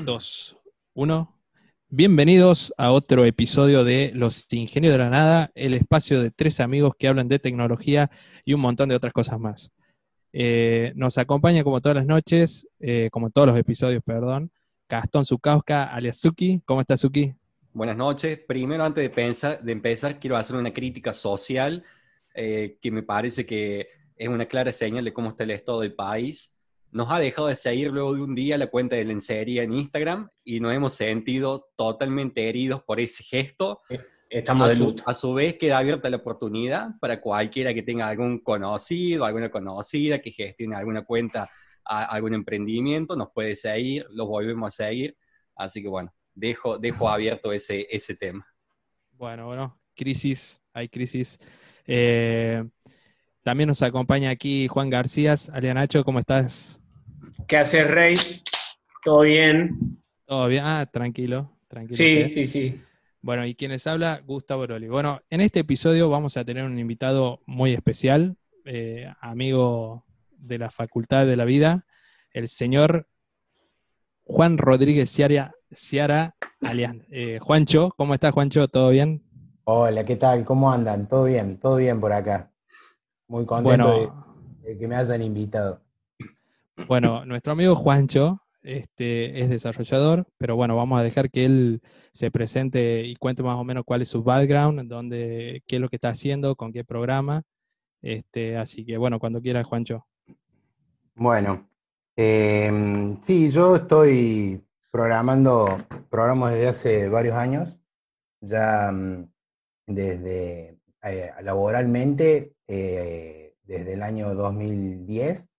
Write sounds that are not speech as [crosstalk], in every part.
2, 1. Bienvenidos a otro episodio de Los Ingenios de la Nada, el espacio de tres amigos que hablan de tecnología y un montón de otras cosas más. Eh, nos acompaña como todas las noches, eh, como todos los episodios, perdón, Gastón Zukauska, alias Suki. ¿Cómo estás, Suki? Buenas noches. Primero, antes de empezar, quiero hacer una crítica social eh, que me parece que es una clara señal de cómo está el estado del país nos ha dejado de seguir luego de un día la cuenta de lencería en Instagram y nos hemos sentido totalmente heridos por ese gesto. Eh, estamos a de luto. a su vez queda abierta la oportunidad para cualquiera que tenga algún conocido, alguna conocida que gestione alguna cuenta, a, algún emprendimiento, nos puede seguir, los volvemos a seguir. Así que bueno, dejo, dejo abierto ese, ese tema. Bueno, bueno, crisis, hay crisis. Eh, también nos acompaña aquí Juan García. Alia Nacho, ¿cómo estás? ¿Qué haces, Rey? ¿Todo bien? Todo bien. Ah, tranquilo, tranquilo. Sí, sí, sí. Bueno, y quienes habla, Gustavo Roli. Bueno, en este episodio vamos a tener un invitado muy especial, eh, amigo de la Facultad de la Vida, el señor Juan Rodríguez Ciara, Ciara alias eh, Juancho. ¿Cómo estás, Juancho? ¿Todo bien? Hola, ¿qué tal? ¿Cómo andan? ¿Todo bien? ¿Todo bien por acá? Muy contento bueno, de, de que me hayan invitado. Bueno, nuestro amigo Juancho este, es desarrollador, pero bueno, vamos a dejar que él se presente y cuente más o menos cuál es su background, dónde, qué es lo que está haciendo, con qué programa. Este, así que bueno, cuando quieras, Juancho. Bueno, eh, sí, yo estoy programando, programo desde hace varios años, ya mm, desde eh, laboralmente, eh, desde el año 2010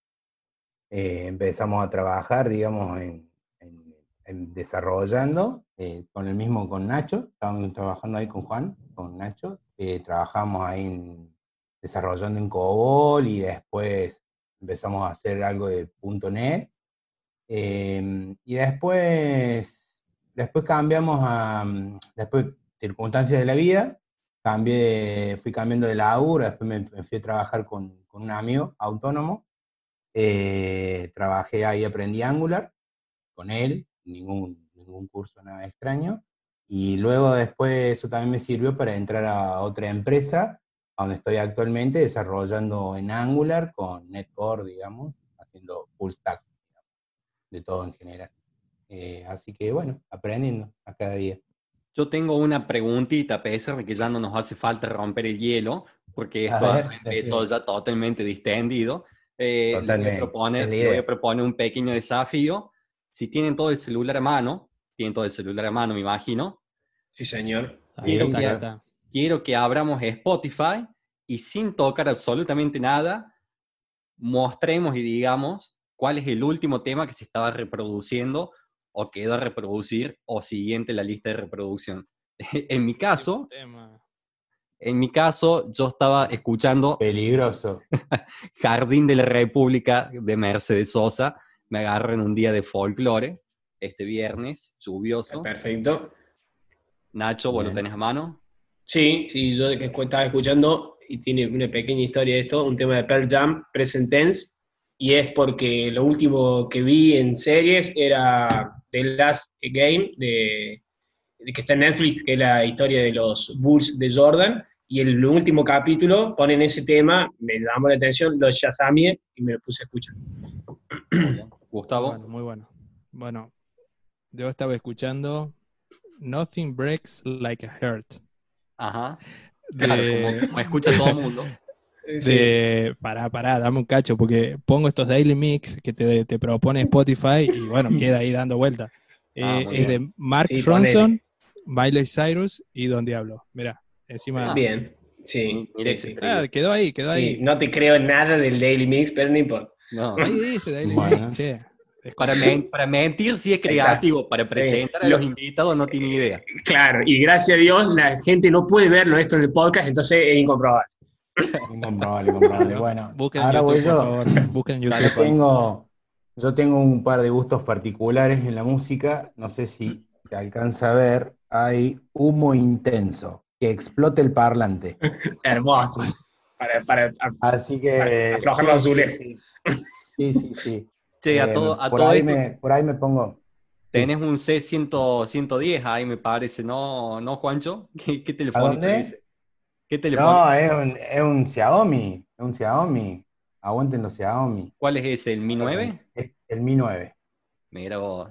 eh, empezamos a trabajar, digamos, en, en, en desarrollando, eh, con el mismo, con Nacho, estábamos trabajando ahí con Juan, con Nacho, eh, trabajamos ahí en, desarrollando en COBOL y después empezamos a hacer algo de .NET, em, y después, después cambiamos a, después circunstancias de la vida, cambié, fui cambiando de laburo, después me, me fui a trabajar con, con un amigo autónomo, eh, trabajé ahí, aprendí Angular con él, ningún, ningún curso, nada extraño. Y luego después eso también me sirvió para entrar a otra empresa, donde estoy actualmente desarrollando en Angular con Netcore, digamos, haciendo full stack, digamos, de todo en general. Eh, así que bueno, aprendiendo a cada día. Yo tengo una preguntita, pesar que ya no nos hace falta romper el hielo, porque esto ver, [laughs] empezó decime. ya totalmente distendido. Eh, Totalmente, la le voy idea. a proponer un pequeño desafío. Si tienen todo el celular a mano, tienen todo el celular a mano, me imagino, Sí, señor. Quiero está, que- está. quiero que abramos Spotify y sin tocar absolutamente nada, mostremos y digamos cuál es el último tema que se estaba reproduciendo o quedó a reproducir o siguiente en la lista de reproducción. [laughs] en mi caso, Tema. En mi caso, yo estaba escuchando Peligroso. [laughs] Jardín de la República de Mercedes Sosa. Me agarro en un día de folclore, este viernes, lluvioso. Perfecto. Nacho, ¿vos lo Bien. tenés a mano? Sí, sí, yo estaba escuchando y tiene una pequeña historia de esto, un tema de Pearl Jam, Present Tense, y es porque lo último que vi en series era The Last Game, de, de que está en Netflix, que es la historia de los Bulls de Jordan, y el último capítulo ponen ese tema, me llamó la atención, lo Shazamie y me lo puse a escuchar. Gustavo. Bueno, muy bueno. Bueno, yo estaba escuchando Nothing Breaks Like a Heart. Ajá. Claro, De- como, como escucha todo el mundo. [laughs] de, pará, pará, dame un cacho, porque pongo estos daily mix que te, te propone Spotify y bueno, [laughs] queda ahí dando vueltas. Ah, Eh, es de Mark Sí, Ronson, Miley Cyrus y Don Diablo. Mirá, encima. Ah, Bien, sí. Ah, quedó ahí, quedó Sí, ahí. no te creo nada del Daily Mix, pero no importa. No. Ahí dice daily Bueno. mix, che. Para, como- men- para mentir sí es creativo, para presentar a Lo- los invitados no tiene idea. Claro, y gracias a Dios la gente no puede verlo esto en el podcast, entonces es incomprobable. Incomprobable, incomprobable. Bueno, [laughs] Busquen en ahora YouTube, voy por yo. favor. Busquen en Yo tengo, yo tengo un par de gustos particulares en la música. No sé si se alcanza a ver. Hay humo intenso, que explote el parlante. [laughs] Hermoso. Para, para, Así que. Para aflojar los azules. Sí, sí, sí. sí. [laughs] Che, a Eh, todo, a por, todo ahí esto, me, por ahí me pongo. Tenés un C110 ahí, me parece, ¿no, no Juancho? [laughs] ¿Qué, qué teléfono dónde? ¿Qué teléfono? No, es un, es un Xiaomi, es un Xiaomi. Aguanten los Xiaomi. ¿Cuál es ese? ¿El Mi 9? el Mi 9. Mira vos.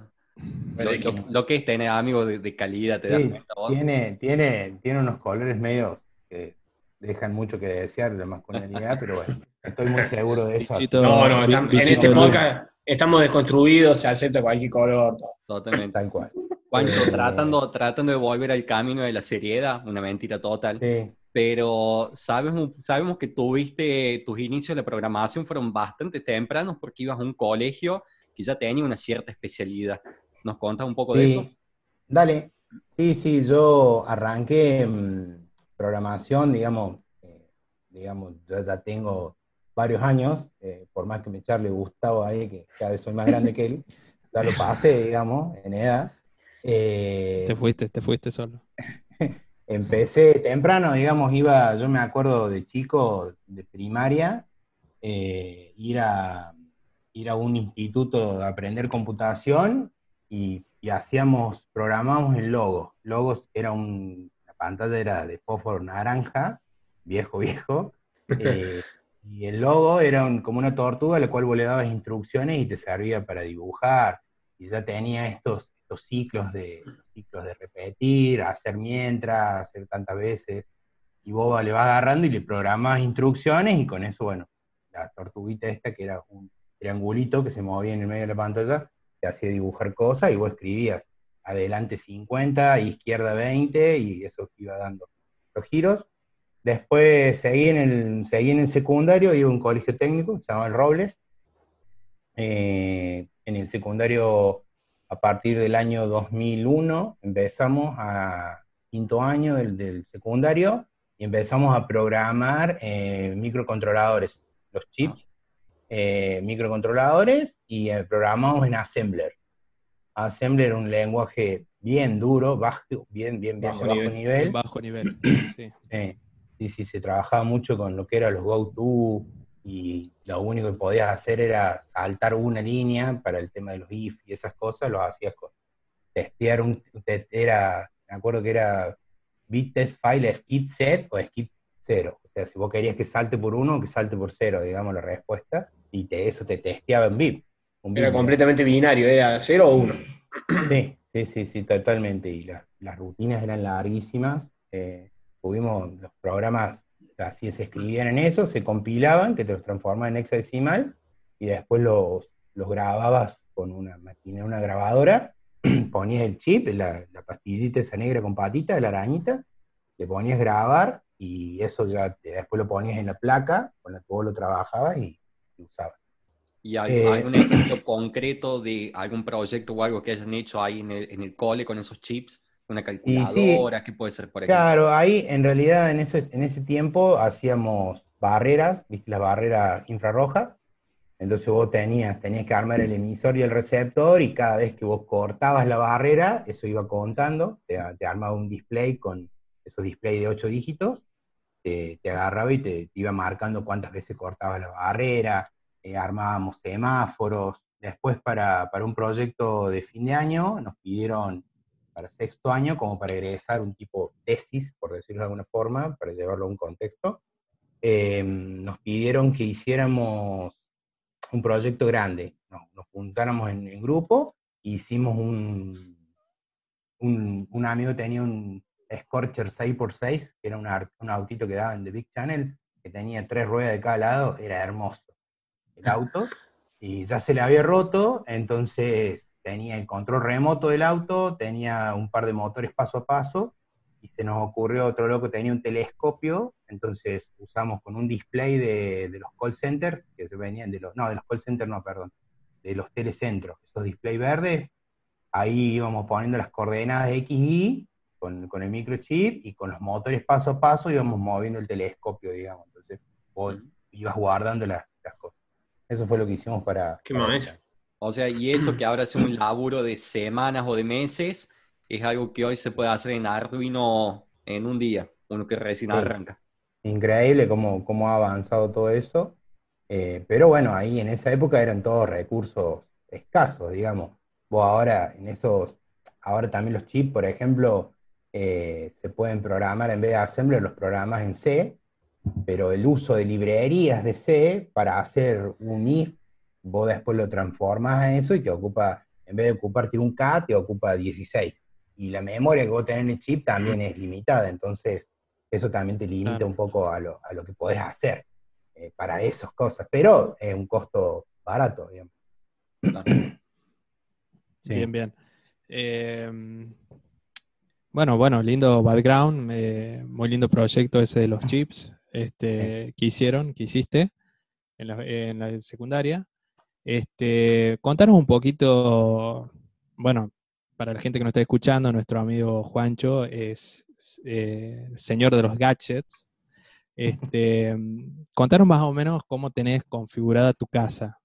Lo, que es tener amigos de, calidad, te das cuenta vos? Tiene, tiene, tiene unos colores medios que dejan mucho que desear de la masculinidad, [laughs] pero bueno, estoy muy seguro de eso. no, no, en este podcast estamos desconstruidos, se acepta cualquier color. Totalmente. Tal cual. Juancho, eh, tratando, tratando de volver al camino de la seriedad, una mentira total. Pero sabemos, sabemos que tuviste, tus inicios de programación fueron bastante tempranos porque ibas a un colegio que ya tenía una cierta especialidad. ¿Nos contas un poco de eso? Dale. Sí, sí, yo arranqué programación, digamos, eh, digamos, yo ya tengo varios años, eh, por más que me echarle Gustavo ahí, que cada vez soy más grande que él, [laughs] ya lo pasé, digamos, en edad. Eh, te fuiste, te fuiste solo. [laughs] empecé temprano, digamos, iba, yo me acuerdo de chico, de primaria, ir, a, ir a un instituto a aprender computación y, y hacíamos, programamos en Logos. Logos era un, la pantalla era de fósforo naranja, viejo, viejo. [laughs] Eh, y el logo era como una tortuga a la cual vos le dabas instrucciones y te servía para dibujar. Y ya tenía estos, estos ciclos, de, ciclos de repetir, hacer mientras, hacer tantas veces. Y vos le vas agarrando y le programas instrucciones y con eso, bueno, la tortuguita esta que era un triangulito que se movía en el medio de la pantalla, te hacía dibujar cosas y vos escribías adelante 50, izquierda 20 y eso iba dando los giros Después seguí en el, seguí en el secundario, iba a un colegio técnico, se llamaba El Robles. Eh, en el secundario, a partir del año 2001, empezamos a quinto año del, secundario y empezamos a programar eh, microcontroladores, los chips, eh, microcontroladores, y programamos en Assembler. Assembler era un lenguaje bien duro, bajo, bien, bien, bien bajo, nivel. Bajo nivel, [clears throat] sí. Sí, sí, se trabajaba mucho con lo que eran los go-to y lo único que podías hacer era saltar una línea para el tema de los if y esas cosas, lo hacías con testear un, era, me acuerdo que era bit test file skip set o skip cero. O sea, si vos querías que salte por uno, que salte por cero, digamos, la respuesta, y te, eso te testeaba en bit. era completamente binario, era cero o uno. Sí, sí, sí, sí, totalmente. Y las rutinas eran larguísimas. Eh, tuvimos los programas, así se escribían en eso, se compilaban, que te los transformaban en hexadecimal, y después los, los grababas con una máquina, una grabadora, [clears throat] ponías el chip, la, pastillita esa negra con patita, la arañita, le ponías grabar, y eso ya después lo ponías en la placa con la que vos lo trabajabas y, usabas. ¿Y hay, eh, algún ejemplo [clears throat] concreto de algún proyecto o algo que hayan hecho ahí en el, en el cole con esos chips? Una calculadora, ¿qué puede ser por ejemplo? Claro, ahí en realidad en ese, en ese tiempo hacíamos barreras, viste la barrera infrarroja, entonces vos tenías, tenías que armar el emisor y el receptor y cada vez que vos cortabas la barrera, eso iba contando, te, armaba un display con esos display de ocho dígitos, te, agarraba y te, iba marcando cuántas veces cortabas la barrera, eh, armábamos semáforos. Después para, para un proyecto de fin de año nos pidieron para sexto año como para egresar un tipo tesis, por decirlo de alguna forma, para llevarlo a un contexto. Em, nos pidieron que hiciéramos un proyecto grande, nos, juntáramos en, grupo, e hicimos un, un, un, amigo tenía un Scorcher 6x6, que era un autito que daba en The Big Channel, que tenía tres ruedas de cada lado, era hermoso el auto, y ya se le había roto, entonces tenía el control remoto del auto, tenía un par de motores paso a paso, y se nos ocurrió otro loco, tenía un telescopio, entonces usamos con un display de, los call centers, que se venían de los, no, de los call centers no, perdón, de los telecentros, esos display verdes, ahí íbamos poniendo las coordenadas de XY con, con el microchip y con los motores paso a paso íbamos moviendo el telescopio, digamos, entonces vos ibas guardando las, cosas. Eso fue lo que hicimos para... Qué para o sea, y eso que ahora es un laburo de semanas o de meses, es algo que hoy se puede hacer en Arduino en un día, uno que recién arranca. Increíble cómo, cómo ha avanzado todo eso. Eh, pero bueno, ahí en esa época eran todos recursos escasos, digamos. vos ahora en esos, ahora también los chips, por ejemplo, eh, se pueden programar en vez de assembler los programas en C, pero el uso de librerías de C para hacer un if, vos después lo transformas en eso y te ocupa, en vez de ocuparte un K, te ocupa 16. Y la memoria que vos tenés en el chip también es limitada, entonces eso también te limita un poco a lo, a lo que podés hacer eh, para esas cosas, pero es un costo barato, digamos. [clears throat] Bien, bien. Eh, bueno, bueno, lindo background, eh, muy lindo proyecto ese de los chips este, que hicieron, que hiciste en la, secundaria. Este, contanos un poquito, bueno, para la gente que nos está escuchando, nuestro amigo Juancho es eh, señor de los gadgets. Este, [laughs] contanos más o menos cómo tenés configurada tu casa.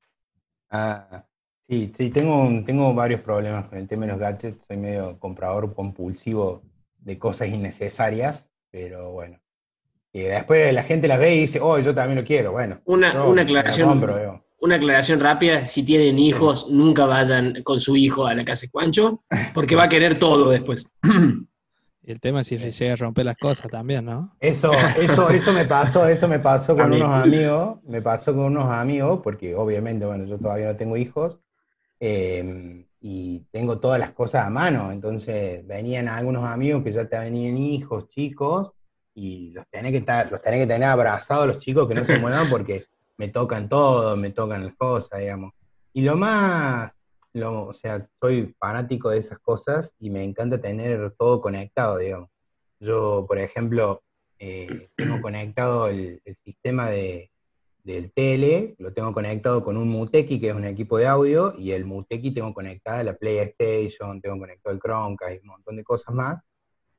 Ah, Sí, sí, tengo, tengo varios problemas con el tema de los gadgets. Soy medio comprador compulsivo de cosas innecesarias, pero bueno. Y después la gente las ve y dice, oh, yo también lo quiero. Bueno, una, una aclaración. una aclaración rápida, si tienen hijos, nunca vayan con su hijo a la casa de Juancho, porque va a querer todo después. Y el tema es si llega a romper las cosas también, ¿no? Eso, eso, eso me pasó, eso me pasó [laughs] con unos amigos, me pasó con unos amigos, porque obviamente, bueno, yo todavía no tengo hijos, Em, y tengo todas las cosas a mano. Entonces venían algunos amigos que ya te venían hijos, chicos, y los tenés que, estar, los tenés que tener abrazados los chicos que no se muevan [laughs] porque me tocan todo, me tocan las cosas, digamos. Y lo más, lo, o sea, soy fanático de esas cosas y me encanta tener todo conectado, digamos. Yo, por ejemplo, eh, tengo conectado el sistema de, del tele, lo tengo conectado con un Muteki, que es un equipo de audio, y el Muteki tengo conectada la PlayStation, tengo conectado el Chromecast y un montón de cosas más,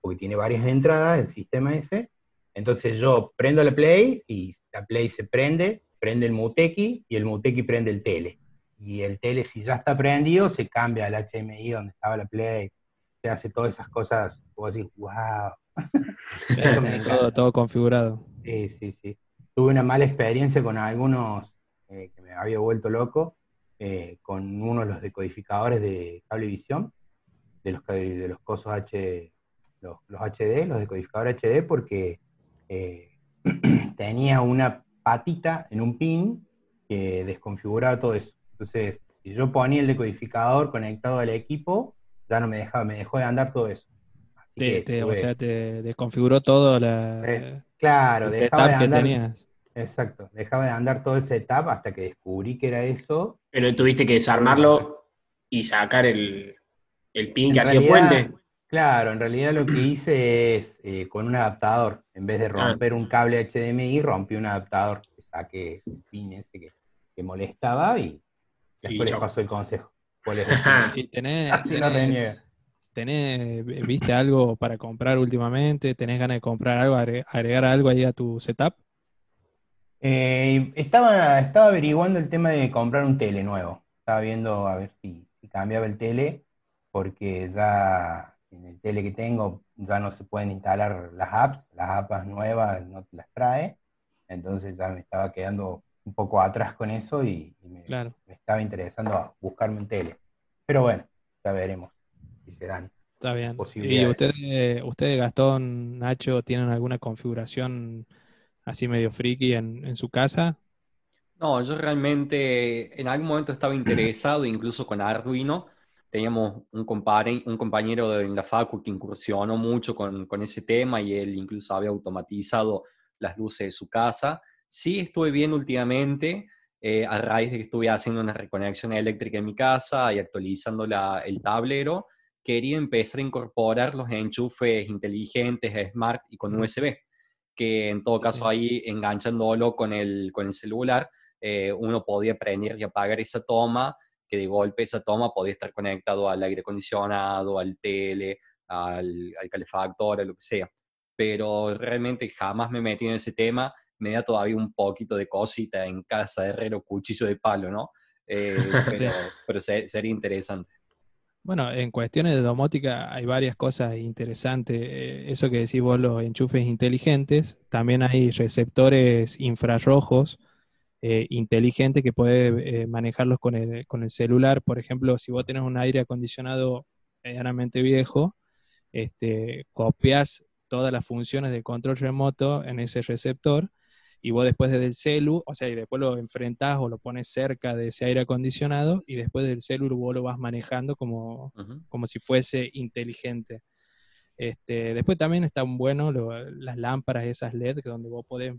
porque tiene varias entradas el sistema ese. Entonces yo prendo la Play y la Play se prende, prende el Muteki y el Muteki prende el tele. Y el tele, si ya está prendido, se cambia al HMI donde estaba la Play, se hace todas esas cosas, puedo decir, wow. Eso me [laughs] todo, todo configurado. Sí, sí, sí tuve una mala experiencia con algunos eh, que me había vuelto loco, eh, con uno de los decodificadores de cablevisión, de los, de los cosos H, los, HD, los decodificadores HD, porque eh, [clears throat] tenía una patita en un pin que desconfiguraba todo eso. Entonces, si yo ponía el decodificador conectado al equipo, ya no me dejaba, me dejó de andar todo eso. o sea, te desconfiguró todo la... claro, dejaba de andar. Exacto, dejaba de andar todo el setup hasta que descubrí que era eso. Pero tuviste que desarmarlo y sacar el, pin que hacía puente. Claro, en realidad lo que hice es eh, con un adaptador, en vez de ah. romper un cable HDMI, rompí un adaptador que saque el pin ese que, molestaba y después le pasó el consejo. [laughs] y tenés, [laughs] tenés, ¿viste algo para comprar últimamente? ¿Tenés ganas de comprar algo, agregar algo ahí a tu setup? Eh, estaba, estaba averiguando el tema de comprar un tele nuevo. Estaba viendo a ver si, cambiaba el tele, porque ya en el tele que tengo ya no se pueden instalar las apps, las apps nuevas no te las trae. Entonces ya me estaba quedando un poco atrás con eso y, me, estaba interesando buscarme un tele. Pero bueno, ya veremos si se dan. Está bien. ¿Y ustedes, usted, Gastón, Nacho, tienen alguna configuración así medio friki en, su casa? No, yo realmente en algún momento estaba interesado, incluso con Arduino. Teníamos un, un compañero de, en la facu que incursionó mucho con, con, ese tema y él incluso había automatizado las luces de su casa. Sí estuve bien últimamente, eh, a raíz de que estuve haciendo una reconexión eléctrica en mi casa y actualizando la, el tablero, quería empezar a incorporar los enchufes inteligentes, smart y con USB que en todo caso ahí enganchándolo con el, con el celular, eh, uno podía prender y apagar esa toma, que de golpe esa toma podía estar conectado al aire acondicionado, al tele, al, al calefactor, a lo que sea. Pero realmente jamás me metí en ese tema, me da todavía un poquito de cosita en casa de herrero, cuchillo de palo, ¿no? Eh, [laughs] pero, sería interesante. Bueno, en cuestiones de domótica hay varias cosas interesantes. Eh, eso que decís vos, los enchufes inteligentes, también hay receptores infrarrojos eh, inteligente que puede eh, manejarlos con el, con el celular. Por ejemplo, si vos tenés un aire acondicionado medianamente viejo, este, copias todas las funciones de control remoto en ese receptor y vos después desde el celu, o sea, y después lo enfrentás o lo pones cerca de ese aire acondicionado y después del celu vos lo vas manejando como, como si fuese inteligente. Este, después también están buenos las lámparas esas LED donde vos podés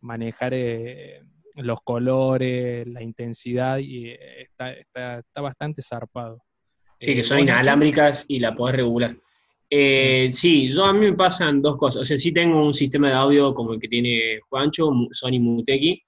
manejar eh, los colores, la intensidad y eh, está, está, bastante zarpado. Sí, que eh, son inalámbricas y la podés regular. Eh, sí. yo a mí me pasan dos cosas. O sea, sí tengo un sistema de audio como el que tiene Juancho, Sony Muteki,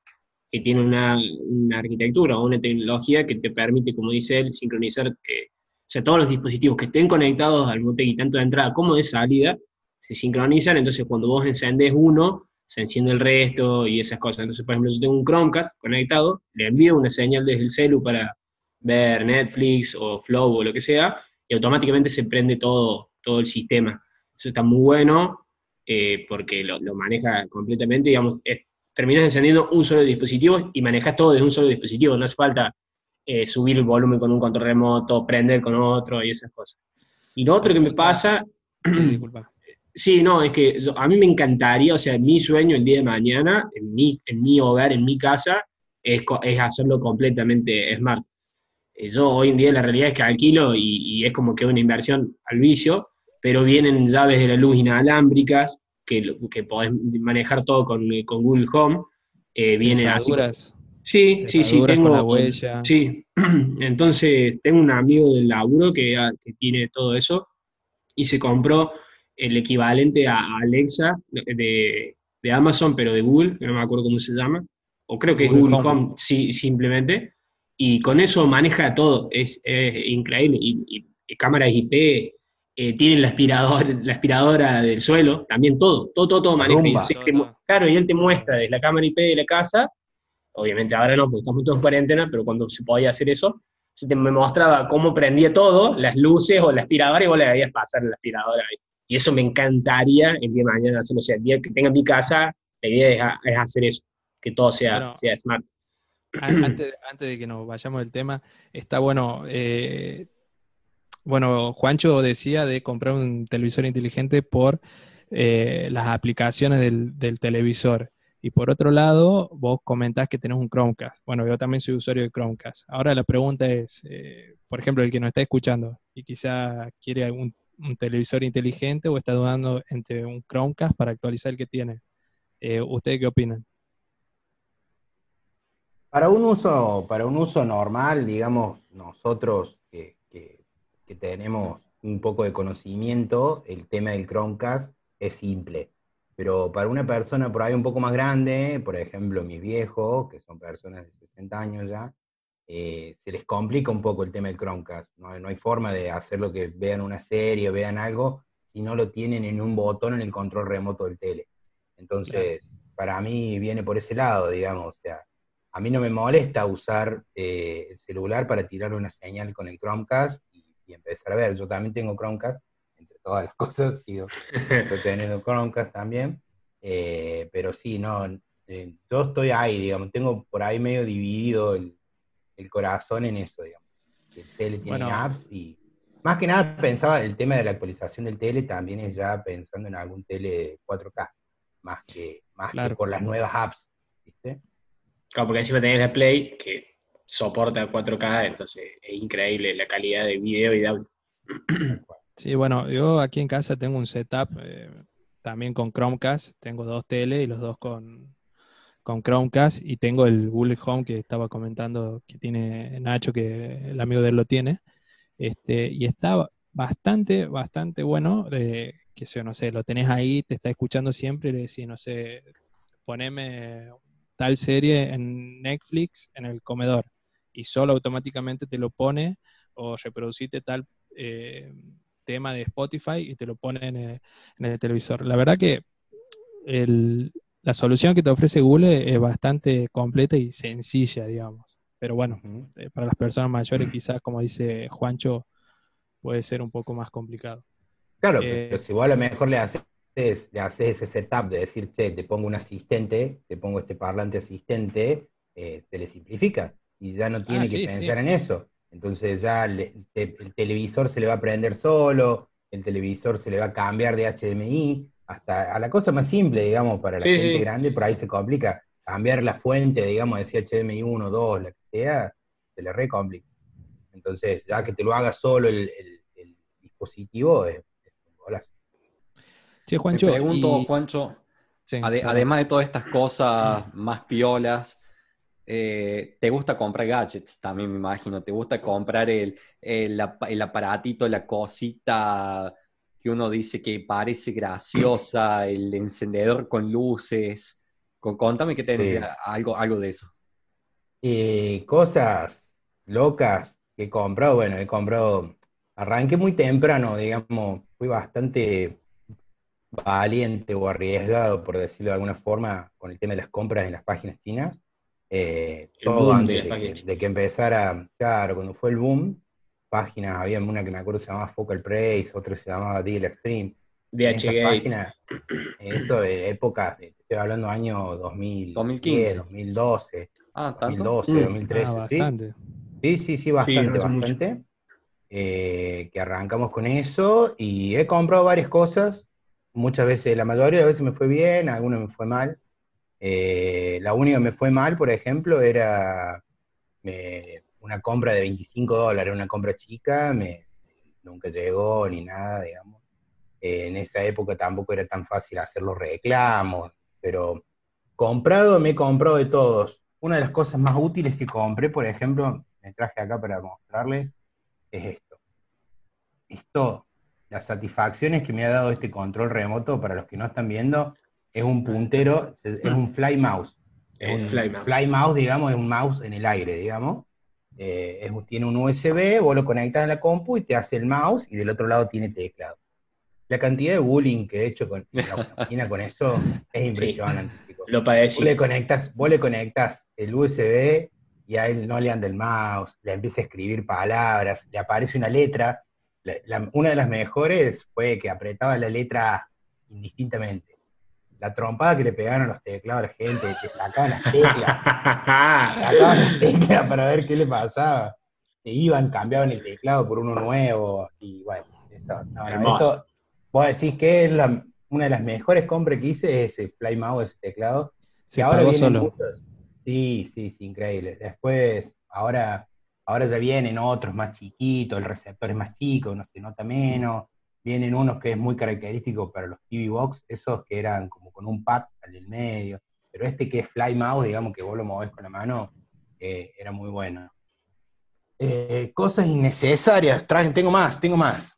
que tiene una, una arquitectura o una tecnología que te permite, como dice él, sincronizar, o sea, todos los dispositivos que estén conectados al Muteki, tanto de entrada como de salida, se sincronizan, entonces cuando vos encendés uno, se enciende el resto y esas cosas. Entonces, por ejemplo, yo tengo un Chromecast conectado, le envío una señal desde el celu para ver Netflix o Flow o lo que sea, y automáticamente se prende todo, todo el sistema. Eso está muy bueno eh, porque lo, maneja completamente, digamos, terminas encendiendo un solo dispositivo y manejas todo desde un solo dispositivo, no hace falta eh, subir el volumen con un control remoto, prender con otro y esas cosas. Y lo otro que me pasa... Disculpa. [clears throat] Sí, no, es que a mí me encantaría, o sea, mi sueño el día de mañana, en mi, en mi hogar, en mi casa, es, es hacerlo completamente smart. Eh, yo hoy en día la realidad es que alquilo y, es como que una inversión al vicio, pero vienen llaves de la luz inalámbricas que, que podés manejar todo con, con Google Home. Eh, vienen así. Sí, sí, sí, tengo. la huella. [clears throat] Sí, [clears throat] entonces tengo un amigo del laburo que, que tiene todo eso y se compró el equivalente a Alexa de, Amazon, pero de Google, que no me acuerdo cómo se llama, o creo que es Google Home, sí, simplemente, y con eso maneja todo, es, increíble, y, cámaras IP, eh, tienen la aspiradora, [laughs] la aspiradora del suelo, también todo, todo, todo, todo maneja. claro, y él te muestra de la cámara IP de la casa, obviamente ahora no, porque estamos todos en cuarentena, pero cuando se podía hacer eso, se te me mostraba cómo prendía todo, las luces o la aspiradora, y vos le debías pasar la aspiradora. Y eso me encantaría el día de mañana hacerlo. O sea, el día que tenga mi casa, la idea es, hacer eso, que todo sea, sea smart. Antes, antes, de que nos vayamos del tema, está bueno. Eh, bueno, Juancho decía de comprar un televisor inteligente por eh, las aplicaciones del, televisor. Y por otro lado, vos comentás que tenés un Chromecast. Bueno, yo también soy usuario de Chromecast. Ahora la pregunta es, eh, por ejemplo, el que nos está escuchando y quizá quiere algún un televisor inteligente o está dudando entre un Chromecast para actualizar el que tiene. Eh, ¿Ustedes qué opinan? Para un uso, para un uso normal, digamos, nosotros que, tenemos un poco de conocimiento, el tema del Chromecast es simple. Pero para una persona por ahí un poco más grande, por ejemplo mis viejos, que son personas de 60 años ya, eh, se les complica un poco el tema del Chromecast. ¿no? hay forma de hacer lo que vean una serie, vean algo, si no lo tienen en un botón en el control remoto del tele. Entonces, para mí viene por ese lado, digamos. O sea, a mí no me molesta usar eh, el celular para tirar una señal con el Chromecast y, empezar a ver. Yo también tengo Chromecast, entre todas las [laughs] cosas, sigo [laughs] teniendo Chromecast también. Eh, pero sí, no, yo estoy ahí, digamos, tengo por ahí medio dividido el, el corazón en eso, digamos. El tele tiene apps y más que nada pensaba el tema de la actualización del tele también es ya pensando en algún tele 4K, más que, más por las nuevas apps, ¿viste? Claro, porque encima tenés la Play que soporta 4K, entonces es increíble la calidad de video y de audio. [clears throat] Sí, bueno, yo aquí en casa tengo un setup eh, también con Chromecast, tengo dos tele y los dos con, con Chromecast y tengo el Google Home que estaba comentando que tiene Nacho, que el amigo de él lo tiene. Este, y está bastante, bastante bueno. que se, no sé, lo tenés ahí, te está escuchando siempre y le decís, no sé, poneme tal serie en Netflix en el comedor y solo automáticamente te lo pone o reproducite tal eh, tema de Spotify y te lo pone en el televisor. La verdad que el, la solución que te ofrece Google es bastante completa y sencilla, digamos. Pero bueno, eh, para las personas mayores [clears throat] quizás, como dice Juancho, puede ser un poco más complicado. Claro, eh, pero si vos a lo mejor le haces, le haces ese setup de decir, te pongo un asistente, te pongo este parlante asistente, eh, te le simplifica y ya no tiene Ah, que sí, pensar sí. en eso. Entonces ya le- te- el televisor se le va a prender solo, el televisor se le va a cambiar de HDMI, hasta a la cosa más simple, digamos, para la Sí, gente sí. grande, por ahí se complica. Cambiar la fuente, digamos, decía HDMI 1, 2, la que sea, se le recomplica. Entonces, ya que te lo haga solo el, el- el dispositivo, es, es un golazo. Che, Me Juancho. pregunto, y- Juancho, Sí, ade- además de todas estas cosas más piolas, eh, ¿te gusta comprar gadgets? También me imagino. ¿Te gusta comprar el, el, ap- el aparatito, la cosita que uno dice que parece graciosa, el encendedor con luces? Con- Contame que tenés Sí. algo, algo de eso. Cosas locas que he comprado, bueno, he comprado, arranqué muy temprano, digamos, fui bastante valiente o arriesgado, por decirlo de alguna forma, con el tema de las compras en las páginas chinas. Eh, todo de antes de, que, chinas. de que empezara, claro, cuando fue el boom, páginas, había una que me acuerdo se llamaba Focal Price, otra se llamaba Deal Extreme. Páginas, eso de épocas, estoy hablando año 2010, 2015. 2012, Ah, ¿tanto? 2012, Mm. 2013, Ah, ¿sí? bastante. Sí, sí, sí, bastante, bastante. Eh, que arrancamos con eso y he comprado varias cosas. Muchas veces, la mayoría de las veces me fue bien, algunas me fue mal. Eh, la única que me fue mal, por ejemplo, era me- una compra de 25 dólares, una compra chica, me, nunca llegó ni nada, digamos. Eh, en esa época tampoco era tan fácil hacer los reclamos, pero comprado me he comprado de todos. Una de las cosas más útiles que compré, por ejemplo, me traje acá para mostrarles, es esto. Esto, las satisfacciones que me ha dado este control remoto, para los que no están viendo, es un puntero, es un fly mouse. Es un Fly Mouse. fly mouse, digamos, es un mouse en el aire, digamos. Eh, es tiene un USB, vos lo conectas en la compu y te hace el mouse y del otro lado tiene teclado. La cantidad de bullying que he hecho con, la oficina con eso es [laughs] impresionante. Lo Vos padecí. le conectas, vos le conectas el USB y a él no le anda el mouse, le empieza a escribir palabras, le aparece una letra. La- la- una de las mejores fue que apretaba la letra indistintamente. La trompada que le pegaron los teclados a la gente, que sacaban las teclas, sacaban las teclas para ver qué le pasaba. Iban, cambiaban el teclado por uno nuevo, y bueno, eso, no, no, eso vos decís que es la- una de las mejores compras que hice, es ese Fly Mouse, ese teclado. Y ahora vienen solo. muchos. Sí, sí, sí, increíble. Después, ahora, ahora ya vienen otros más chiquitos, el receptor es más chico, no se nota menos. Vienen unos que es muy característico para los TV Box, esos que eran como con un pad al del medio. Pero este que es Fly Mouse, digamos que vos lo movés con la mano, eh, era muy bueno. Eh, cosas innecesarias, traen, tengo más, tengo más.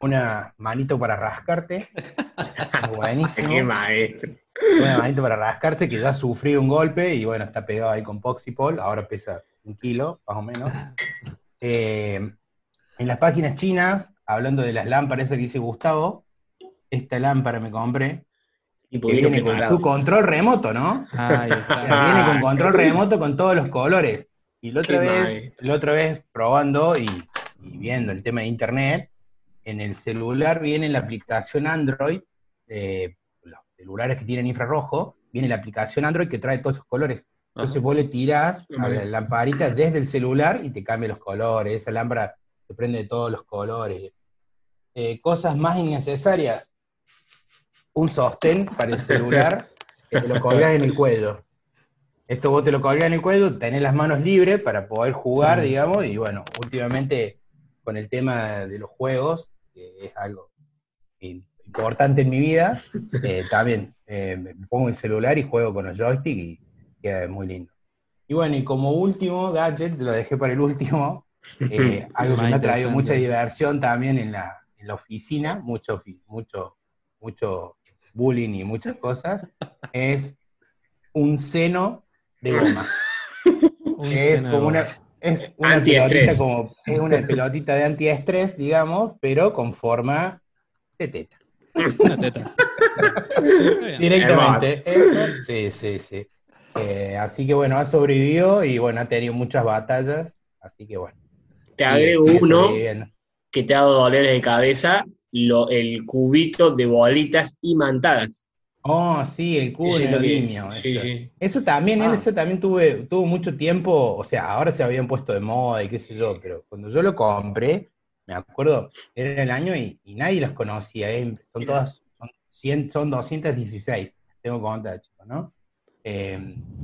Una manito para rascarte. [laughs] Buenísimo Qué maestro. una manito para rascarse, que ya ha sufrido un golpe y bueno, está pegado ahí con Poxipol, ahora pesa un kilo, más o menos. [laughs] Eh, en las páginas chinas, hablando de las lámparas que dice Gustavo, esta lámpara me compré, que viene con su control remoto, ¿no? Ahí está. [laughs] viene con control remoto con todos los colores. Y la otra Qué vez, la otra vez probando y, y viendo el tema de internet, en el celular viene la aplicación Android, eh, los celulares que tienen infrarrojo, viene la aplicación Android que trae todos esos colores. Entonces vos le tirás a la lamparita desde el celular y te cambia los colores. Esa lámpara te prende de todos los colores. Eh, cosas más innecesarias. Un sostén para el celular que te lo colgás en el cuello. Esto vos te lo colgás en el cuello, tenés las manos libres para poder jugar, Sí. digamos, y bueno, últimamente con el tema de los juegos, que es algo importante en mi vida, eh, también eh, me pongo el celular y juego con los joysticks y queda muy lindo. Y bueno, y como último gadget, lo dejé para el último, [laughs] eh, algo que me ha traído mucha diversión también en la, en la oficina, mucho, mucho, mucho bullying y muchas cosas, es un seno de goma. Un es como una, es una pelotita como, es una pelotita de antiestrés, digamos, pero con forma de teta. Una. [laughs] Directamente. Eso, sí, sí, sí. Eh, así que bueno, ha sobrevivido y bueno, ha tenido muchas batallas. Así que bueno. Te agrego uno que te ha dado dolores de cabeza, lo, el cubito de bolitas imantadas. Oh, sí, el cubo Ese es lo que- neodimio. sí, eso. sí. Eso también, Ah. eso también tuve, tuvo mucho tiempo, o sea, ahora se habían puesto de moda y qué sé yo, pero cuando yo lo compré, me acuerdo, era el año y, y nadie los conocía, ¿eh? son todas, son, 100, son 216, tengo cuenta, chicos, ¿no? Eh,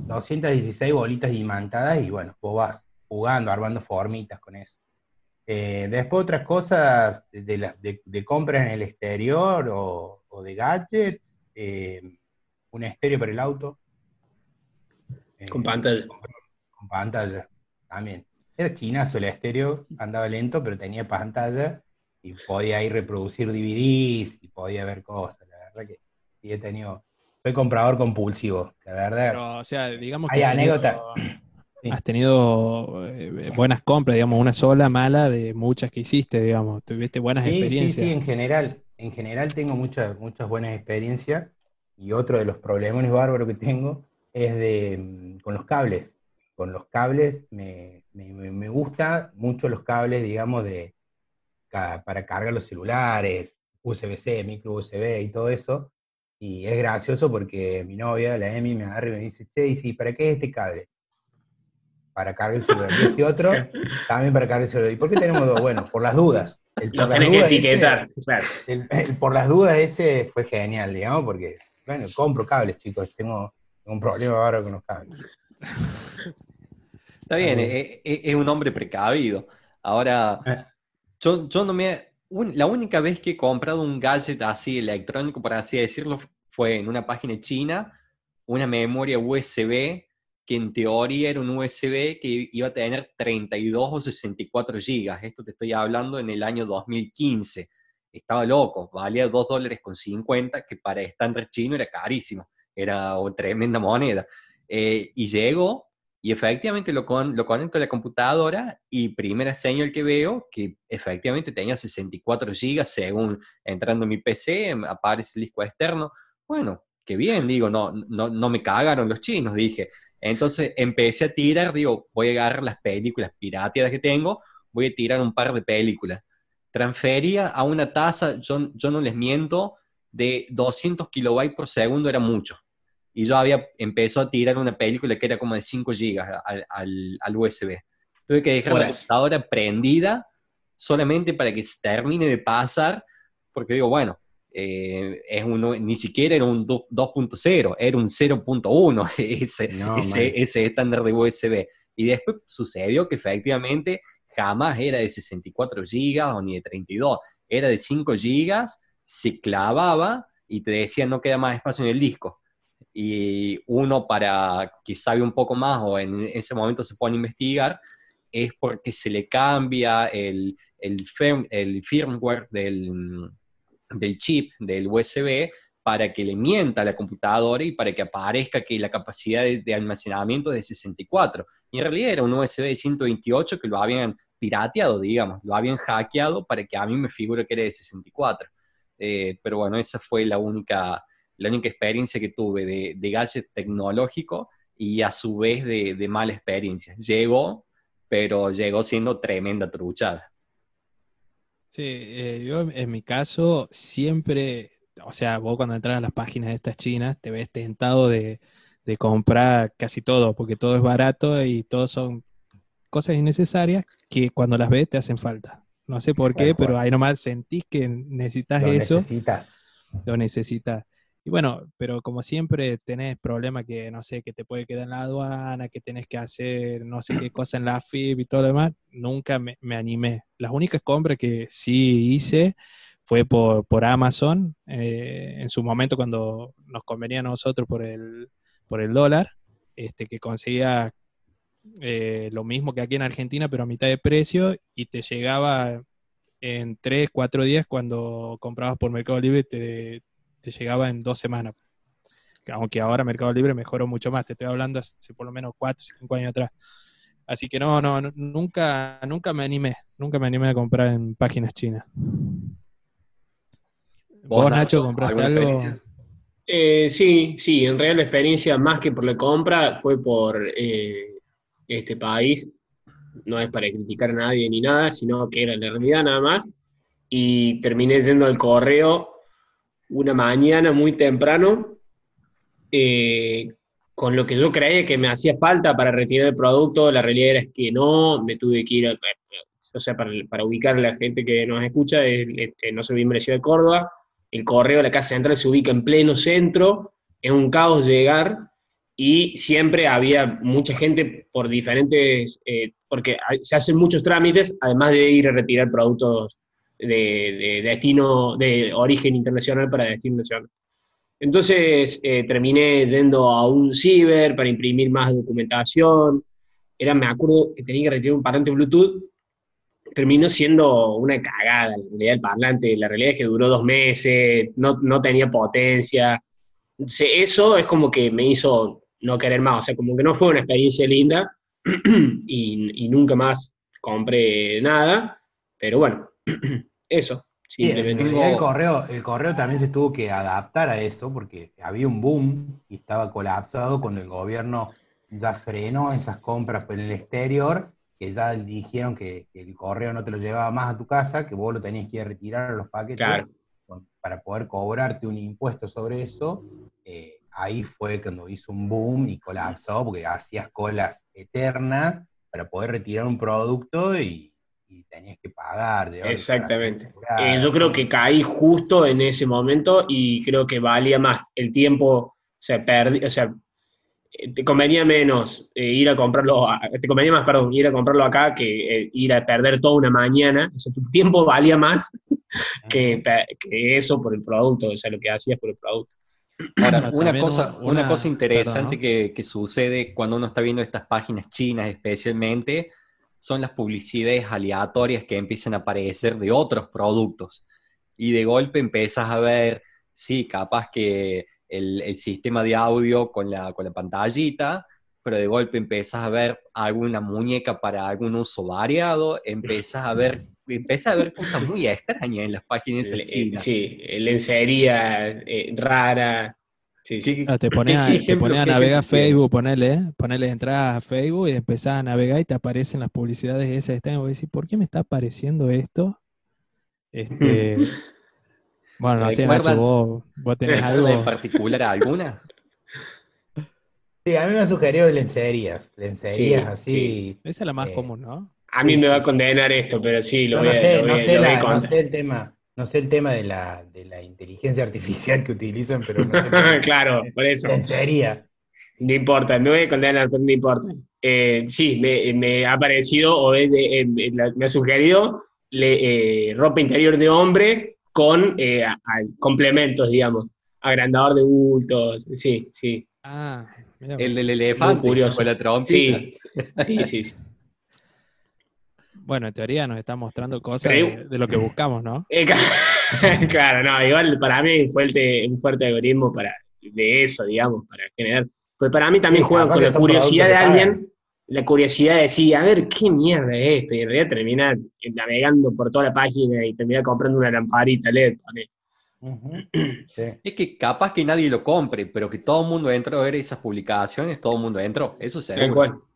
216 bolitas imantadas y bueno, vos vas jugando, armando formitas con eso. Eh, después otras cosas de, la- de- de compras en el exterior o, o de gadgets, eh, un estéreo para el auto. Eh, Con pantalla. con pantalla, también. Era chinazo el estéreo, andaba lento, pero tenía pantalla y podía ahí reproducir DVDs y podía ver cosas. La verdad que sí he tenido, soy comprador compulsivo, la verdad. Pero, o sea, digamos Hay has tenido- anécdota. Sí. Has tenido eh, buenas compras, digamos, una sola mala de muchas que hiciste, digamos. Tuviste buenas Sí, sí, experiencias. sí, en general, en general tengo muchas, muchas buenas experiencias y otro de los problemas bárbaros que tengo es de mm, con los cables. Con los cables me, me, me- gusta mucho los cables, digamos, de para cargar los celulares, USB-C, micro USB y todo eso. Y es gracioso porque mi novia, la Emi, me agarra y me dice, che, ¿y sí, para qué es este cable? Para cargar el celular. Y este otro, [laughs] también para cargar el celular. ¿Y por qué tenemos dos? Bueno, por las dudas. El por Los las tenés que ese- etiquetar, claro. el- el por las dudas ese fue genial, digamos, porque, bueno, compro cables, chicos, tengo, tengo un problema ahora con los cables. Está bien, eh, eh, es un hombre precavido. Ahora, Eh. yo, yo no me... un- la única vez que he comprado un gadget así electrónico, por así decirlo, fue en una página china, una memoria USB que en teoría era un USB que iba a tener 32 o 64 gigas. Esto te estoy hablando en el año 2015. Estaba loco, valía 2 dólares con 50, que para estándar chino era carísimo, era una tremenda moneda. Eh, y llegó y efectivamente lo, con, lo conecto a la computadora y primera señal que veo que efectivamente tenía 64 gigas según entrando en mi PC, aparece el disco externo. Bueno, qué bien, digo, no, no, no me cagaron los chinos, dije. Entonces empecé a tirar, digo, voy a agarrar las películas pirateadas que tengo, voy a tirar un par de películas. Transfería a una tasa, yo, yo no les miento, de 200 kilobytes por segundo era mucho y yo había empezado a tirar una película que era como de 5 gigas al, al- al USB. Tuve que dejar la computadora prendida solamente para que se termine de pasar, porque digo, bueno, eh, es uno, ni siquiera era un do- 2.0, era un 0.1 [laughs] ese, No, ese, estándar de USB. Y después sucedió que efectivamente jamás era de 64 gigas o ni de 32, era de 5 gigas, se clavaba y te decía no queda más espacio en el disco y uno para que sabe un poco más o en ese momento se pone a investigar, es porque se le cambia el, el, firm- el firmware del, del chip del USB para que le mienta a la computadora y para que aparezca que la capacidad de, almacenamiento es de 64. Y en realidad era un USB de 128 que lo habían pirateado, digamos, lo habían hackeado para que a mí me figure que era de 64. Eh, pero bueno, esa fue la única, la única experiencia que tuve de, de gadget tecnológico y a su vez de, de mala experiencia. Llegó, pero llegó siendo tremenda truchada. Sí, eh, yo en- mi caso siempre, o sea, vos cuando entras a las páginas estas chinas te ves tentado de, de comprar casi todo, porque todo es barato y todo son cosas innecesarias que cuando las ves te hacen falta. No sé por qué, pero ahí nomás sentís que necesitas Lo eso, necesitas. lo necesitas. Y bueno, pero como siempre tenés problemas que, no sé, que te puede quedar en la aduana, que tenés que hacer no sé qué cosa en la FIB y todo lo demás, nunca me, animé. Las únicas compras que sí hice fue por, por Amazon, eh, en su momento cuando nos convenía a nosotros por el, por el dólar, este, que conseguía eh, lo mismo que aquí en Argentina, pero a mitad de precio, y te llegaba en 3, 4 días cuando comprabas por Mercado Libre, te, te llegaba en dos semanas. Aunque ahora Mercado Libre mejoró mucho más, te estoy hablando hace por lo menos 4, 5 años atrás. Así que no, no, nunca, nunca me animé, nunca me animé a comprar en páginas chinas. ¿Vos, Nacho, compraste algo? experiencia? Eh, sí, sí, en realidad la experiencia más que por la compra fue por eh, este país. No es para criticar a nadie ni nada, sino que era la realidad nada más. Y terminé yendo al correo una mañana muy temprano eh, con lo que yo creía que me hacía falta para retirar el producto, la realidad es que no, me tuve que ir, o sea, para, ubicar a la gente que nos escucha, no soy bien Ciudad de Córdoba, el correo de la Casa Central se ubica en pleno centro, es un caos llegar, y siempre había mucha gente por diferentes, eh, porque se hacen muchos trámites, además de ir a retirar productos de, destino, de origen internacional para destino nacional. Entonces eh, terminé yendo a un ciber para imprimir más documentación. Era, me acuerdo que tenía que retirar un parlante Bluetooth. Terminó siendo una cagada la realidad del parlante. La realidad es que duró dos meses, no, no tenía potencia. Eso es como que me hizo no querer más. O sea, como que no fue una experiencia linda [clears throat] y nunca más compré nada. Pero bueno, eso el, correo, el correo también se tuvo que adaptar a eso porque había un boom y estaba colapsado cuando el gobierno ya frenó esas compras en el exterior, que ya dijeron que, el correo no te lo llevaba más a tu casa, que vos lo tenías que retirar a los paquetes para poder cobrarte un impuesto sobre eso. Eh, ahí fue cuando hizo un boom y colapsó porque hacías colas eternas para poder retirar un producto y tenías que pagar. Exactamente. Eh, yo creo que caí justo en ese momento y creo que valía más el tiempo, o sea, o sea eh, te convenía menos eh, ir a comprarlo, te convenía más, perdón, ir a comprarlo acá que ir a perder toda una mañana, o sea, tu tiempo valía más que, eso por el producto, o sea, lo que hacías por el producto. Ahora, una cosa, una, cosa interesante que, que, sucede cuando uno está viendo estas páginas chinas especialmente, son las publicidades aleatorias que empiezan a aparecer de otros productos. Y de golpe empiezas a ver, sí, capaz que el, sistema de audio con la, con la pantallita, pero de golpe empiezas a ver alguna muñeca para algún uso variado, empiezas a ver, empiezas a ver cosas muy extrañas en las páginas China. Sí, lencería eh, rara, Ah, te pones a, navegar Facebook, ponele, ponele entradas a Facebook y empezás a navegar y te aparecen las publicidades esas. Y vos decís, ¿por qué me está apareciendo esto? Este, [laughs] bueno, no sé, Nacho, vos, vos tenés algo. en particular alguna? [laughs] Sí, a mí me ha sugerido lencerías, lencerías así. Esa es la más eh, común, ¿no? A mí me va a condenar esto, pero sí, lo voy, a, no sé, no sé el tema no sé el tema de la, de la inteligencia artificial que utilizan, pero no sé. [laughs] claro, por eso. sería. No importa, me voy a condenar, pero no importa. Eh, sí, me, ha aparecido o me ha sugerido eh, ropa interior de hombre con eh, complementos, digamos. Agrandador de bultos, sí, sí. Ah, el del elefante, curioso. la trompita. Sí, sí, sí. sí. Bueno, en teoría nos está mostrando cosas de, lo que buscamos, ¿no? [laughs] Eh, [laughs] claro, no, igual para mí fue un fuerte algoritmo para, de eso, digamos, para generar. Pues para mí también juega con la curiosidad de alguien, la curiosidad de decir, a ver, ¿qué mierda es esto? Y en realidad terminar navegando por toda la página y terminar comprando una lamparita LED. [clears throat] Es que capaz que nadie lo compre, pero que todo el mundo entró a ver esas publicaciones, todo el mundo entró. Eso seguro.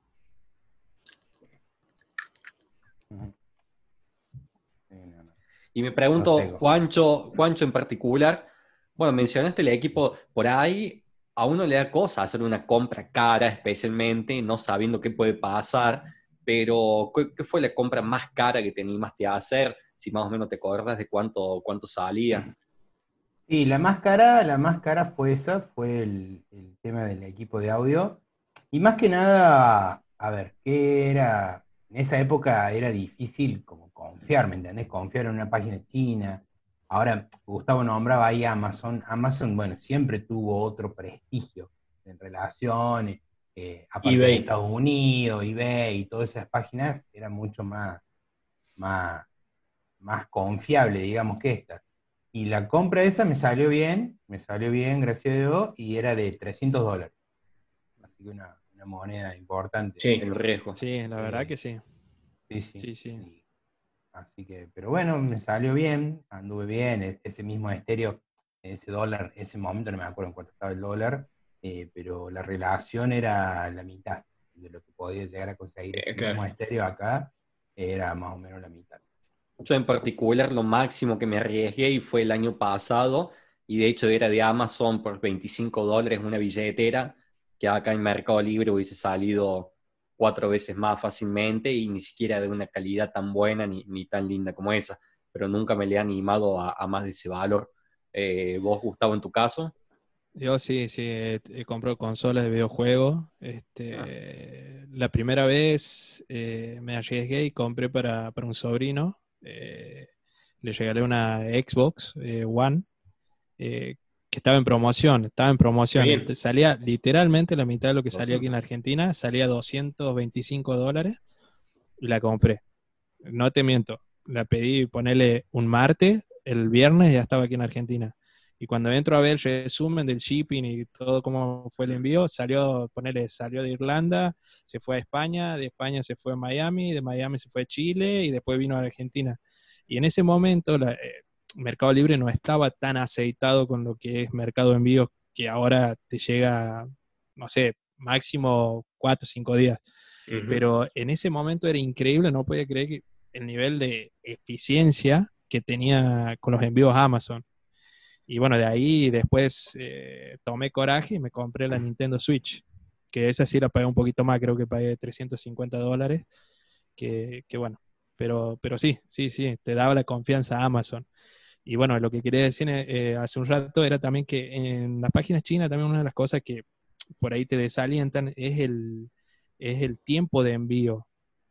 Y me pregunto, Juancho, Juancho en particular, bueno, mencionaste el equipo por ahí, a uno le da cosa hacer una compra cara, especialmente no sabiendo qué puede pasar, pero ¿qué, fue la compra más cara que te animaste a hacer? Si más o menos te acuerdas de cuánto, cuánto salía. Sí, la más cara, la más cara fue esa, fue el, el tema del equipo de audio. Y más que nada, a ver, ¿qué era? En esa época era difícil como confiar, ¿me entendés? Confiar en una página china. Ahora, Gustavo nombraba ahí Amazon. Amazon, bueno, siempre tuvo otro prestigio en relación, eh, aparte de Estados Unidos, eBay y todas esas páginas, era mucho más, más, más confiable, digamos, que esta. Y la compra esa me salió bien, me salió bien, gracias a Dios, y era de 300 dólares. Así que una, moneda importante. Sí, el riesgo. Sí, la verdad que sí. Sí, sí. sí, sí. Así que, pero bueno, me salió bien, anduve bien, ese mismo estéreo, ese dólar, ese momento no me acuerdo en cuánto estaba el dólar, eh, pero la relación era la mitad de lo que podía llegar a conseguir eh, ese mismo estéreo acá, era más o menos la mitad. Yo en particular lo máximo que me arriesgué y fue el año pasado y de hecho era de Amazon por 25 dólares una billetera que acá en Mercado Libre hubiese salido cuatro veces más fácilmente y ni siquiera de una calidad tan buena ni, ni tan linda como esa, pero nunca me le he animado a, más de ese valor. Eh, ¿Vos, Gustavo, en tu caso? Yo sí, sí, he, comprado consolas de videojuegos. Este, ah. La primera vez eh, me arriesgué y compré para, para un sobrino. Eh, le regalé una Xbox One que estaba en promoción, estaba en promoción. Salía literalmente la mitad de lo que salía aquí en Argentina, salía 225 dólares y la compré. No te miento, la pedí ponerle un martes, el viernes ya estaba aquí en Argentina. Y cuando entro a ver el resumen del shipping y todo cómo fue el envío, salió, ponerle, salió de Irlanda, se fue a España, de España se fue a Miami, de Miami se fue a Chile y después vino a Argentina. Y en ese momento la, eh, Mercado Libre no estaba tan aceitado con lo que es Mercado Envíos, que ahora te llega, no sé, máximo cuatro o cinco días. Pero en ese momento era increíble, no podía creer que el nivel de eficiencia que tenía con los envíos Amazon. Y bueno, de ahí después eh, tomé coraje y me compré la Nintendo Switch, que esa sí la pagué un poquito más, creo que pagué 350 dólares, que, bueno, pero, pero sí, sí, sí, te daba la confianza a Amazon. Y bueno, lo que quería decir eh, hace un rato era también que en las páginas chinas también una de las cosas que por ahí te desalientan es el, es el tiempo de envío.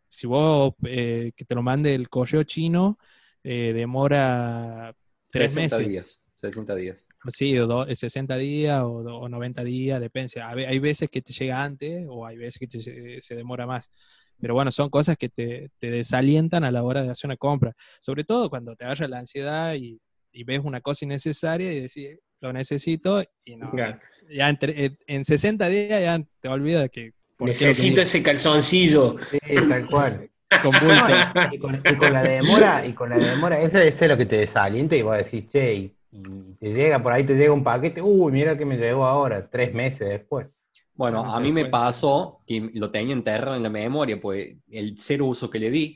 Si vos eh, que te lo mande el correo chino, demora tres meses. Días. 60 días. Sí, o 60 días o, 90 días, depende. Hay veces que te llega antes o hay veces que se demora más. Pero bueno, son cosas que te, desalientan a la hora de hacer una compra. Sobre todo cuando te agarra la ansiedad y, ves una cosa innecesaria y decís, lo necesito y no. Ya entre, en 60 días ya te olvidas que... Necesito ese calzoncillo. Sí, tal cual. [laughs] Con y, con, y, con, la demora, y con la demora, eso, es lo que te desalienta y vos decís, che, y te llega, por ahí te llega un paquete, uy, mira que me llegó ahora, tres meses después. Bueno, a mí me pasó que lo tenía enterrado en la memoria, pues el cero uso que le di,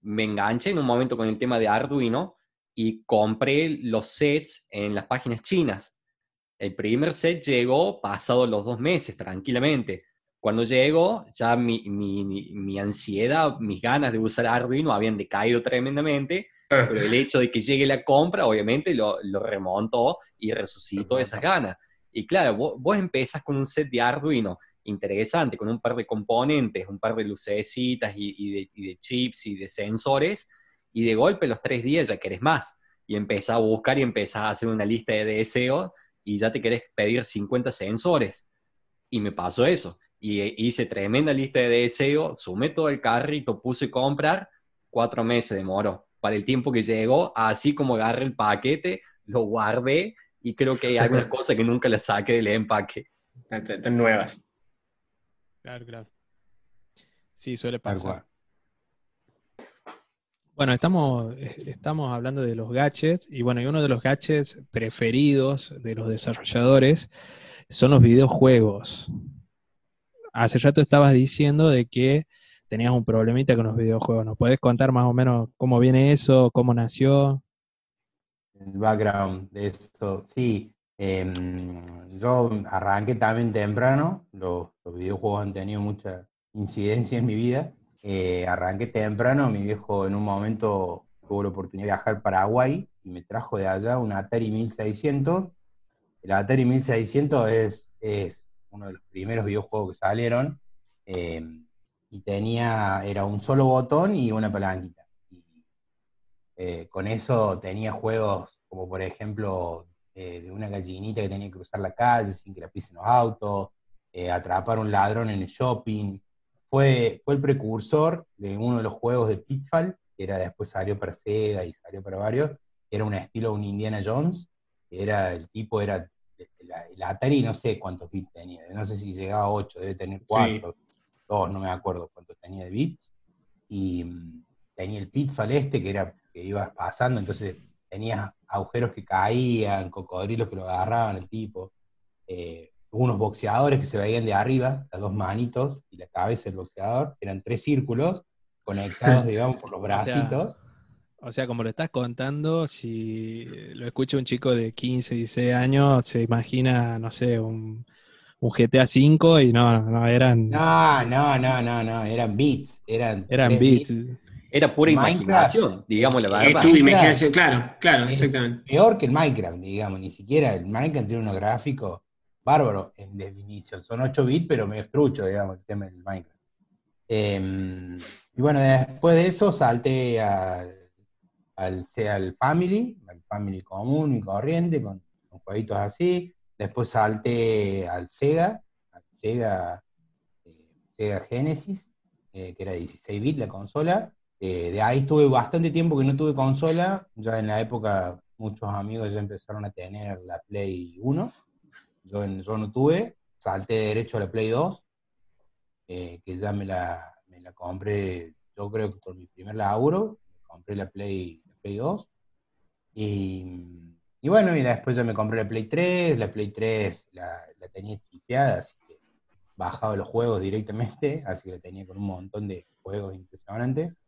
me enganché en un momento con el tema de Arduino y compré los sets en las páginas chinas. El primer set llegó pasado los dos meses, tranquilamente. Cuando llegó, ya mi, mi, mi, ansiedad, mis ganas de usar Arduino habían decaído tremendamente, ah. pero el hecho de que llegue la compra, obviamente, lo, lo remontó y resucitó esas ganas. Y claro, vos, vos empezás con un set de Arduino interesante, con un par de componentes, un par de lucecitas y, y, de, y, de, chips y de sensores, y de golpe los tres días ya querés más. Y empezás a buscar y empezás a hacer una lista de deseos y ya te querés pedir 50 sensores. Y me pasó eso y hice tremenda lista de deseos, sumé todo el carrito, puse comprar, cuatro meses demoró. Para el tiempo que llegó, así como agarré el paquete, lo guardé y creo que hay [laughs] algunas cosas que nunca las saqué del empaque. Están nuevas. Claro, claro. Sí, suele pasar. Bueno, estamos, estamos hablando de los gadgets y bueno, y uno de los gadgets preferidos de los desarrolladores son los videojuegos hace rato estabas diciendo de que tenías un problemita con los videojuegos. ¿Nos puedes contar más o menos cómo viene eso, cómo nació? El background de esto, sí. Em, yo arranqué también temprano, los, videojuegos han tenido mucha incidencia en mi vida. Eh, arranqué temprano, mi viejo en un momento tuvo la oportunidad de viajar a Paraguay y me trajo de allá un Atari 1600. El Atari 1600 es, es uno de los primeros videojuegos que salieron, eh, y tenía, era un solo botón y una palanquita. Eh, con eso tenía juegos como por ejemplo eh, de una gallinita que tenía que cruzar la calle sin que la pisen los autos, atrapar un ladrón en el shopping. Fue, fue el precursor de uno de los juegos de Pitfall, que era después salió para Sega y salió para varios, era un estilo un Indiana Jones, era el tipo era el Atari no sé cuántos bits tenía, no sé si llegaba a 8, debe tener 4, 2, no me acuerdo cuántos tenía de bits. Y mm, tenía el pitfall este que era que ibas pasando, entonces tenía agujeros que caían, cocodrilos que lo agarraban el tipo, eh, unos boxeadores que se veían de arriba, las dos manitos y la cabeza del boxeador, eran tres círculos conectados, [laughs] digamos, por los bracitos. O sea, como lo estás contando, si lo escucha un chico de 15, 16 años, se imagina, no sé, un, un GTA V y no, no, eran... No, no, no, no, no, eran beats. Eran, eran beats. Era pura imaginación, digamos la verdad. tu imaginación, claro, claro, exactamente. Peor que el Minecraft, digamos, ni siquiera el Minecraft tiene unos gráficos bárbaros en definición. Son 8 bits, pero medio estrucho, digamos, el tema del Minecraft. Em, y bueno, después de eso salté al, al, al Family, al Family común y corriente, con, jueguitos así. Después salté al Sega, al Sega, eh, Sega Genesis, eh, que era 16 bits la consola. Eh, de ahí estuve bastante tiempo que no tuve consola, ya en la época muchos amigos ya empezaron a tener la Play 1, yo, yo no tuve, salté derecho a la Play 2, eh, que ya me la, me la, compré, yo creo que con mi primer laburo, compré la Play, la Play 2, y, y, bueno, y después ya me compré la Play 3, la Play 3 la, la tenía chipeada, así que bajaba los juegos directamente, [laughs] así que la tenía con un montón de juegos impresionantes.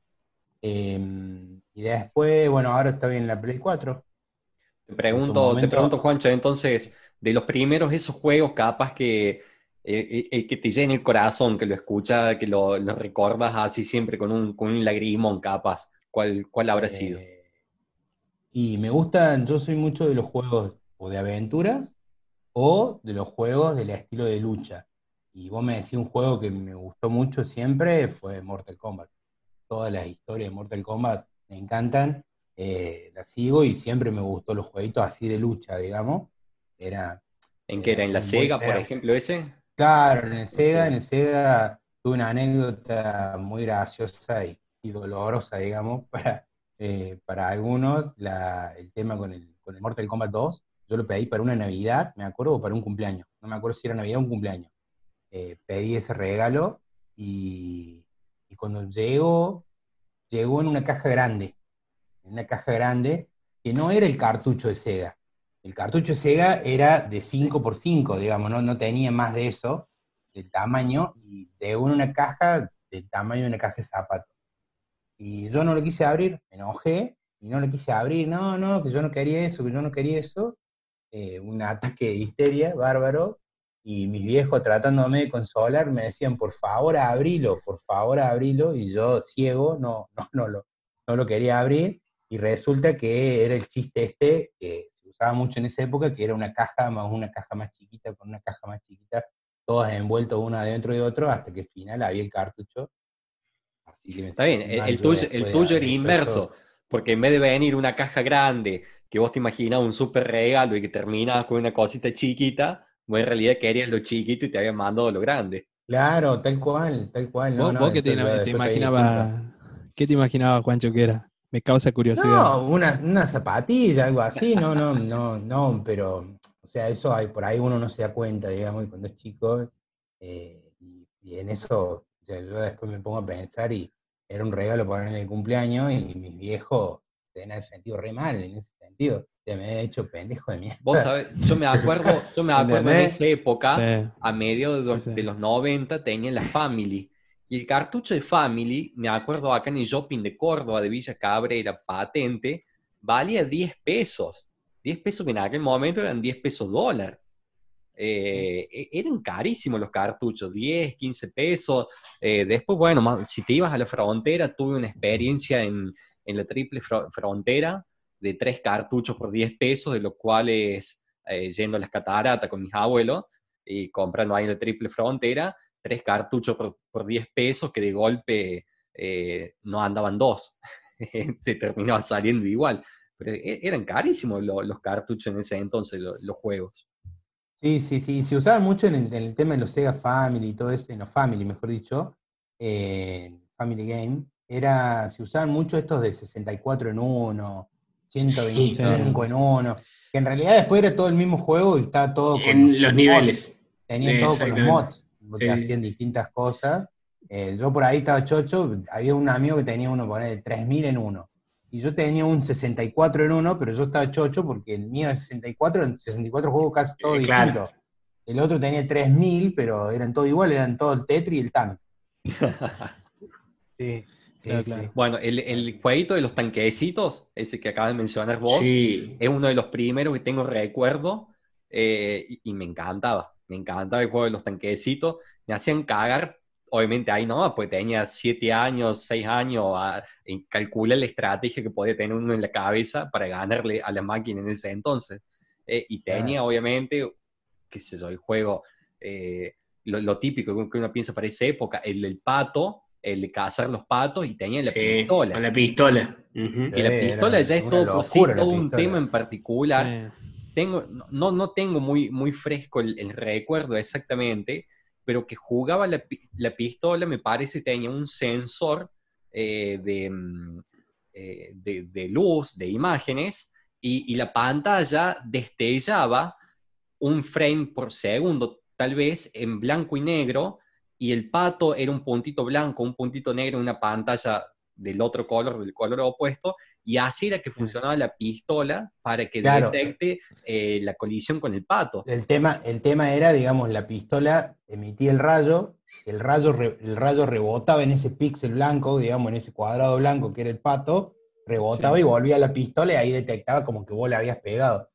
Em, y después, bueno, ahora está bien la Play 4. Te pregunto, te pregunto, Juancho, entonces, de los primeros esos juegos, capaz que eh, eh, el, que te llena el corazón, que lo escucha, que lo, lo recordas así siempre con un, con un lagrimón, capaz, ¿cuál, cuál habrá sido? Eh, y me gustan, yo soy mucho de los juegos o de aventuras o de los juegos del estilo de lucha. Y vos me decís un juego que me gustó mucho siempre, fue Mortal Kombat todas las historias de Mortal Kombat me encantan, eh, las sigo y siempre me gustó los jueguitos así de lucha, digamos. Era, ¿En qué era? ¿En la Sega, por ejemplo, ese? Claro, en el Sega, en el Sega tuve una anécdota muy graciosa y, dolorosa, digamos, [laughs] para, eh, para algunos, el tema con el, con el Mortal Kombat 2. Yo lo pedí para una Navidad, me acuerdo, o para un cumpleaños. No me acuerdo si era Navidad o un cumpleaños. Eh, pedí ese regalo y, y cuando llegó, llegó en una caja grande, en una caja grande, que no era el cartucho de Sega. El cartucho Sega era de 5x5, digamos, no, no tenía más de eso, el tamaño, y llegó una caja del tamaño de una caja de zapatos. Y yo no lo quise abrir, me enojé, y no lo quise abrir, no, no, que yo no quería eso, que yo no quería eso. Eh, un ataque de histeria bárbaro, y mis viejos tratándome de consolar me decían, por favor abrilo, por favor abrilo, y yo ciego no, [laughs] no, no, lo, no lo quería abrir, y resulta que era el chiste este, que usaba mucho en esa época, que era una caja más una caja más chiquita, con una caja más chiquita, todas envueltas una dentro de otro, hasta que al final había el cartucho. Así que Está bien, el, tuyo, el tuyo era inverso, porque en vez de venir una caja grande, que vos te imaginas un súper regalo y que termina con una cosita chiquita, en realidad querías lo chiquito y te habían mandado lo grande. Claro, tal cual, tal cual. No, ¿Vos, qué te, imaginabas, qué te imaginabas, Juancho, que era? Me causa curiosidad. No, una, una zapatilla, algo así, no, no, no, no, pero, o sea, eso hay, por ahí uno no se da cuenta, digamos, cuando es chico, eh, y, en eso, yo después me pongo a pensar y era un regalo para en el cumpleaños y mis viejos en ese sentido re mal, en ese sentido te me he hecho pendejo de mierda. Vos sabés, yo me acuerdo, yo me acuerdo en esa época, a medio de, los 90, tenían la Family. Y el cartucho de Family, me acuerdo acá en el shopping de Córdoba, de Villa Cabrera, patente, valía 10 pesos. 10 pesos que en aquel momento eran 10 pesos dólar. Eh, e, eran carísimos los cartuchos, 10, 15 pesos. Eh, después, bueno, si te ibas a la frontera, tuve una experiencia en, en la triple frontera, de tres cartuchos por 10 pesos, de los cuales eh, yendo a las cataratas con mis abuelos y comprando ahí la triple frontera, tres cartuchos por, por 10 pesos que de golpe eh, no andaban dos, [laughs] te terminaba saliendo igual. Pero e, eran carísimos los, cartuchos en ese entonces, los juegos. Sí, sí, sí, se usaban mucho en el, tema de los Sega Family y todo eso, en los Family, mejor dicho, eh, Family Game, era, se usaban mucho estos de 64 en 1, 125 en uno. Que en realidad después era todo el mismo juego y estaba todo con. En los niveles. Tenían todo con los mods, porque hacían distintas cosas. Eh, yo por ahí estaba chocho, había un amigo que tenía uno, poner de 3000 en uno. Y yo tenía un 64 en uno, pero yo estaba chocho porque el mío de 64, en 64 juegos casi todo eh, El otro tenía 3000, pero eran todo igual, eran todo el Tetri y el Tank. [laughs] sí. Sí, Claro, sí. Bueno, el, el jueguito de los tanquecitos, ese que acabas de mencionar vos, Sí. es uno de los primeros que tengo recuerdo eh, y, y me encantaba. Me encantaba el juego de los tanquecitos. Me hacían cagar, obviamente ahí no, pues tenía siete años, seis años, a, y calcula la estrategia que podía tener uno en la cabeza para ganarle a la máquina en ese entonces. Eh, y tenía, obviamente, qué sé yo, el juego, eh, lo, lo típico que uno piensa para esa época, el del pato, el de cazar los patos y tenía la Sí, pistola. Con la pistola. Ujú. Y la pistola era ya es todo, por sí, todo un tema en particular. Sí. Tengo, no, no tengo muy, muy fresco el, recuerdo exactamente, pero que jugaba la, pi- la pistola, me parece, tenía un sensor eh, de, mm, eh, de, luz, de imágenes, y, la pantalla destellaba un frame por segundo, tal vez en blanco y negro, y el pato era un puntito blanco, un puntito negro una pantalla del otro color, del color opuesto, y así era que funcionaba la pistola para que Claro. detecte eh, la colisión con el pato. El tema, el tema era, digamos, la pistola emitía el rayo, el rayo, re- el rayo rebotaba en ese píxel blanco, digamos, en ese cuadrado blanco que era el pato, rebotaba Sí. y volvía a la pistola y ahí detectaba como que vos la habías pegado.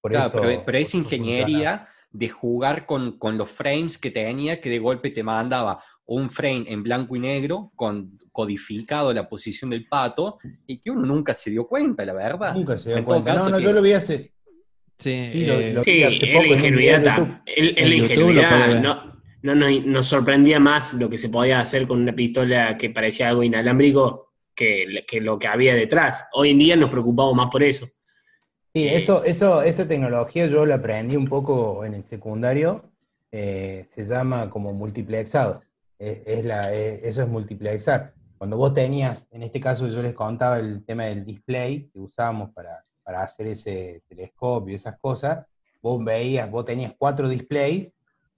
Por Claro, eso- pero, esa funcionaba. ingeniería de jugar con, con los frames que tenía, que de golpe te mandaba un frame en blanco y negro, con codificado la posición del pato, y que uno nunca se dio cuenta, la verdad. Nunca se dio En cuenta. caso No, no, que- yo lo vi hace. Sí, Sí, lo- eh, lo- Sí, hace poco la ingenuidad. lo puede ingenuidad. No, no nos, nos sorprendía más lo que se podía hacer con una pistola que parecía algo inalámbrico que, que lo que había detrás. Hoy en día nos preocupamos más por eso. Sí, eso, eso, esa tecnología yo la aprendí un poco en el secundario. eh, se llama como multiplexado. Es, es la, es- eso es multiplexar. Cuando vos tenías, en este caso yo les contaba el tema del display que usábamos para, para hacer ese telescopio y esas cosas, vos veías, vos tenías cuatro displays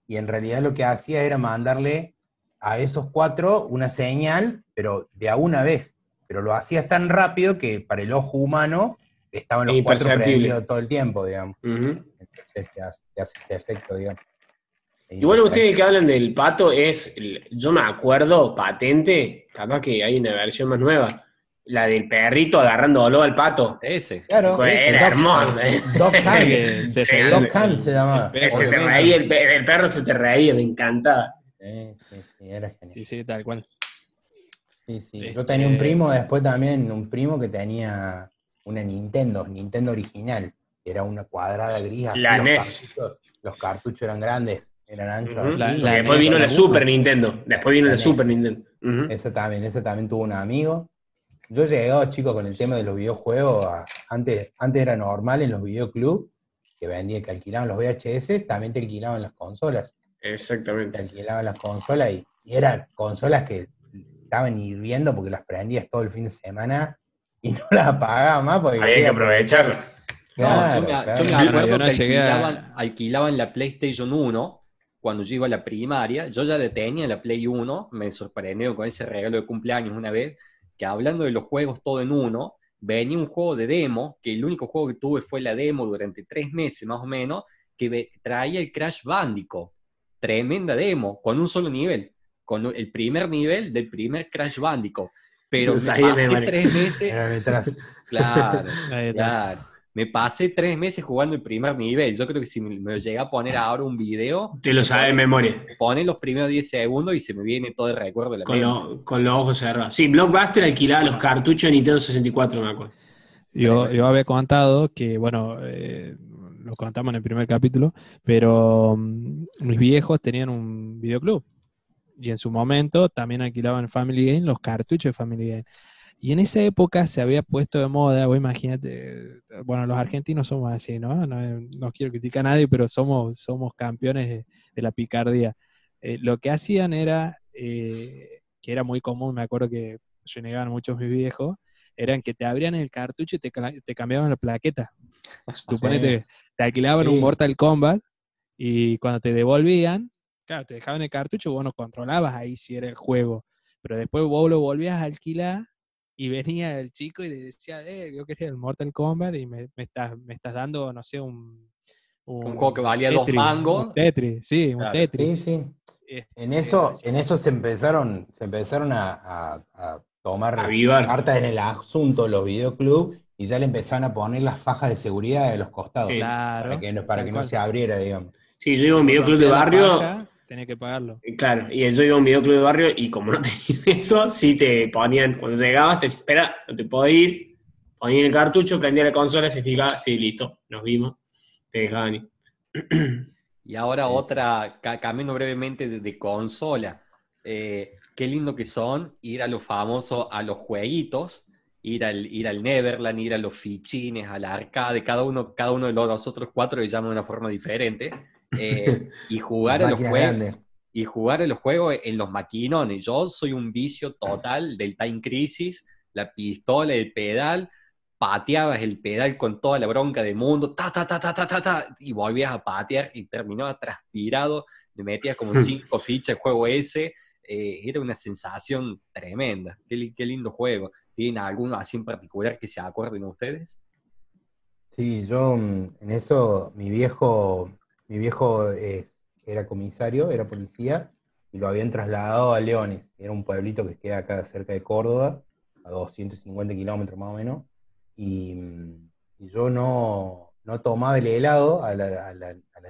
y en realidad lo que hacía era mandarle a esos cuatro una señal, pero de a una vez. Pero lo hacías tan rápido que para el ojo humano estaban los cuatro prendidos todo el tiempo, digamos. Entonces te hace, te hace ese efecto, digamos. Igual ustedes que hablan del pato es, el- yo me acuerdo patente, capaz que hay una versión más nueva, la del perrito agarrándolo al pato. Ese. Claro, era Dog- hermoso, eh. Dog [laughs] Hunt. se llamaba. Se te reía, el, pe- el perro se te reía, me encantaba. Sí, sí, sí, era genial. Sí, sí, tal cual. Sí, sí. Yo Este- tenía un primo después también, un primo que tenía una Nintendo, Nintendo original, era una cuadrada gris. así, La los NES. Cartuchos, los cartuchos eran grandes, eran anchos. Así. La- la después NES, vino la la Super Nintendo. Después vino La. Super Nintendo. Eso también, eso también tuvo un amigo. Yo llegué, chicos, con el tema de los videojuegos. a- antes, antes era normal en los videoclubs que vendían, que alquilaban los VHS, también te alquilaban las consolas. Te Exactamente. alquilaban las consolas y, y eran consolas que estaban hirviendo porque las prendías todo el fin de semana y [laughs] no las apagabas más porque Había que aprovecharlo. No, yo me, claro. yo me acuerdo yo no que llegué a- alquilaban, alquilaban la PlayStation 1 cuando yo iba a la primaria. Yo ya la tenía la Play 1. Me sorprendió con ese regalo de cumpleaños una vez. Que hablando de los juegos todo en uno, venía un juego de demo. Que el único juego que tuve fue la demo durante tres meses más o menos. Que traía el Crash Bandicoot. Tremenda demo, con un solo nivel. Con el primer nivel del primer Crash Bandicoot. Pero Lo me pasé memoria. tres meses. [laughs] Claro. Claro. Me pasé tres meses jugando el primer nivel. Yo creo que si me, me llega a poner ahora un video, Te lo sabes de memoria. me pone los primeros 10 segundos y se me viene todo el recuerdo de la Con, lo- con los ojos cerrados. Sí, Blockbuster alquilaba los cartuchos de Nintendo 64, me acuerdo. Yo, yo había contado que, bueno, eh, lo contamos en el primer capítulo, pero mm, mis viejos tenían un videoclub y en su momento también alquilaban Family Game, los cartuchos de Family Game. Y en esa época se había puesto de moda, vos imagínate, bueno, los argentinos somos así, ¿no? No, no quiero criticar a nadie, pero somos, somos campeones de, de la picardía. Eh, lo que hacían era, eh, que era muy común, me acuerdo que renegaban muchos mis viejos, eran que te abrían el cartucho y te, te cambiaban la plaqueta. Suponete, te alquilaban un Sí. Mortal Kombat y cuando te devolvían, claro, te dejaban el cartucho, vos no controlabas ahí si era el juego. Pero después vos lo volvías a alquilar y venía el chico y le decía, eh, yo quería el Mortal Kombat y me, me estás, me estás dando, no sé, un... Un juego que valía dos mangos. Un Tetris, sí, un Claro. Tetris. Sí, sí. Este, En eso, en eso se empezaron, se empezaron a, a- a tomar Avivar. cartas en el asunto los videoclubs y ya le empezaron a poner las fajas de seguridad de los costados Sí. Claro. para que no, para que no se abriera, digamos. Sí, yo iba a un videoclub de barrio, Tenía que pagarlo. eh, claro, y yo iba a un videoclub de barrio y como no [laughs] tenían eso, sí te ponían, cuando llegabas, te decían, espera, no te puedo ir, ponían el cartucho, prendía la consola, se fijaba, sí, listo, nos vimos, te dejaban ir. [clears throat] Y ahora Sí, otra, ca- cambiando brevemente de, de consola. Eh, qué lindo que son ir a lo famoso, a los jueguitos, ir al, ir al Neverland, ir a los fichines, al arcade, cada uno, cada uno de los nosotros cuatro le llama de una forma diferente, eh, [laughs] y jugar a los juegos. y jugar a los juegos en los maquinones. Yo soy un vicio total del Time Crisis, la pistola, el pedal, pateabas el pedal con toda la bronca del mundo, ta, ta, ta, ta, ta, ta, ta, y volvías a patear y terminaba transpirado, le metías como [laughs] cinco fichas el juego ese, eh, era una sensación tremenda. Qué, qué lindo juego. ¿Tienen alguno así en particular que se acuerden ustedes? Sí, yo mm, en eso, mi viejo, mi viejo es- era comisario, era policía, y lo habían trasladado a Leones. Era un pueblito que queda acá cerca de Córdoba, a 250 kilómetros más o menos. Y, mm, y yo no, no tomaba el helado a la,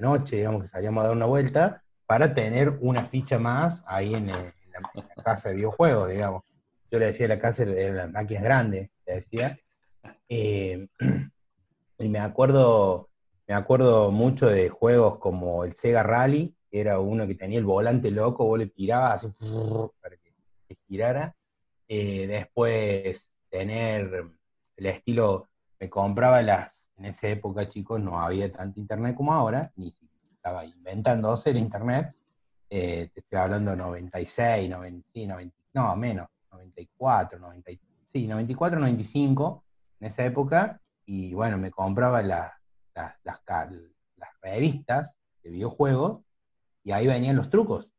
noche, digamos que salíamos a dar una vuelta, para tener una ficha más ahí en, eh, en la, en la casa de videojuegos, digamos. Yo le decía a la casa de las máquinas grandes, le decía. Eh, [clears throat] y me acuerdo, me acuerdo mucho de juegos como el Sega Rally, que era uno que tenía el volante loco, vos le tirabas así para que girara. Eh, después tener el estilo, me compraba las, en esa época chicos no había tanto internet como ahora, ni si estaba inventándose el internet. Eh, te estoy hablando 96, 90, sí, 90, no, menos, 94, 90, sí, 94, 95, en esa época, y bueno, me compraba la- la- las, revistas de videojuegos, y ahí venían los trucos.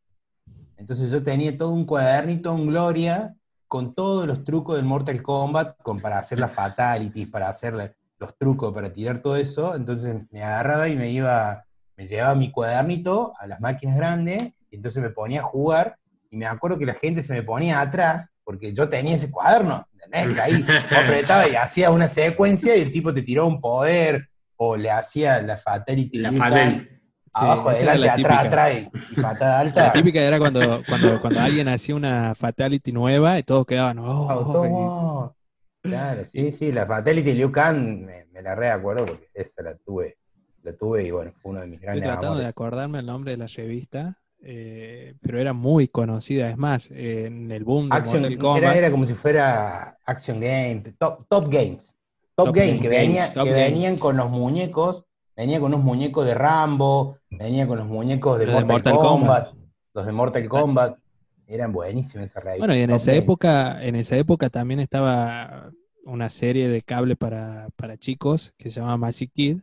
Entonces yo tenía todo un cuadernito en Gloria con todos los trucos del Mortal Kombat, con, para hacer las fatalities, para hacer los trucos, para tirar todo eso. Entonces me agarraba y me iba, me llevaba mi cuadernito a las máquinas grandes, y entonces me ponía a jugar, y me acuerdo que la gente se me ponía atrás, porque yo tenía ese cuaderno, ¿entendés? Que ahí [laughs] apretaba y hacía una secuencia y el tipo te tiró un poder, o le hacía la fatality. La brutal, fatal. Sí, abajo, adelante, la atrás, típica. atrás, y patada alta. La típica era cuando, cuando, cuando alguien hacía una fatality nueva y todos quedaban, oh, Auto- Claro, sí, sí, la Fatality Liu Kang me, me la reacuerdo porque esa la tuve, la tuve y bueno, fue uno de mis Estoy grandes tratando de amores. acordarme el nombre de la revista, eh, pero era muy conocida. Es más, eh, en el boom de Action, Mortal Kombat, era, era como si fuera Action Game, Top, Top Games. Top, Top Game, Games, que, venía, Top que venían con los muñecos, venía con unos muñecos de Rambo, venía con los muñecos de Los de Mortal, Kombat, Kombat. los de Mortal Kombat, eran buenísimas esas revistas. Bueno, y en Top esa Games. época, en esa época también estaba una serie de cable para, para chicos que se llamaba Magic Kid,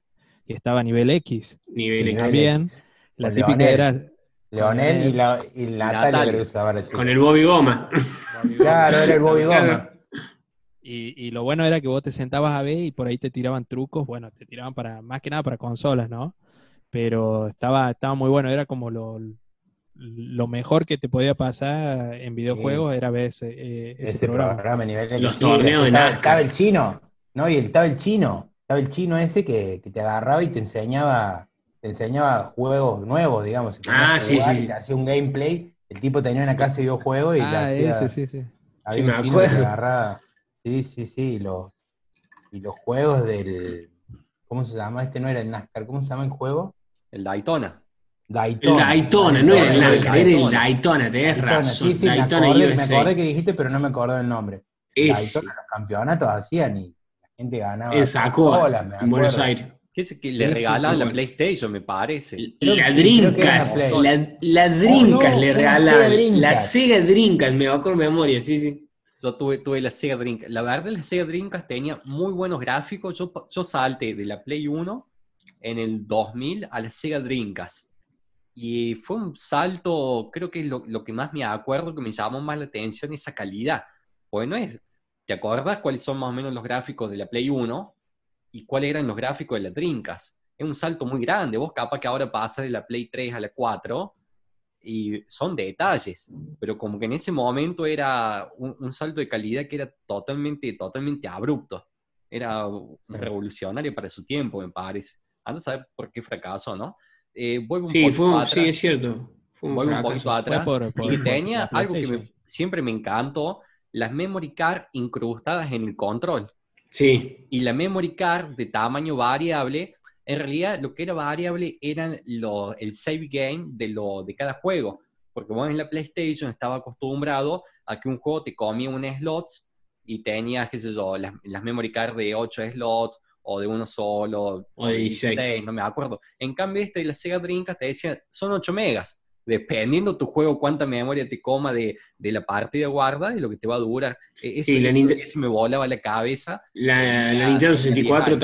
y estaba a nivel X. Nivel Nivel también. X. La típica Leonel. era Leonel y, la, y Natalia, Natalia. que usaba la chica. Con el Bobby Goma. Claro, era el Bobby Goma. Y, y lo bueno era que vos te sentabas a ver y por ahí te tiraban trucos, bueno, te tiraban para, más que nada para consolas, ¿no? Pero estaba, estaba muy bueno, era como lo, lo mejor que te podía pasar en videojuegos era ver ese, eh, ese ese programa. programa, a nivel de Los sí, torneos de estaba, el chino, ¿no? Y estaba el chino, estaba el chino ese que, que te agarraba y te enseñaba, te enseñaba juegos nuevos, digamos. Ah, sí, sí, y sí. te hacía un gameplay, el tipo tenía una casa de videojuegos y le Ah, hacía, ese, sí, sí. había Sí, un me chino que te acuerdo. agarraba, sí, sí, sí, y los, y los juegos del, ¿cómo se llama? Este no era el NASCAR, ¿cómo se llama el juego? El Daytona. El Daytona. Daytona, no era el Daytona, NASCAR, era el Daytona. Daytona, tenés Daytona, razón. sí, sí, me Daytona acordé, me acordé que dijiste, pero no me acordé el nombre. Ese, Daytona, los campeonatos hacían y la gente ganaba. en Sacoa, me en Buenos acuerdo. Aires. ¿Qué es que le sí, regalaban sí, la bueno. PlayStation, me parece? La Play. la, la Drinkas no, le regalaban. Sega La Dreamcast. Sega Drinkas, me acuerdo de memoria, sí, sí. Yo tuve, tuve la Sega Dreamcast. La verdad, la Sega Dreamcast tenía muy buenos gráficos. Yo, salté de la Play 1 en el 2000 a la Sega Dreamcast. Y fue un salto, creo que es lo, lo que más me acuerdo, que me llamó más la atención, esa calidad. Bueno, es, ¿te acuerdas cuáles son más o menos los gráficos de la Play 1 y cuáles eran los gráficos de la Dreamcast? Es un salto muy grande. Vos capaz que ahora pasas de la Play 3 a la 4 y son detalles, pero como que en ese momento era un, un salto de calidad que era totalmente, totalmente abrupto. Era revolucionario para su tiempo, me parece. Anda a saber por qué fracaso, ¿no? Eh, vuelvo un sí, fue atrás, sí, es cierto. vuelvo un poquito atrás. y tenía algo que siempre me encantó, las memory card incrustadas en el control. Sí. Y la memory card de tamaño variable, en realidad lo que era variable era lo, el save game de, lo, de cada juego. Porque vos en la PlayStation estaba acostumbrado a que un juego te comía un slots y tenías, qué sé yo, las, las memory card de 8 slots o de uno solo, o de 16. no me acuerdo. En cambio, este de la Sega Dreamcast te decía, son 8 megas. Dependiendo tu juego, cuánta memoria te coma de, de la partida guarda y lo que te va a durar. E, eso, sí, la eso me volaba la cabeza. La, la Nintendo 64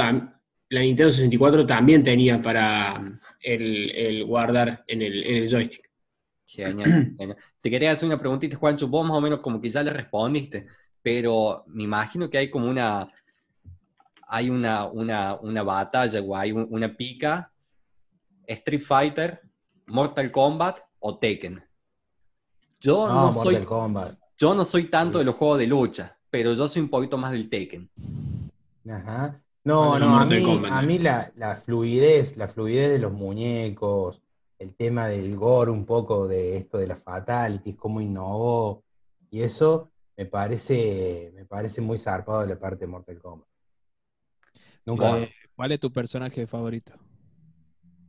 la Nintendo 64 también tenía para el, el guardar en el, en el joystick. [clears throat] Genial, Te quería hacer una preguntita, Juancho. Vos más o menos como que ya le respondiste, pero me imagino que hay como una, hay una, una, una batalla o hay una pica, Street Fighter, Mortal Kombat o Tekken. Yo no, soy, yo no soy tanto de los juegos de lucha, pero yo soy un poquito más del Tekken. Ajá. No, no, a mí, a mí la, la, fluidez, la fluidez de los muñecos, el tema del gore, un poco de esto de las fatalities, cómo innovó, y eso me parece, me parece muy zarpado de la parte de Mortal Kombat. Nunca. Eh, ¿Cuál es tu personaje favorito?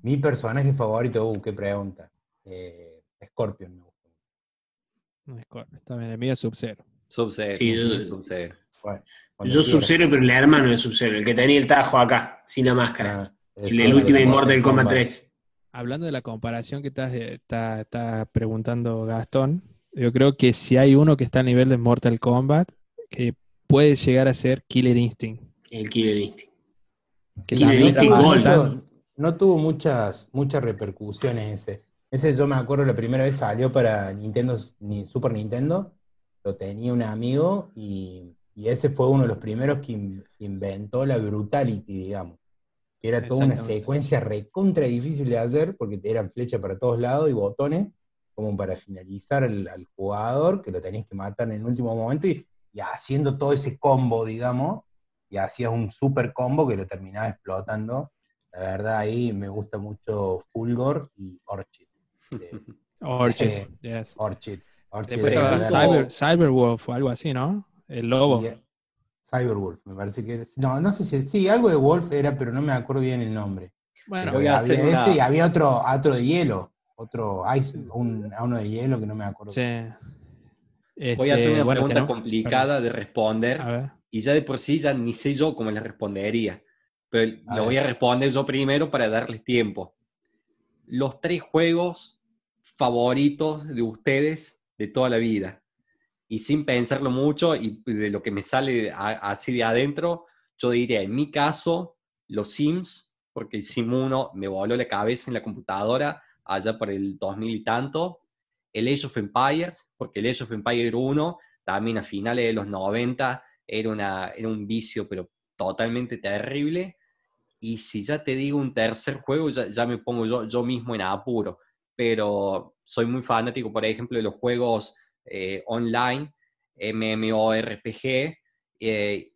Mi personaje favorito, uh, qué pregunta. Eh, Scorpion me gusta. Scorpion, bien, el mío es Sub-Zero. Sub-Zero. Sí, Sub-Zero. Yo Sub-Zero, pero el hermano de Sub-Zero, el que tenía el tajo acá, sin la máscara. Ah, el último Immortal Kombat 3. Hablando de la comparación que estás, está, preguntando Gastón, yo creo que si hay uno que está a nivel de Mortal Kombat, que puede llegar a ser Killer Instinct. El Killer Instinct no, tuvo muchas, muchas repercusiones ese. Ese yo me acuerdo la primera vez salió para Nintendo, Super Nintendo, lo tenía un amigo y, ese fue uno de los primeros que inventó la brutality, digamos. Que era toda una secuencia recontra difícil de hacer porque eran flechas para todos lados y botones, como para finalizar al, jugador, que lo tenías que matar en el último momento y haciendo todo ese combo, digamos, y hacías un super combo que lo terminaba explotando. La verdad, ahí me gusta mucho Fulgor y Orchid. [laughs] Orchid, yes. Orchid. Orchid Cyber, Cyberwolf o algo así, ¿no? El lobo. Cyberwolf, me parece que es. No, no sé si. Sí, algo de Wolf era, pero no me acuerdo bien el nombre. Bueno, voy a había ese y había otro, otro de hielo. Otro ice, un, uno de hielo que no me acuerdo. Sí. voy a hacer este, una pregunta complicada de responder. A ver y ya de por sí ya ni sé yo cómo les respondería. Pero lo voy a responder yo primero para darles tiempo. Los tres juegos favoritos de ustedes de toda la vida. Y sin pensarlo mucho y de lo que me sale así de adentro, yo diría, en mi caso, los Sims, porque el Sim 1 me voló la cabeza en la computadora allá por el 2000 y tanto. El Age of Empires, porque el Age of Empires 1 también a finales de los 90 era, una, era un vicio, pero totalmente terrible. Y si ya te digo un tercer juego, ya, me pongo yo, yo mismo en apuro. Pero soy muy fanático, por ejemplo, de los juegos eh, online, MMORPG, eh,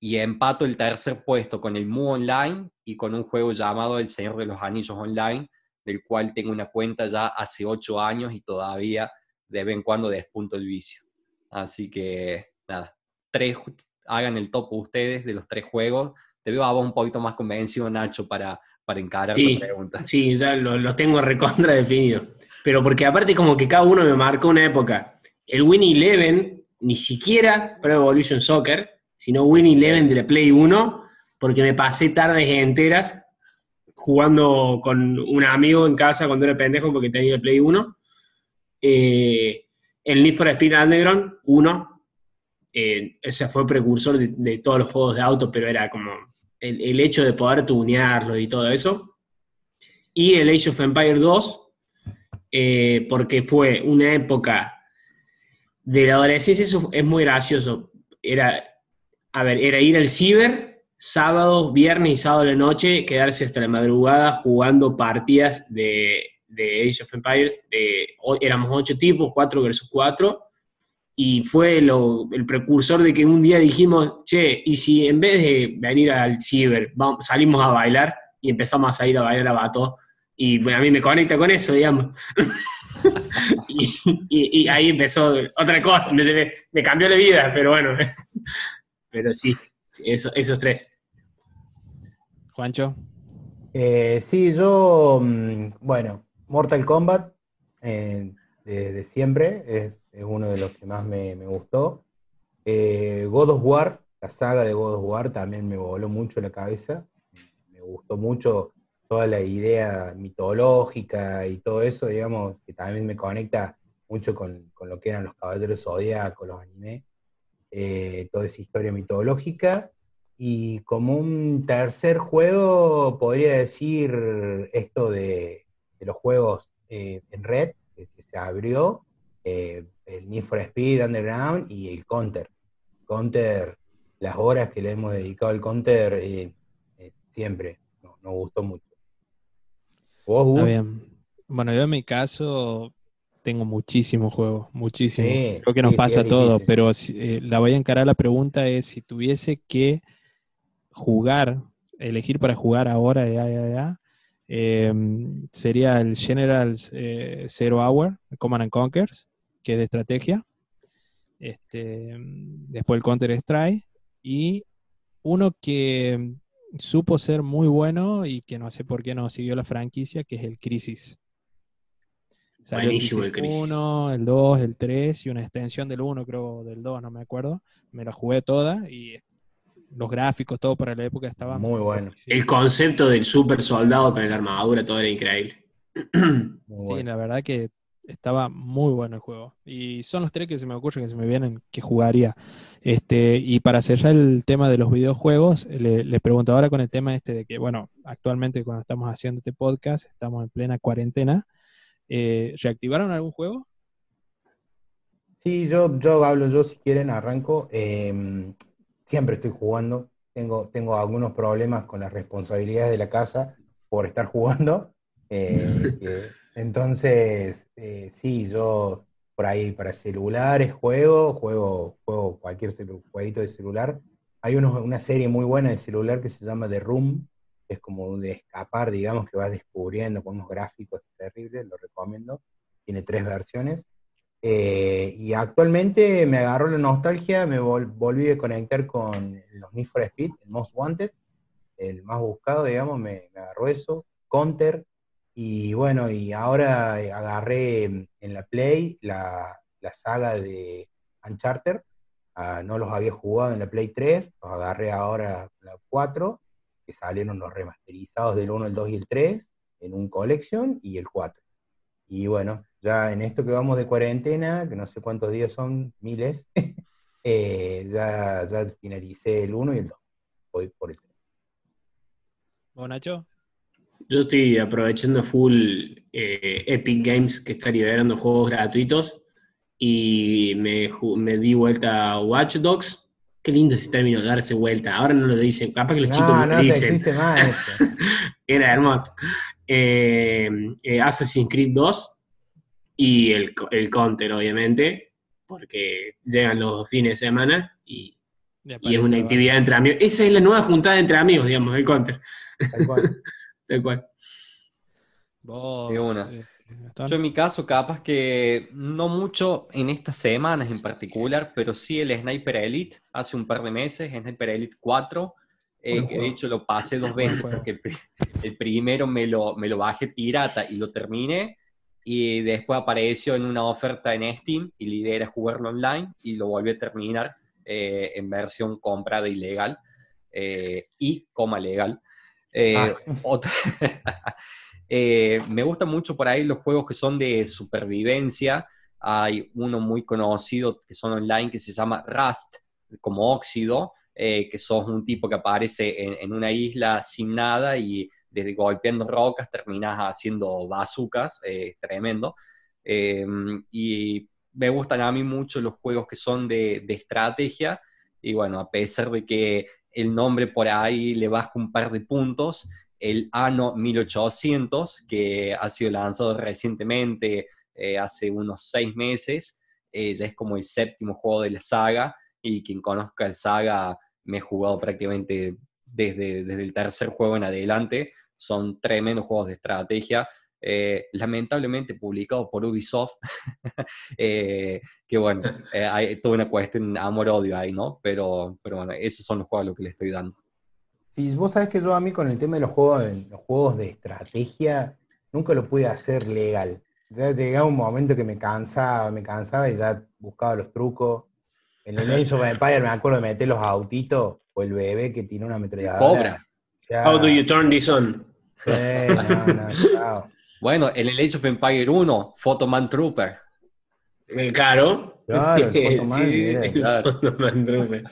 y empato el tercer puesto con el Mu Online y con un juego llamado El Señor de los Anillos Online, del cual tengo una cuenta ya hace ocho años y todavía de vez en cuando despunto el vicio. Así que, nada, tres, hagan el top ustedes de los tres juegos. Te veo a vos un poquito más convencido, Nacho, para, para encarar sí, la pregunta. Sí, ya los tengo recontra definidos. Pero porque aparte como que cada uno me marcó una época. El Win Eleven, ni siquiera Pro Evolution Soccer, sino Win Eleven de la Play 1, porque me pasé tardes enteras jugando con un amigo en casa cuando era pendejo porque tenía el Play 1. Eh, el Need for Speed Underground 1, eh, ese fue precursor de, todos los juegos de auto, pero era como el, hecho de poder tunearlo y todo eso. Y el Age of Empire 2, eh, porque fue una época de la adolescencia, eso es muy gracioso. Era, a ver, era ir al ciber, sábado, viernes y sábado de la noche, quedarse hasta la madrugada jugando partidas de, de Age of Empires, éramos ocho tipos, cuatro versus cuatro, y fue el precursor de que un día dijimos, che, y si en vez de venir al ciber, vamos, salimos a bailar y empezamos a salir a bailar a Bato, y bueno, a mí me conecta con eso, digamos. [laughs] y, ahí empezó otra cosa, me, cambió la vida, pero bueno, pero sí, esos tres. Juancho. Eh, sí, yo, mm, bueno, Mortal Kombat, eh, de, siempre, es, uno de los que más me, gustó. Eh, God of War, la saga de God of War también me voló mucho la cabeza. Me gustó mucho toda la idea mitológica y todo eso, digamos, que también me conecta mucho con, lo que eran los caballeros zodíacos, los anime, toda esa historia mitológica. Y como un tercer juego, podría decir esto de, los juegos eh, en red, que, se abrió, eh, el Need for Speed Underground y el Counter. Counter, las horas que le hemos dedicado al Counter, eh, siempre nos gustó mucho. ¿Vos, Bueno, yo en mi caso tengo muchísimos juegos, muchísimos. Creo que nos pasa todo, pero la voy a encarar la pregunta es si tuviese que jugar, elegir para jugar ahora, ya, ya, ya, em, sería el General eh, Zero Hour, Command and Conquers, que es de estrategia. Este, después el Counter Strike. Y uno que supo ser muy bueno y que no sé por qué no siguió la franquicia, que es el Crisis. Buenísimo el Crisis. 1, el 2, el 3 y una extensión del 1, creo, del 2, no me acuerdo. Me la jugué toda y los gráficos, todo para la época estaba muy bueno. El concepto del super soldado con la armadura, todo era increíble. [clears throat] Sí, la verdad que estaba muy bueno el juego. Y son los tres que se me ocurren, que se me vienen, que jugaría. Este, y para cerrar el tema de los videojuegos, les pregunto ahora con el tema este de que, bueno, actualmente cuando estamos haciendo este podcast, estamos en plena cuarentena. Eh, ¿Reactivaron algún juego? Sí, yo, yo hablo, yo si quieren arranco. Eh, siempre estoy jugando. Tengo, tengo algunos problemas con las responsabilidades de la casa por estar jugando. Eh, [laughs] entonces, eh, sí, yo por ahí para celulares juego, juego, juego cualquier jueguito de celular. Hay una serie muy buena de celular que se llama The Room, es como de escapar, digamos, que vas descubriendo con unos gráficos terribles, lo recomiendo. Tiene tres versiones. Eh, y actualmente me agarró la nostalgia, me volví a conectar con los Need for Speed, el Most Wanted, el más buscado, digamos, me, agarró eso, Counter, y bueno, y ahora agarré en la Play la, saga de Uncharted, ah, no los había jugado en la Play 3, los agarré ahora en la 4, que salieron los remasterizados del 1, el 2 y el 3, en un collection, y el 4. Y bueno, ya en esto que vamos de cuarentena, que no sé cuántos días son, miles, [laughs] eh, ya, ya finalicé el 1 y el 2. Voy por el 3. ¿Vos, Nacho? Yo estoy aprovechando full eh, Epic Games que está liberando juegos gratuitos y me, me di vuelta a Watch Dogs. Qué lindo ese término, darse vuelta. Ahora no lo dicen, capaz que los chicos no, no dicen. existe más eso. [laughs] Era hermoso. Eh, eh, Assassin's Creed 2 y el, el Counter, obviamente, porque llegan los fines de semana y, es una actividad entre amigos. Esa es la nueva juntada entre amigos, digamos, el Counter. Tal cual. [laughs] Tal cual. Eh, Yo en mi caso, capaz que no mucho en estas semanas en particular, pero sí el Sniper Elite, hace un par de meses, Sniper Elite 4, eh, de hecho, lo pasé dos [laughs] veces porque [laughs] el primero me lo, me lo bajé pirata y lo terminé. Y después apareció en una oferta en Steam y la idea era jugarlo online y lo volví a terminar eh, en versión comprada ilegal eh, y coma legal. Ah. [laughs] me gustan mucho por ahí los juegos que son de supervivencia. Hay uno muy conocido que son online que se llama Rust, como óxido, eh, que sos un tipo que aparece en, una isla sin nada y desde golpeando rocas terminas haciendo bazucas, eh, tremendo. Eh, y me gustan a mí mucho los juegos que son de, estrategia y bueno, a pesar de que el nombre por ahí le baja un par de puntos, el Anno 1800, que ha sido lanzado recientemente, eh, hace unos seis meses. Eh, es como el séptimo juego de la saga, y quien conozca el saga, me he jugado prácticamente desde, desde el tercer juego en adelante. Son tremendos juegos de estrategia. Eh, lamentablemente publicado por Ubisoft, [laughs] que bueno, [laughs] hay toda una cuestión amor-odio ahí, ¿no? Pero, pero bueno, esos son los juegos a los que le estoy dando. Sí, vos sabés que yo a mí con el tema de los juegos, los juegos de estrategia, nunca lo pude hacer legal. Ya llegaba un momento que me cansaba, me cansaba y ya buscaba los trucos. En el Age of Empire me acuerdo de meter los autitos o el bebé que tiene una ametralladora. Cobra. How do you turn this on? Bueno, en el Age of Empire 1, Photoman Trooper. Eh, claro. Claro, el [laughs] Photoman. sí,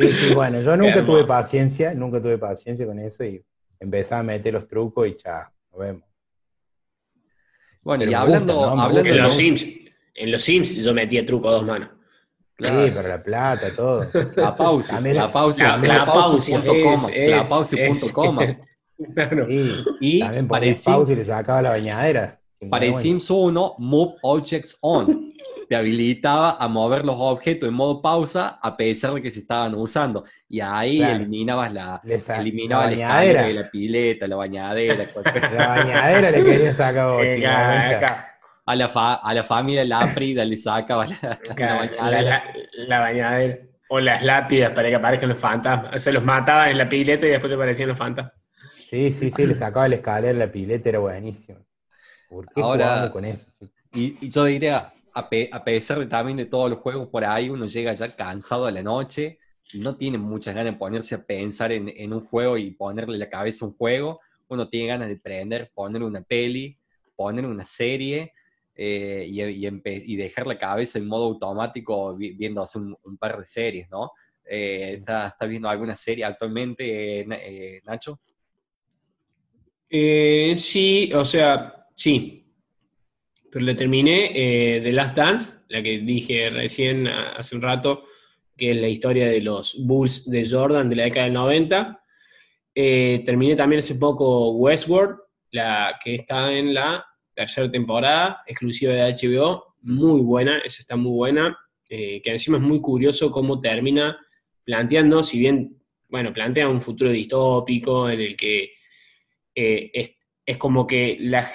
Sí, sí, bueno, yo nunca tuve paciencia, nunca tuve paciencia con eso y empezaba a meter los trucos y ya, nos vemos. Bueno, y hablando, en, los Sims, en los Sims yo metía truco a dos manos. Sí, pero la plata, todo. La pausa, la pausa, la pausa, la pausa y punto coma. [laughs] Claro. y también parecía, pausa y le sacaba la bañadera. Para Sims 1, Move Objects On [laughs] te habilitaba a mover los objetos en modo pausa a pesar de que se estaban usando. Y ahí eliminabas la, eliminabas la, bañadera. de la pileta, la bañadera. [laughs] la bañadera le quería sacar [laughs] a la, a la familia Láprida le sacaba la, bañadera. La, bañadera. O las lápidas para que aparezcan los fantasmas. Se los mataba en la pileta y después te aparecían los fantasmas. Sí, sí, sí, le sacaba la escalera, la pileta, era buenísimo. ¿Por qué Ahora, con eso? Y, y yo diría, a, pesar de también de todos los juegos por ahí, uno llega ya cansado a la noche y no tiene muchas ganas de ponerse a pensar en, un juego y ponerle la cabeza a un juego. Uno tiene ganas de prender, poner una peli, poner una serie eh, y, y, dejar la cabeza en modo automático viendo un, un par de series, ¿no? Eh, ¿Estás viendo alguna serie actualmente, eh, Nacho? sí, o sea, sí, pero le terminé eh, The Last Dance, la que dije recién hace un rato, que es la historia de los Bulls de Jordan de la década del 90. Eh, terminé también hace poco Westworld, la que está en la tercera temporada, exclusiva de HBO, muy buena, esa está muy buena, eh, que encima es muy curioso cómo termina planteando, si bien, bueno, plantea un futuro distópico en el que es, es, como que la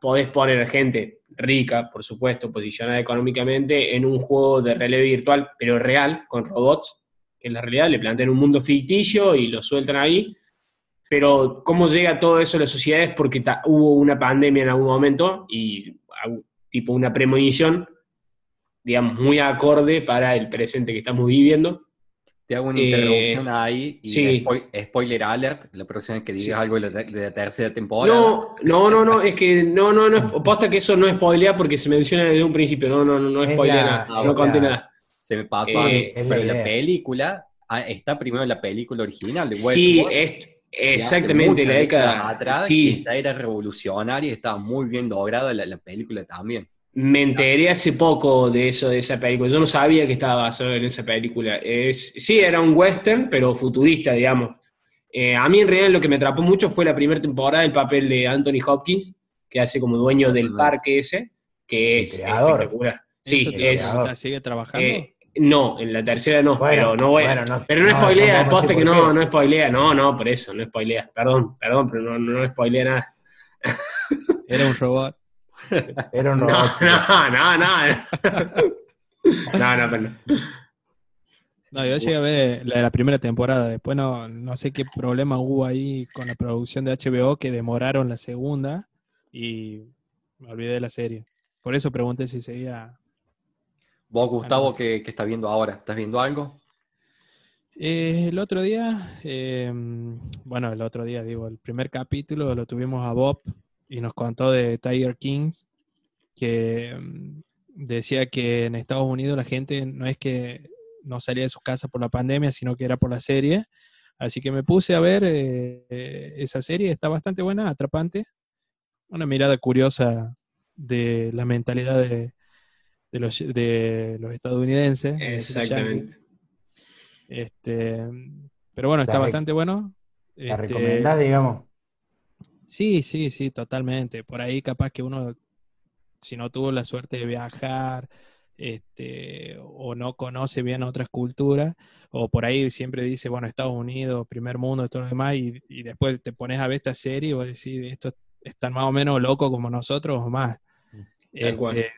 podés poner gente rica, por supuesto, posicionada económicamente, en un juego de relevo virtual, pero real, con robots, que en la realidad le plantean un mundo ficticio y lo sueltan ahí. Pero cómo llega todo eso a la sociedad es porque hubo una pandemia en algún momento y tipo una premonición, digamos, muy acorde para el presente que estamos viviendo. Te hago una interrupción eh, ahí y spoiler alert, la próxima vez que digas algo de la, tercera temporada. No, no, no, no, es que no, no, no, posta que eso no es spoilea porque se menciona desde un principio, no, no, no, no es nada, no conté nada. Se me pasó a mí, eh, pero la película, ah, está primero la película original de Westworld. Sí, es, exactamente, la década atrás, sí. esa era revolucionaria y estaba muy bien lograda la película también. Me enteré hace poco de eso, de esa película. Yo no sabía que estaba basado en esa película. Es, sí, era un western, pero futurista, digamos. Eh, a mí en realidad lo que me atrapó mucho fue la primera temporada, el papel de Anthony Hopkins, que hace como dueño del parque ese, que es espectacular. Sí, es, ¿Sigue trabajando? Eh, no, en la tercera no, pero no voy Pero no, spoilea, no, poste que no, no spoilea, no, no, por eso, no spoilea. Perdón, perdón, pero no, no spoilea nada. Era un robot. Era un robot. No, no, no. No, no, pero no. yo llegué a ver la de la primera temporada, después no, no sé qué problema hubo ahí con la producción de HBO que demoraron la segunda y me olvidé de la serie. Por eso pregunté si seguía. ¿Vos, Gustavo, qué, qué estás viendo ahora? ¿Estás viendo algo? Eh, el otro día, eh, bueno, el otro día, digo, el primer capítulo lo tuvimos a Bob y nos contó de Tiger Kings, que mm, decía que en Estados Unidos la gente no es que no salía de sus casas por la pandemia, sino que era por la serie. Así que me puse a ver eh, eh, esa serie, está bastante buena, atrapante. Una mirada curiosa de la mentalidad de, los, de los estadounidenses. Exactamente. Este, pero bueno, está bastante bueno. ¿La este, recomendás, digamos? Sí, sí, sí, totalmente. Por ahí capaz que uno, si no tuvo la suerte de viajar, este, o no conoce bien otras culturas, o por ahí siempre dice, bueno, Estados Unidos, primer mundo, todo lo demás, y, y después te pones a ver esta serie y vos decís, esto están más o menos locos como nosotros o más. Cual. Este,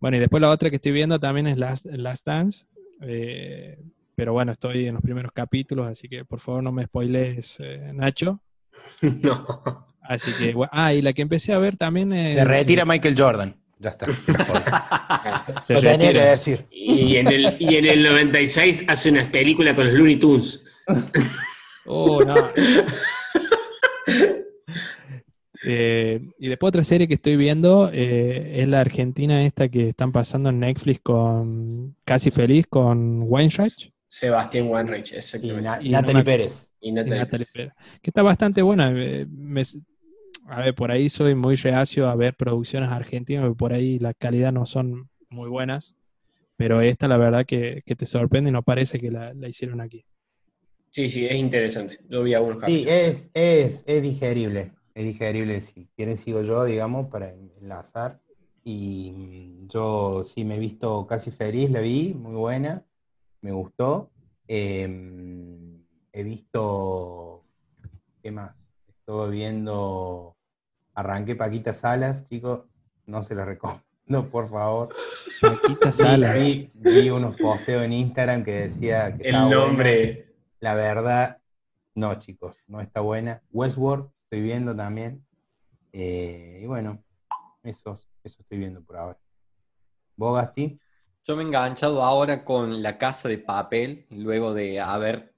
bueno, y después la otra que estoy viendo también es Last, Last Dance. eh, pero bueno, estoy en los primeros capítulos, así que por favor no me spoiles, eh, Nacho. [laughs] No. Así que, bueno, ah, y la que empecé a ver también es. Se retira Michael Jordan. Ya está. [laughs] Se Lo tenía que decir. Y en, el, y en el 96 hace unas películas con los Looney Tunes. Oh, no. [laughs] Eh, y después otra serie que estoy viendo eh, es la argentina esta que están pasando en Netflix con Casi Feliz con Weinreich Sebastián Wanreich, Y, exactamente. Na- Y Natalie Pérez. Y y Natalie Pérez. Pérez, que está bastante buena. eh, me- a ver, por ahí soy muy reacio a ver producciones argentinas, porque por ahí la calidad no son muy buenas, pero esta la verdad que, que te sorprende y no parece que la, la hicieron aquí. Sí, sí, es interesante. Yo vi algunos Sí, capítulos. es, es, es digerible. Es digerible. Si quieren, sigo yo, digamos, para enlazar. Y mm, yo sí me he visto casi feliz, la vi, muy buena. Me gustó. Em, he visto. ¿Qué más? Estuve viendo. Arranqué Paquita Salas, chicos. No se lo recomiendo, por favor. Paquita Salas. vi- vi unos posteos en Instagram que decía que El estaba buena. nombre. La verdad, no, chicos, no está buena. Westworld estoy viendo también. Eh, y bueno, eso, eso estoy viendo por ahora. ¿Vos, Gasti? Yo me he enganchado ahora con La Casa de Papel, luego de haber,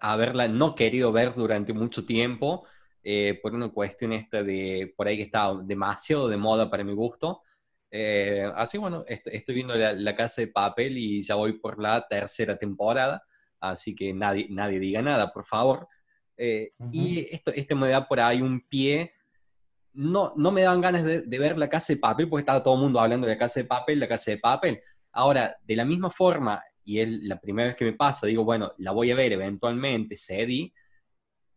haberla no querido ver durante mucho tiempo, eh, por una cuestión esta de, por ahí que estaba demasiado de moda para mi gusto. Eh, así bueno, est- estoy viendo la, La Casa de Papel y ya voy por la tercera temporada, así que nadie, nadie diga nada, por favor. Eh, Y esto, este me da por ahí un pie. No, no me daban ganas de, de ver La Casa de Papel porque estaba todo el mundo hablando de La Casa de Papel, La Casa de Papel. Ahora, de la misma forma, y es la primera vez que me pasa, digo, bueno, la voy a ver eventualmente, cedí.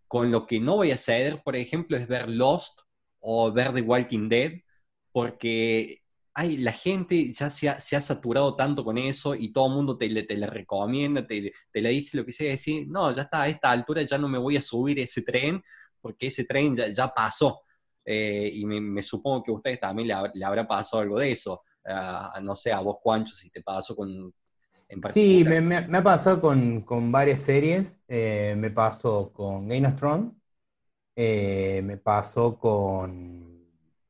Con lo que no voy a ceder, por ejemplo, es ver Lost o ver The Walking Dead, porque ay, la gente ya se ha, se ha saturado tanto con eso y todo el mundo te, te la recomienda, te, te dice lo que sea, decir, no, ya está, a esta altura ya no me voy a subir ese tren, porque ese tren ya, ya pasó. Eh, y me, me supongo que a ustedes también le, hab- le habrá pasado algo de eso. No sé, a vos, Juancho, si te pasó con... En Sí, me, me- me ha pasado con, con varias series. Eh, me pasó con Game of Thrones. eh, me pasó con.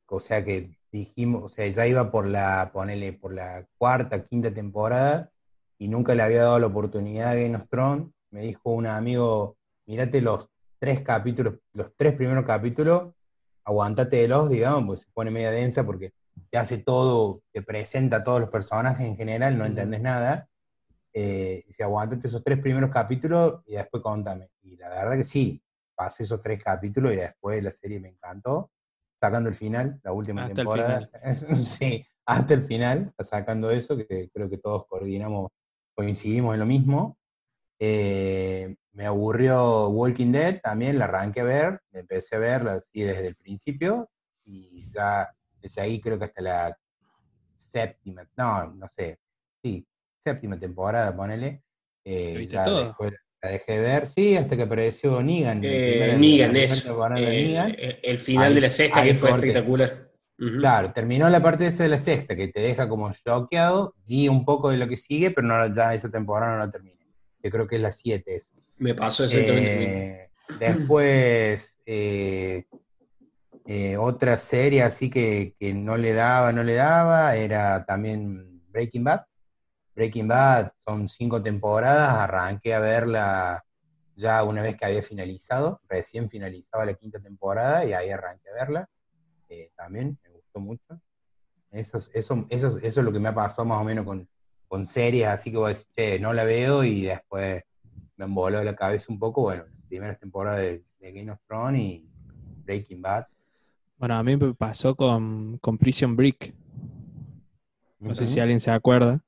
O sea que dijimos, o sea, ya iba por la, ponele, por la cuarta, quinta temporada y nunca le había dado la oportunidad a Game of Thrones. Me dijo un amigo, mírate los tres capítulos, los tres primeros capítulos, aguántate digamos, pues se pone media densa porque te hace todo, te presenta a todos los personajes en general, no Ujú. entendés nada. Eh, dice, aguántate esos tres primeros capítulos y después contame. Y la verdad que sí, pasé esos tres capítulos y después la serie me encantó, sacando el final, la última Hasta temporada. [laughs] sí, hasta el final, sacando eso, que creo que todos coordinamos, coincidimos en lo mismo. Eh, me aburrió Walking Dead, también la arranqué a ver, empecé a verla así desde el principio y ya desde ahí creo que hasta la séptima, no, no sé, sí, séptima temporada, ponele. eh, ¿Lo viste ya todo? después la dejé de ver, sí, hasta que apareció Negan. Eh, Negan, eso. de Eh, Negan. el, final Ahí- de la sexta que fue corté. espectacular. Claro, terminó la parte esa de la sexta, que te deja como choqueado, vi un poco de lo que sigue, pero no, ya esa temporada no la terminé. Yo creo que es la 7 esa. Me pasó. Eh, después, eh, eh, otra serie así que, que no le daba, no le daba, era también Breaking Bad. Breaking Bad son cinco temporadas, arranqué a verla ya una vez que había finalizado, recién finalizaba la quinta temporada y ahí arranqué a verla. Eh, también me gustó mucho. Eso, es- eso, eso, es- eso es lo que me ha pasado más o menos con, con series, así que che, no la veo y después me emboló la cabeza un poco, bueno, primeras temporadas de, de Game of Thrones y Breaking Bad. Bueno, a mí me pasó con, con Prison Break. No sé si alguien se acuerda.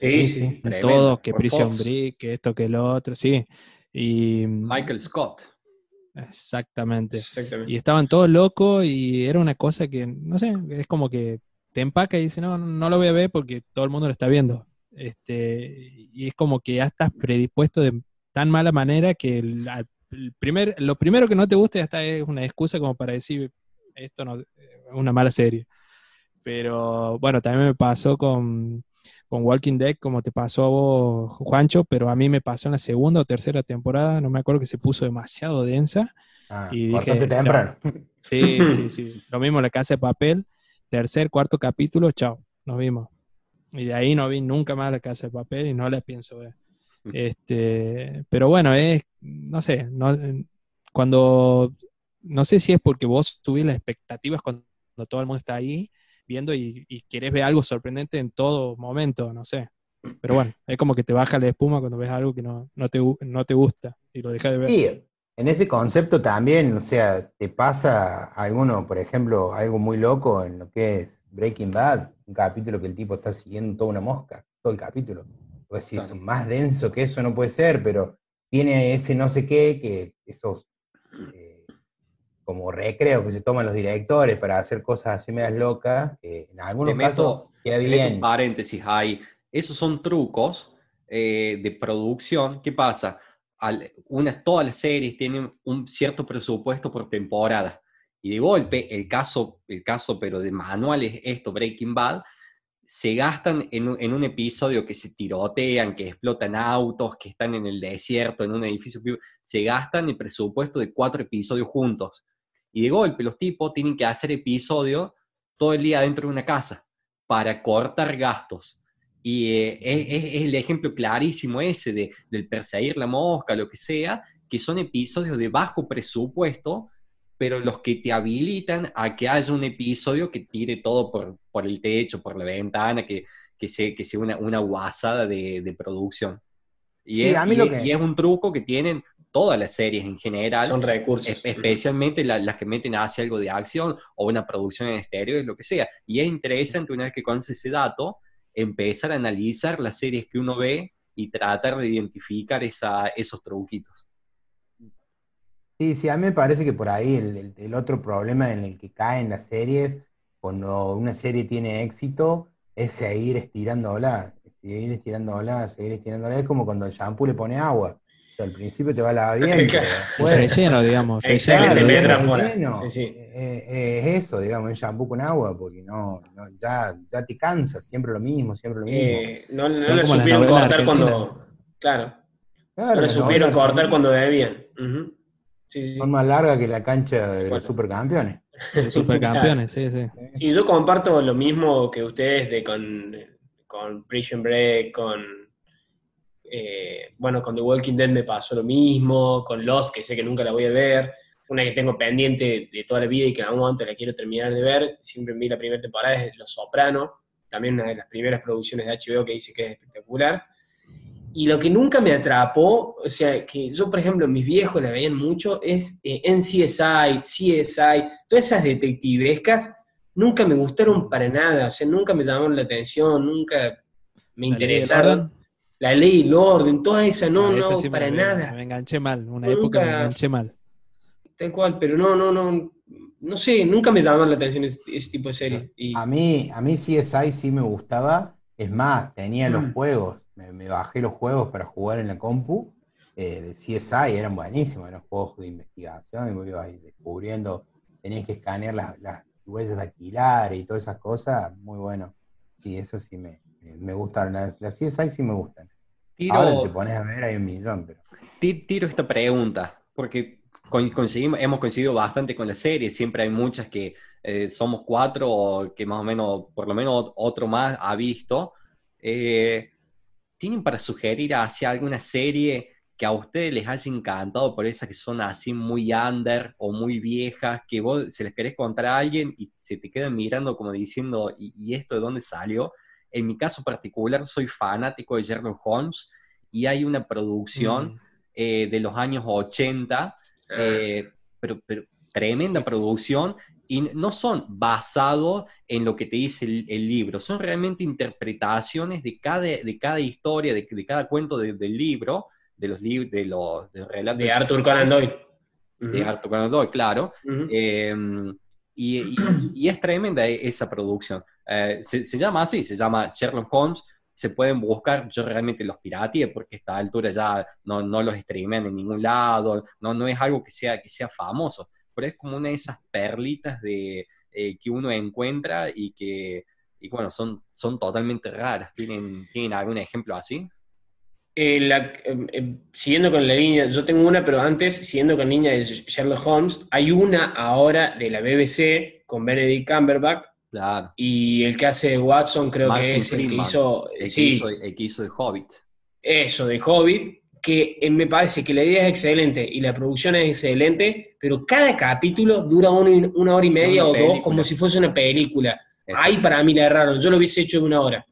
Sí, sí, tremendo. Todos, que Prison Fox. Break, que esto, que lo otro, sí. Y Michael Scott. Exactamente. Exactamente. Y estaban todos locos y era una cosa que, no sé, es como que te empaca y dice, no, no lo voy a ver porque todo el mundo lo está viendo. Este, y es como que ya estás predispuesto de tan mala manera que el primer, lo primero que no te gusta ya está es una excusa como para decir, esto no es una mala serie. Pero bueno, también me pasó con, con Walking Dead, como te pasó a vos, Juancho, pero a mí me pasó en la segunda o tercera temporada, no me acuerdo que se puso demasiado densa. Ah, Y dije, bastante temprano. Sí, sí, sí. Lo mismo La Casa de Papel, tercer, cuarto capítulo, chao, nos vimos. Y de ahí no vi nunca más La Casa de Papel y no la pienso ver. Este, pero bueno, es, no sé, no, cuando, no sé si es porque vos subís las expectativas cuando todo el mundo está ahí viendo y, y querés ver algo sorprendente en todo momento, no sé. Pero bueno, es como que te baja la espuma cuando ves algo que no, no, te, no te gusta y lo dejas de ver. Sí, en ese concepto también, o sea, te pasa alguno, por ejemplo, algo muy loco en lo que es Breaking Bad, un capítulo que el tipo está siguiendo toda una mosca, todo el capítulo. Pues si es más denso que eso no puede ser, pero tiene ese no sé qué, que esos eh, como recreo que se toman los directores para hacer cosas así medias locas, que en algunos meto- casos queda meto un bien. paréntesis ahí. Esos son trucos eh, de producción. ¿Qué pasa? Al- unas, todas las series tienen un cierto presupuesto por temporada. Y de golpe, el caso, el caso pero de manual es esto, Breaking Bad, se gastan en, en un episodio que se tirotean, que explotan autos, que están en el desierto, en un edificio, se gastan el presupuesto de cuatro episodios juntos. Y de golpe los tipos tienen que hacer episodios todo el día dentro de una casa para cortar gastos. Y eh, es, el ejemplo clarísimo ese de, del perseguir la mosca, lo que sea, que son episodios de bajo presupuesto, pero los que te habilitan a que haya un episodio que tire todo por, por el techo, por la ventana, que, que, sea, que sea una, una guasada de, de producción. Y, Sí, es, a mí y que- y es un truco que tienen todas las series en general. Son recursos. Es- especialmente la- las que meten hacia algo de acción o una producción en estéreo, lo que sea. Y es interesante, una vez que conoces ese dato, empezar a analizar las series que uno ve y tratar de identificar esa, esos truquitos. Sí, sí, a mí me parece que por ahí el, el- el otro problema en el que caen las series, cuando una serie tiene éxito, es seguir estirándola, seguir estirándola, seguir estirándola. Es como cuando el shampoo le pone agua. Al principio te va a lavar bien, después... relleno, digamos. Exacto, relleno, relleno. afuera. relleno, Sí, sí. eh, eh, es eso, digamos, el shampoo con agua, porque no, no, ya, ya te cansa, siempre lo mismo, siempre lo mismo. Eh, no no le supieron cortar cuando. Claro, Claro, no le supieron cortar son- cuando debían. Sí, sí, sí. Son más largas que la cancha de Bueno. los supercampeones. [laughs] De supercampeones, sí, sí. Sí, yo comparto lo mismo que ustedes de con, con Prison Break, con eh, bueno, con The Walking Dead me pasó lo mismo, con Lost, que sé que nunca la voy a ver, una que tengo pendiente de toda la vida y que en algún momento la quiero terminar de ver, siempre vi la primera temporada es Los Soprano, también una de las primeras producciones de HBO que dice que es espectacular. Y lo que nunca me atrapó, o sea, que yo, por ejemplo, mis viejos la veían mucho, es eh, NCSI, CSI, todas esas detectivescas, nunca me gustaron para nada, o sea, nunca me llamaron la atención, nunca me interesaron. La ley y el orden, toda esa, no, Ah, esa no, sí me- para me, nada. Me enganché mal. Una Nunca- época me enganché mal. Tal cual, pero no, no, no, no sé, nunca me llamaron la atención ese, ese tipo de series. Y, A mí, a mí CSI sí me gustaba. Es más, tenía los Mm. juegos. Me, me bajé los juegos para jugar en la compu. eh, de CSI eran buenísimos, eran juegos de investigación. Y me iba ahí descubriendo. Tenías que escanear las, las huellas dactilares y todas esas cosas. Muy bueno. Y eso sí me, me- me gustaron. Las, las CSI sí me gustan. Tiro, Ahora te pones a ver, hay un millón, pero. ti- tiro esta pregunta, porque co- coincidimos, hemos coincidido bastante con la serie, siempre hay muchas que eh, somos cuatro o que más o menos, por lo menos otro más ha visto. Eh, ¿Tienen para sugerir hacia alguna serie que a ustedes les haya encantado, por esas que son así muy under o muy viejas, que vos se les querés contar a alguien y se te quedan mirando como diciendo, ¿y, y esto de dónde salió? En mi caso particular, soy fanático de Sherlock Holmes y hay una producción Mm. eh, de los años 80, eh, pero, pero tremenda producción, y no son basados en lo que te dice el, el libro, son realmente interpretaciones de cada, de cada historia, de, de cada cuento de- del libro, de los libros, de los de los relatos. de Arthur Conan Doyle. de Arthur Conan Doyle, claro. Eh, y, es tremenda e- esa producción. Eh, se, se llama así, se llama Sherlock Holmes. Se pueden buscar, yo realmente los pirateé porque a esta altura ya no, no los streamean en ningún lado, no, no es algo que sea, que sea famoso, pero es como una de esas perlitas de, eh, que uno encuentra y que, y bueno, son, son totalmente raras. ¿Tienen, ¿Tienen algún ejemplo así? Eh, la- eh, eh, siguiendo con la línea, yo tengo una, pero antes, siguiendo con la línea de Sherlock Holmes, hay una ahora de la BBC con Benedict Cumberbatch Claro. y el que hace de Watson creo Martin que es el que hizo, El, que sí, hizo, el que hizo The Hobbit. eso, de Hobbit, que eh, me parece que la idea es excelente y la producción es excelente, pero cada capítulo dura una, una hora y media Una o dos como si fuese una película. Ahí para mí la erraron, yo lo hubiese hecho en una hora.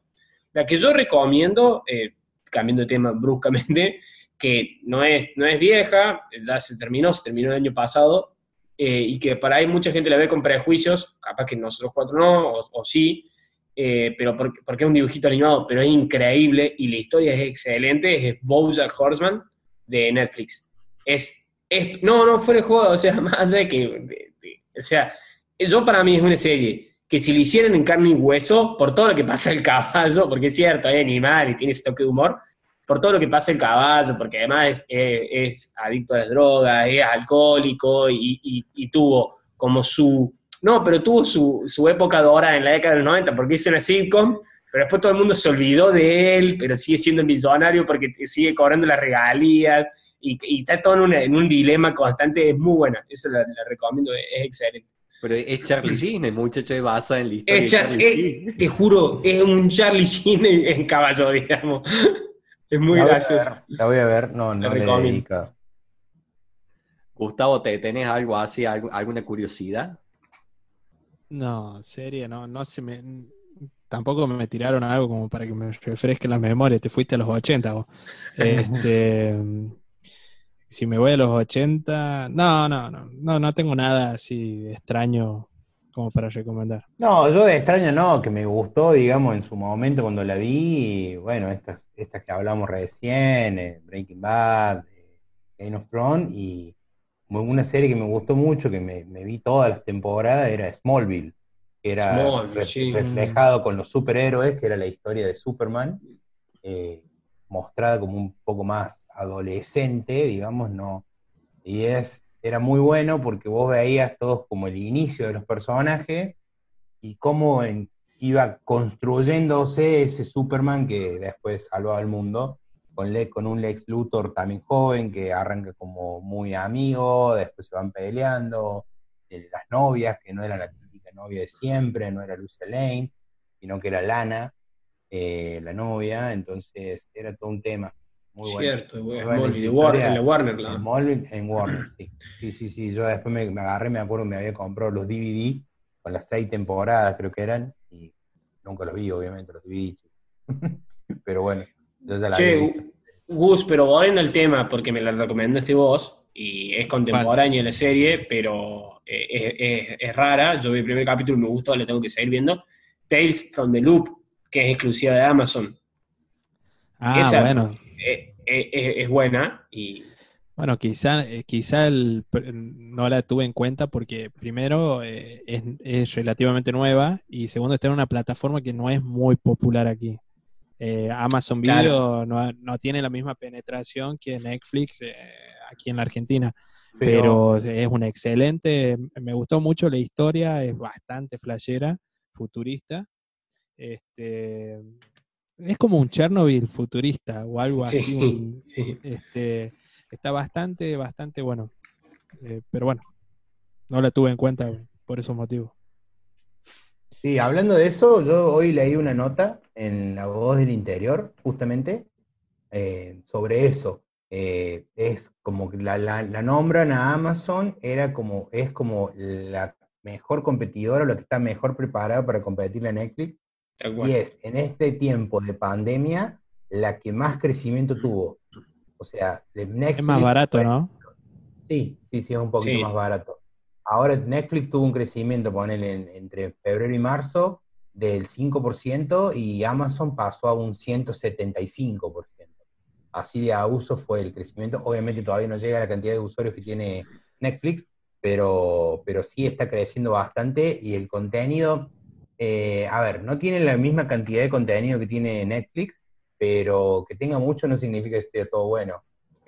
La que yo recomiendo, eh, cambiando de tema bruscamente, [laughs] que no es, no es vieja, ya se terminó, se terminó el año pasado, eh, y que para ahí mucha gente la ve con prejuicios, capaz que nosotros cuatro no, o, o sí, eh, pero porque, porque es un dibujito animado, pero es increíble y la historia es excelente, es Bojack Horseman de Netflix. Es, es no, no, fuera de juego, o sea, [laughs] más de que, de- de- o sea, yo para mí es una serie que si le hicieran en carne y hueso, por todo lo que pasa el caballo, porque es cierto, es animal y tiene ese toque de humor, por todo lo que pasa el caballo, porque además es, es- adicto a las drogas, es alcohólico y, y- tuvo como su... No, pero tuvo su, su época dorada en la década del 90 porque hizo una sitcom, pero después todo el mundo se olvidó de él, pero sigue siendo millonario porque sigue cobrando las regalías y, está todo en, un dilema constante, es muy buena, esa la, la recomiendo, es excelente. Pero es Charlie Sheen, el muchacho de basa en la Es Char- Charlie es- Sheen. te juro, es un Charlie Sheen en, en caballo, digamos. Es muy la gracioso. ver, La voy a ver, no, no le recomiendo. dedico. Gustavo, ¿te tenés algo así, algo- alguna curiosidad? No, serie, no, no se me. Tampoco me tiraron algo como para que me refresque la memoria. Te fuiste a los 80 vos. [laughs] Este, si me voy a los 80, no, no, no, no, no tengo nada así extraño como para recomendar. No, yo de extraño no, que me gustó, digamos, en su momento cuando la vi, y, bueno, estas, estas que hablamos recién, eh, Breaking Bad, eh, Game of Thrones, y una serie que me gustó mucho, que me, me vi todas las temporadas, era Smallville, que era Smallville, re- sí. reflejado con los superhéroes, que era la historia de Superman, eh, mostrada como un poco más adolescente, digamos, no. Y es, era muy bueno porque vos veías todos como el inicio de los personajes y cómo iba construyéndose ese Superman que después salvaba al mundo, con, un Lex Luthor también joven que arranca como muy amigo, después se van peleando, las novias, que no era la típica novia de siempre, no era Lucia Lane, sino que era Lana, eh, la novia, entonces era todo un tema. Muy bueno. Cierto, Muy bueno, Smallville, esa de Warner, la Warner, la- En en Warner, sí. Sí, sí, sí. Yo después me, me agarré, me acuerdo, me había comprado los DVD con las seis temporadas, creo que eran, y nunca los vi, obviamente, los DVD. [laughs] Pero bueno, yo ya la Che, había visto. Gus, pero volviendo al tema, porque me la recomendaste vos, y es contemporánea la serie, pero eh, es, es- es rara. Yo vi el primer capítulo y me gustó, la tengo que seguir viendo. Tales from the Loop, que es exclusiva de Amazon. Ah, Esa- bueno. Eh, eh, es, es buena y Bueno, quizá, eh, quizá el- no la tuve en cuenta porque primero eh, es, es relativamente nueva y segundo está en una plataforma que no es muy popular aquí. Eh, Amazon Claro. Video no, no tiene la misma penetración que Netflix eh, aquí en la Argentina, pero, es una excelente, me gustó mucho la historia, es bastante flashera, futurista. Este, es como un Chernobyl futurista o algo así, Sí, un- [laughs] sí. este, está bastante, bastante bueno. Eh, pero bueno, no la tuve en cuenta por esos motivos. Sí, hablando de eso, yo hoy leí una nota en La Voz del Interior, justamente, eh, sobre eso. Eh, es como que la, la- la nombran a Amazon, era como, es como la mejor competidora, la que está mejor preparada para competirle a Netflix. Y es, en este tiempo de pandemia, la que más crecimiento tuvo. O sea, de Netflix. Es más barato, fue- ¿no? Sí, sí, sí, es un poquito Sí. más barato. Ahora Netflix tuvo un crecimiento, ponele, en- entre febrero y marzo del 5% y Amazon pasó a un 175%. Así de abuso fue el crecimiento. Obviamente todavía no llega a la cantidad de usuarios que tiene Netflix, pero, pero sí está creciendo bastante y el contenido, eh, a ver, no tiene la misma cantidad de contenido que tiene Netflix, pero que tenga mucho no significa que esté todo bueno.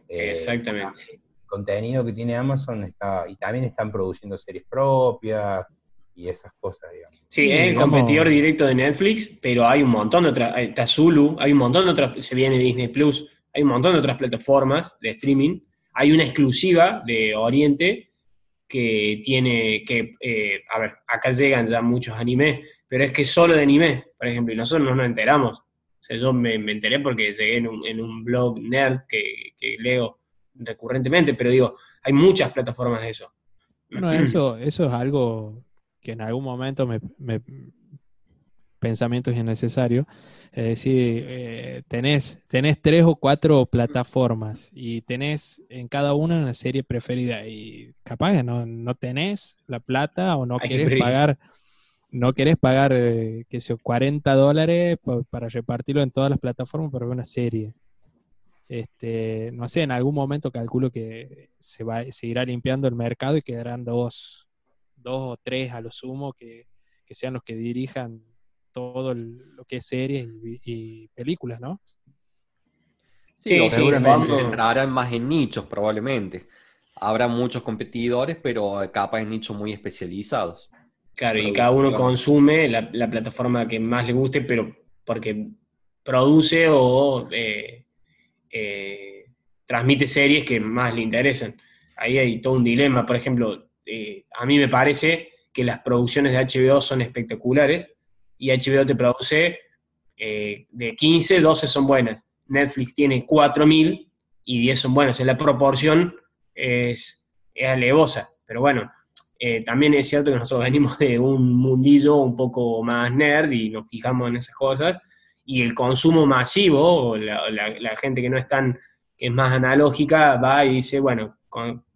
Eh, Exactamente. El contenido que tiene Amazon está, y también están produciendo series propias y esas cosas, digamos. Sí, es el competidor directo de Netflix, pero hay un montón de otras, está Zulu, hay un montón de otras, se viene Disney Plus, hay un montón de otras plataformas de streaming. Hay una exclusiva de Oriente que tiene, que, eh, a ver, acá llegan ya muchos animes, pero es que solo de anime, por ejemplo, y nosotros no nos enteramos. O sea, yo me, enteré porque llegué en un, en un blog nerd que, que, leo recurrentemente, pero digo, hay muchas plataformas de eso. Bueno, [clears throat] eso, eso es algo que en algún momento me, me pensamiento es innecesario, es decir, eh, tenés, tenés tres o cuatro plataformas y tenés en cada una una serie preferida y capaz que no, no tenés la plata o no querés pagar no querés pagar, eh, qué sé 40 dólares para repartirlo en todas las plataformas para ver una serie. Este, no sé, en algún momento calculo que se va, se irá limpiando el mercado y quedarán dos, dos o tres a lo sumo que, que sean los que dirijan todo lo que es series y, películas, ¿no? Sí, seguramente se entrarán más en nichos probablemente. Habrá muchos competidores, pero capas en nichos muy especializados. Claro, y cada uno consume la, plataforma que más le guste, pero porque produce o eh, eh, transmite series que más le interesan. Ahí hay todo un dilema. Por ejemplo, eh, a mí me parece que las producciones de HBO son espectaculares, y HBO te produce eh, de 15, 12 son buenas. Netflix tiene 4.000 y 10 son buenas. En la proporción es, es alevosa. Pero bueno, eh, también es cierto que nosotros venimos de un mundillo un poco más nerd y nos fijamos en esas cosas. Y el consumo masivo, la, la, gente que no es tan, que es más analógica, va y dice, bueno,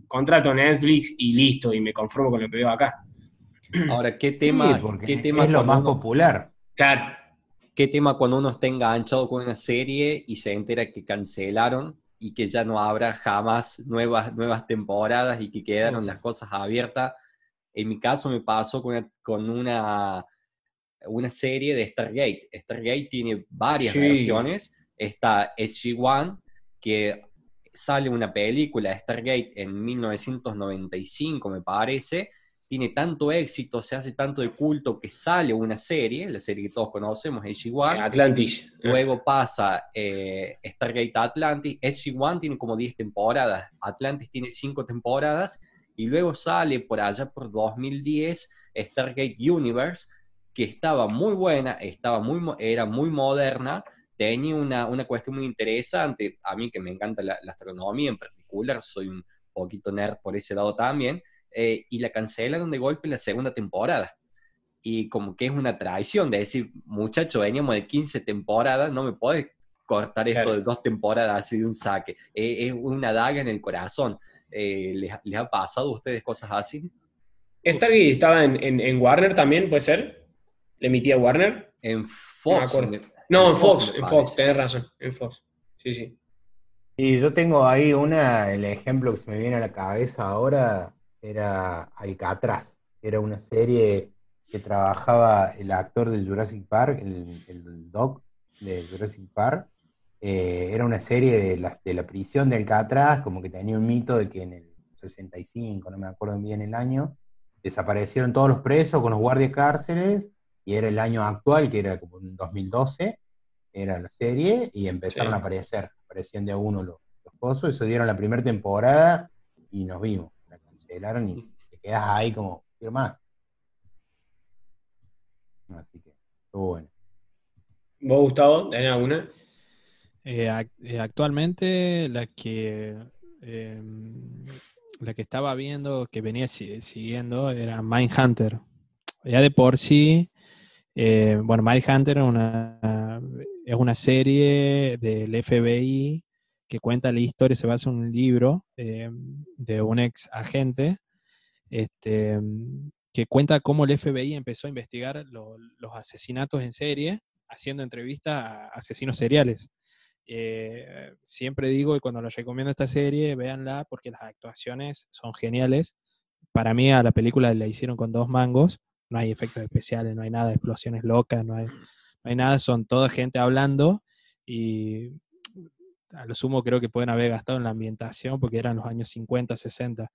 contrato Netflix y listo, y me conformo con lo que veo acá. Ahora, ¿qué tema, ¿qué tema es lo más popular? Claro. ¿Qué tema cuando uno esté enganchado con una serie y se entera que cancelaron y que ya no habrá jamás nuevas, nuevas temporadas y que quedaron las cosas abiertas? En mi caso me pasó con una, con una, una serie de Stargate. Stargate tiene varias versiones. Está SG-1, que sale una película de Stargate en 1995, me parece, tiene tanto éxito, se hace tanto de culto que sale una serie, la serie que todos conocemos, SG-1. Atlantis. Luego pasa eh, Stargate Atlantis. SG-1 tiene como 10 temporadas, Atlantis tiene 5 temporadas, y luego sale por allá por 2010 Stargate Universe, que estaba muy buena, estaba muy, era muy moderna, tenía una, una cuestión muy interesante. A mí que me encanta la astronomía en particular, soy un poquito nerd por ese lado también eh, y la cancelaron de golpe en la segunda temporada. Y como que es una traición de decir, muchacho, veníamos de 15 temporadas, no me puedes cortar esto de dos temporadas así de un saque. es una daga en el corazón. Eh, ¿les, ha pasado a ustedes cosas así? Stargate estaba en, en, Warner también, ¿puede ser? ¿Le emitía Warner? En Fox. No, en Fox, en Fox, tenés razón, en Fox. Sí, sí. Y yo tengo ahí una, el ejemplo que se me viene a la cabeza ahora, era Alcatraz. Era una serie que trabajaba el actor de Jurassic Park, el, el Doc de Jurassic Park. Eh, era una serie de la, de la prisión de Alcatraz, como que tenía un mito de que en el 65, no me acuerdo bien el año, desaparecieron todos los presos con los guardias cárceles, y era el año actual, que era como en 2012, era la serie, y empezaron a aparecer, aparecían de a uno los, los pozos, eso dieron la primera temporada y nos vimos cancelaron y te quedas ahí como, quiero más. Así que, estuvo bueno. ¿Vos, Gustavo, tenés alguna? Eh, eh, actualmente la que em, la que estaba viendo, que venía siguiendo, era Mindhunter. Ya de por sí, eh, bueno, Mindhunter es una, es una serie del FBI que cuenta la historia, se basa en un libro eh, de un ex agente este, que cuenta cómo el FBI empezó a investigar los asesinatos en serie haciendo entrevistas a asesinos seriales. Eh, siempre digo, y cuando les recomiendo esta serie, véanla porque las actuaciones son geniales. Para mí a la película la hicieron con dos mangos, no hay efectos especiales, no hay nada explosiones locas, no hay, no hay nada, son toda gente hablando y a lo sumo creo que pueden haber gastado en la ambientación porque eran los años 50, 60.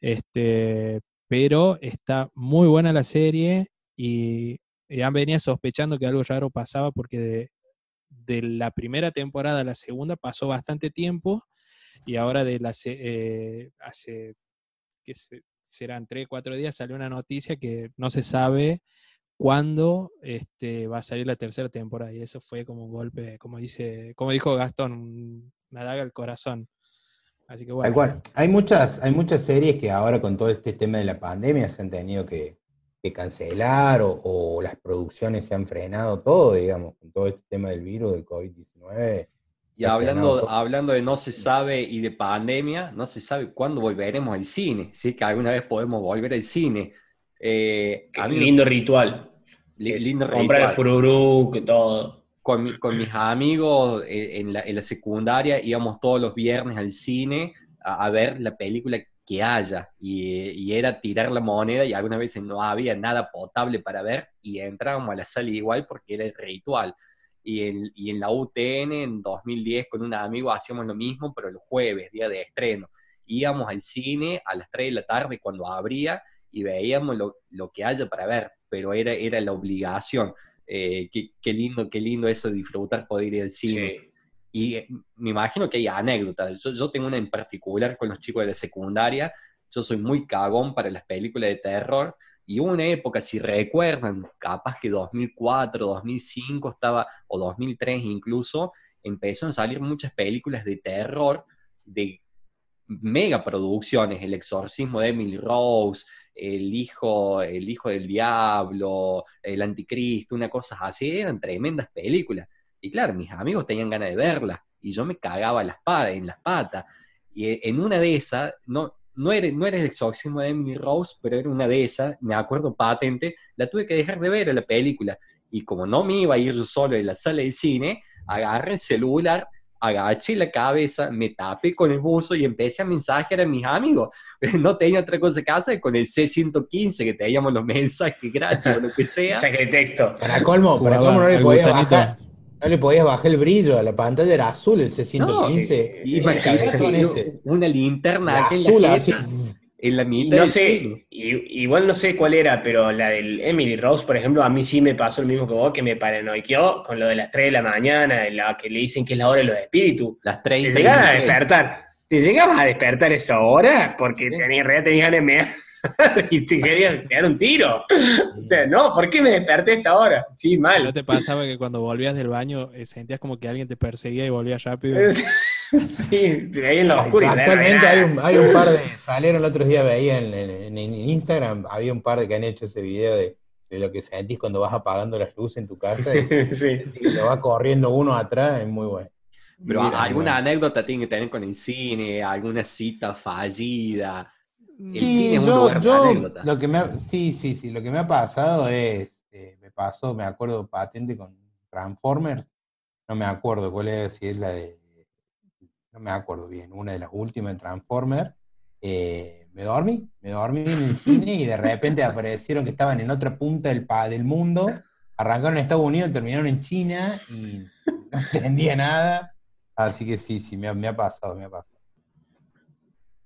Este, pero está muy buena la serie y ya venía sospechando que algo raro pasaba porque de, la primera temporada a la segunda pasó bastante tiempo y ahora de la, eh, hace, que se- serán tres, cuatro días, salió una noticia que no se sabe cuándo este, va a salir la tercera temporada y eso fue como un golpe, como dice, como dijo Gastón, un- una daga al corazón. Así que bueno, cual. Hay muchas, hay muchas series que ahora con todo este tema de la pandemia se han tenido que, que cancelar o, o las producciones se han frenado todo, digamos, con todo este tema del virus, del COVID-19. Y hablando, hablando de no se sabe y de pandemia, no se sabe cuándo volveremos al cine, si es que alguna vez podemos volver al cine. Eh, a mí me- lindo ritual. li- Es lindo comprar el ritual. pururú, que todo. Con, con mis amigos eh, en la, en la secundaria íbamos todos los viernes al cine a, a ver la película que haya y, y era tirar la moneda y algunas veces no había nada potable para ver y entrábamos a la sala igual porque era el ritual. Y en, y en la UTN en 2010 con un amigo hacíamos lo mismo, pero el jueves, día de estreno. Íbamos al cine a las 3 de la tarde cuando abría y veíamos lo, lo que haya para ver, pero era, era la obligación. Eh, qué, qué lindo, qué lindo eso de disfrutar poder ir al cine. Sí. Y eh, me imagino que hay anécdotas. Yo, yo tengo una en particular con los chicos de la secundaria. Yo soy muy cagón para las películas de terror. Y una época, si recuerdan, capaz que 2004, 2005 estaba, o 2003 incluso, empezaron a salir muchas películas de terror de mega producciones. El exorcismo de Emily Rose, el hijo, el hijo del diablo, el anticristo, una cosa así. Eran tremendas películas. Y claro, mis amigos tenían ganas de verla y yo me cagaba las patas, en las patas. Y eh, en una de esas, no, no, era, no era el exorcismo de Emily Rose, pero era una de esas, me acuerdo patente, la tuve que dejar de ver a la película. Y como no me iba a ir yo solo en la sala de cine, agarré el celular, agaché la cabeza, me tapé con el buzo y empecé a mensajear a mis amigos. [laughs] No tenía otra cosa que hacer con el C115, que teníamos los mensajes gratis o lo que sea. [laughs] Mensaje de texto. Para colmo, para colmo no le podías bajar, no le podías bajar el brillo a la pantalla, era azul el C115. No, Imagínate una linterna en azul la así. En la Y mitad no del sé, i- igual no sé cuál era, pero la del Emily Rose, por ejemplo, a mí sí me pasó lo mismo que vos, que me paranoiqueó con lo de las 3 de la mañana, en la que le dicen que es la hora de los espíritus. Las ¿Te 30 llegabas a y despertar? ¿Te llegabas a despertar esa hora? Porque Sí. tenías, en realidad tenías ganas de mear [laughs] y te querían pegar un tiro. O sea, no, ¿por qué me desperté a esta hora? Sí, ¿no mal. te pasaba que cuando volvías del baño eh, sentías como que alguien te perseguía y volvías rápido? [laughs] [laughs] Sí, de ahí en la oscuridad. Actualmente hay un, hay un par de, salieron el otro día, veía en, en- en Instagram, había un par de que han hecho ese video de, de lo que sentís cuando vas apagando las luces en tu casa y, [laughs] Sí. y lo va corriendo uno atrás, es muy bueno. Pero Mira, alguna bueno. anécdota tiene que tener con el cine, alguna cita fallida. El Sí, cine es un yo, de yo anécdotas. lo que me ha, sí, sí, sí, lo que me ha pasado es, eh, me pasó, me acuerdo patente con Transformers, no me acuerdo cuál es, si es la de, no me acuerdo bien, una de las últimas de Transformers, eh, me dormí, me dormí en el cine y de repente aparecieron que estaban en otra punta del, del mundo, arrancaron en Estados Unidos, terminaron en China y no [laughs] entendía nada, así que sí, sí, me ha, me ha pasado, me ha pasado.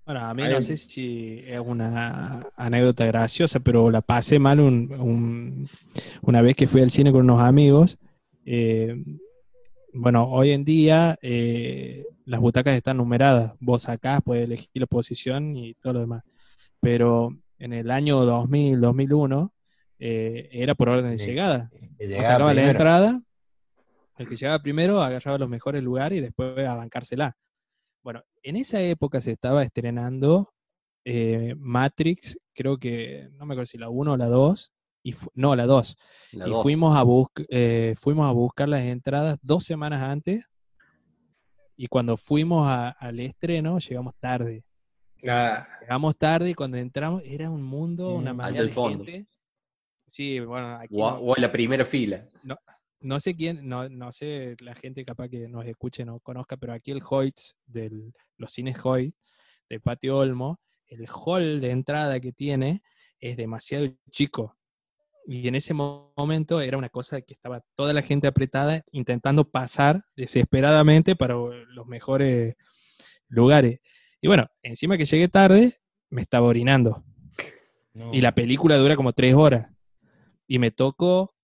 Bueno, a mí no sé si es una anécdota graciosa, pero la pasé mal un- un- una vez que fui al cine con unos amigos. Eh, bueno, hoy en día eh, las butacas están numeradas. Vos sacás, puedes elegir la posición y todo lo demás. Pero en el año 2000, 2001, eh, era por orden de Sí. llegada. Vos sacabas la entrada, el que llegaba primero agarraba los mejores lugares y después a bancársela. Bueno, en esa época se estaba estrenando eh, Matrix, creo que, no me acuerdo si la 1 o la 2, y no, la 2. La y dos. fuimos a, eh, fuimos a buscar las entradas dos semanas antes, y cuando fuimos a- al estreno llegamos tarde. Ah, Llegamos tarde y cuando entramos era un mundo, una Mm, el de fondo. gente. Sí, bueno, aquí O, no- o la primera fila. no sé quién, no, no sé, la gente capaz que nos escuche no conozca, pero aquí el Hoyts de los cines Hoyt de Patio Olmo, el hall de entrada que tiene es demasiado chico. Y en ese momento era una cosa que estaba toda la gente apretada intentando pasar desesperadamente para los mejores lugares. Y bueno, encima que llegué tarde, me estaba orinando. Y la película dura como tres horas. Y me tocó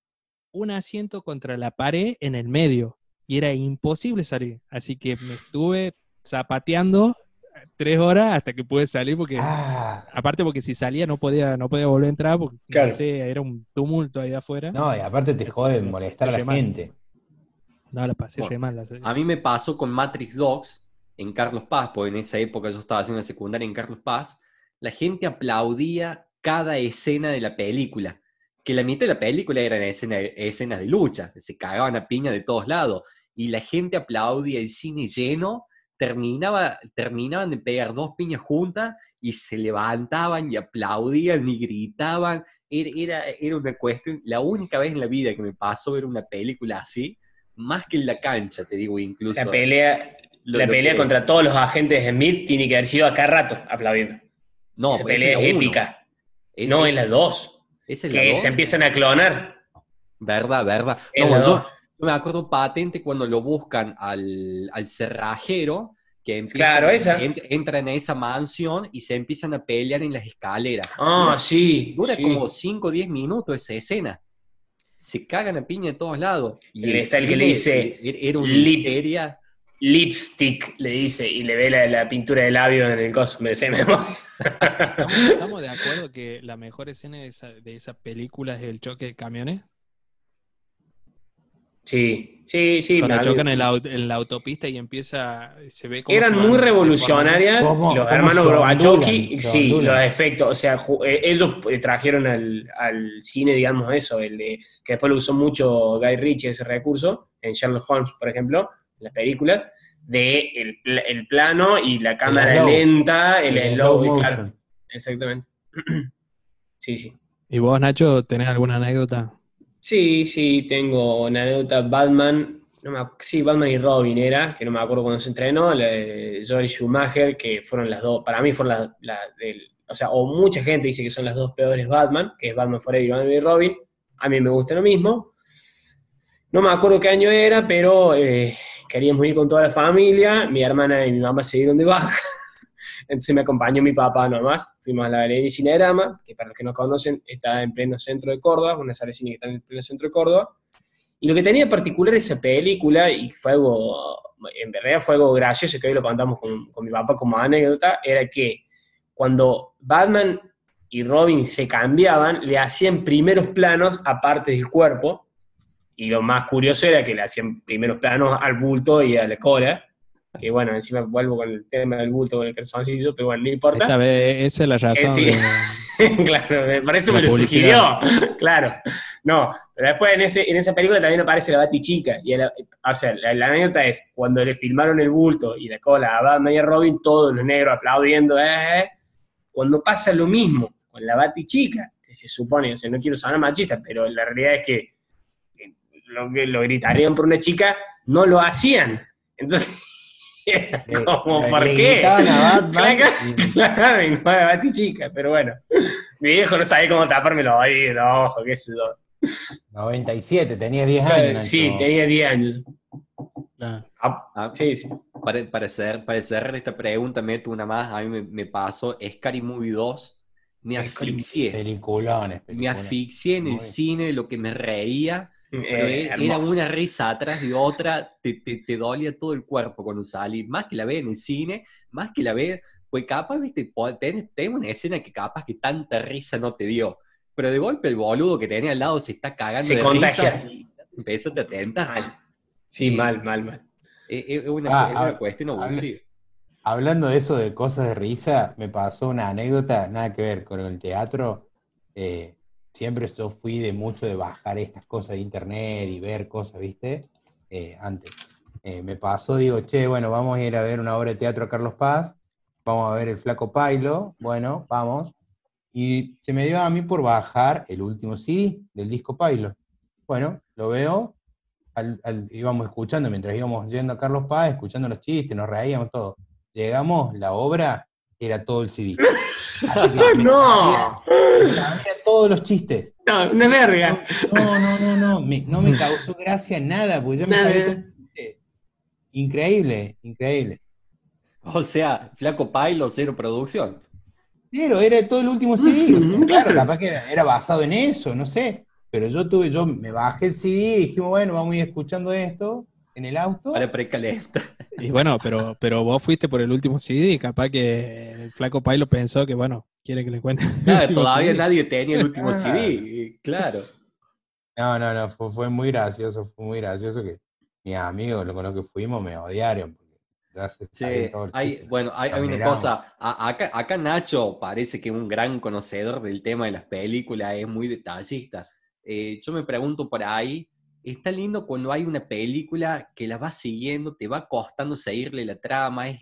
un asiento contra la pared en el medio. Y era imposible salir. Así que me estuve zapateando tres horas hasta que pude salir porque Ah, aparte porque si salía no podía no podía volver a entrar porque Claro. no sé, era un tumulto ahí afuera. no, y aparte te jode molestar a la gente. No, la pasé Bueno, re mal. la- A mí me pasó con Matrix Dogs en Carlos Paz, porque en esa época yo estaba haciendo la secundaria en Carlos Paz. La gente aplaudía cada escena de la película. Que la mitad de la película eran escena- escenas de lucha, se cagaban a piña de todos lados. Y la gente aplaudía el cine lleno, terminaba, terminaban de pegar dos piñas juntas y se levantaban y aplaudían y gritaban. Era, era, era una cuestión, la única vez en la vida que me pasó ver una película así, más que en la cancha, te digo, incluso. La pelea, Lo- la lo pelea que- contra todos los agentes de Smith tiene que haber sido acá rato aplaudiendo. No, Esa pelea es épica. Es- no, esa- es la dos. esa es la Que dos. se empiezan a clonar. Verdad, verdad. No, yo. Yo me acuerdo patente cuando lo buscan al, al cerrajero, que empiezan- Claro, esa. ent- entran a esa mansión y se empiezan a pelear en las escaleras. Ah, sí. Dura sí. como 5 o 10 minutos esa escena. Se cagan a piña de todos lados. Y Y está el que le dice, Era, era una "Lip". histeria. Lipstick, le dice, y le ve la, la pintura de labio en el coso. Me se me ¿Estamos, estamos de acuerdo que la mejor escena de esa, de esa película es el choque de camiones? Sí, sí, sí. Cuando chocan en la, au- en la autopista y empieza, se ve como Eran muy revolucionarias. ¿Cómo- los cómo hermanos se sí, los efectos. O sea, eh, ellos eh, trajeron al, al cine, digamos, eso, el de, que después lo usó mucho Guy Ritchie, ese recurso, en Sherlock Holmes, por ejemplo, en las películas, de el, pla- el plano y la cámara lenta, el, El slow, slow claro, exactamente. [clears throat] sí, sí. ¿Y vos, Nacho, tenés alguna anécdota? Sí, sí, tengo una anécdota. Batman, no me, sí, Batman y Robin era, que no me acuerdo cuando se entrenó, Joel Schumacher, que fueron las dos, para mí fueron las, la- del- o sea, o mucha gente dice que son las dos peores Batman, que es Batman Forever y Batman y Robin, a mí me gusta lo mismo. No me acuerdo qué año era, pero eh, queríamos ir con toda la familia, mi hermana y mi mamá se dieron de baja, entonces me acompañó mi papá nomás, fuimos a la galería Cinerama, que para los que no conocen está en pleno centro de Córdoba, una sala de cine que está en el pleno centro de Córdoba, y lo que tenía de particular esa película, y fue algo, en verdad fue algo gracioso, que hoy lo contamos con, con mi papá como anécdota, era que cuando Batman y Robin se cambiaban, le hacían primeros planos a partes del cuerpo, y lo más curioso era que le hacían primeros planos al bulto y a la cola, que bueno, encima vuelvo con el tema del bulto, con el calzoncillo, pero bueno, no importa. Esta vez, esa es la razón. sí. de- [laughs] claro, me- por eso La me lo publicidad. sugirió. [laughs] claro. No, pero después en, ese, en esa película también aparece la Batichica. Y o sea, la, la anécdota es, cuando le filmaron el bulto y la cola a Batman y a Robin, todos los negros aplaudiendo, "Eh, eh". cuando pasa lo mismo con la Batichica, que se supone, o sea, no quiero sonar machista, pero la realidad es que eh, lo, que lo gritarían por una chica, no lo hacían. Entonces, [laughs] como, le- ¿por le qué? [laughs] a Batman Claro, y- Claro, y no Batichica, pero bueno. Mi viejo no sabía cómo taparme los oídos, ojo, qué sé yo. 97, tenías 10 años. Nacho. Sí, tenía 10 años. Ah, Ah, sí, sí. Para, para, hacer, para cerrar esta pregunta, meto una más. A mí me, me pasó Scary Movie 2. Me asfixié. Peliculones, Me peliculones. asfixié en el Muy- cine de lo que me reía. Eh, era una risa atrás de otra, te, te, te dolía todo el cuerpo cuando salí. Más que la ve en el cine, más que la ve, pues capaz, viste, tenés, tenés una escena que capaz que tanta risa no te dio. Pero de golpe el boludo que tenía al lado se está cagando Se de contagia. risa y empieza a tentar. Sí, mal, mal, mal. Es, es una, Ah, es una ah, cuestión abusiva. Hablando de eso de cosas de risa, me pasó una anécdota, nada que ver con el teatro. Eh, siempre yo fui de mucho de bajar estas cosas de internet y ver cosas, ¿viste? Eh, antes. Eh, me pasó, digo, che, bueno, vamos a ir a ver una obra de teatro a Carlos Paz, vamos a ver el Flaco Pailo, bueno, vamos. Y se me dio a mí por bajar el último CD del disco Pailo. Bueno, lo veo, íbamos escuchando, mientras íbamos yendo a Carlos Paz, escuchando los chistes, nos reíamos todo. Llegamos, la obra era todo el CD. [laughs] No. sabía- me sabía todos los chistes. No, una verga. No, no, no, no, me- no me causó gracia nada, porque yo me Nada. sabía chistes. Increíble, increíble. O sea, Flaco Pailo, cero producción. Pero era todo el último CD. o sea, Ujú, claro, claro. capaz que era, era basado en eso, no sé. Pero yo tuve, yo me bajé el CD y dijimos, bueno, vamos a ir escuchando esto en el auto. Para precalentar. [laughs] Y bueno, pero, pero vos fuiste por el último CD y capaz que el flaco Pailo pensó que, bueno, quiere que le cuente. todavía CD. nadie tenía el último Ah. CD. Claro. No, no, no, fue, fue muy gracioso, fue muy gracioso que mis amigos con los que fuimos me odiaron. Sí, hay, bueno, hay, hay una cosa. a- acá, acá Nacho parece que es un gran conocedor del tema de las películas, es muy detallista. Eh, yo me pregunto por ahí, está lindo cuando hay una película que la vas siguiendo, te va costando seguirle la trama, es,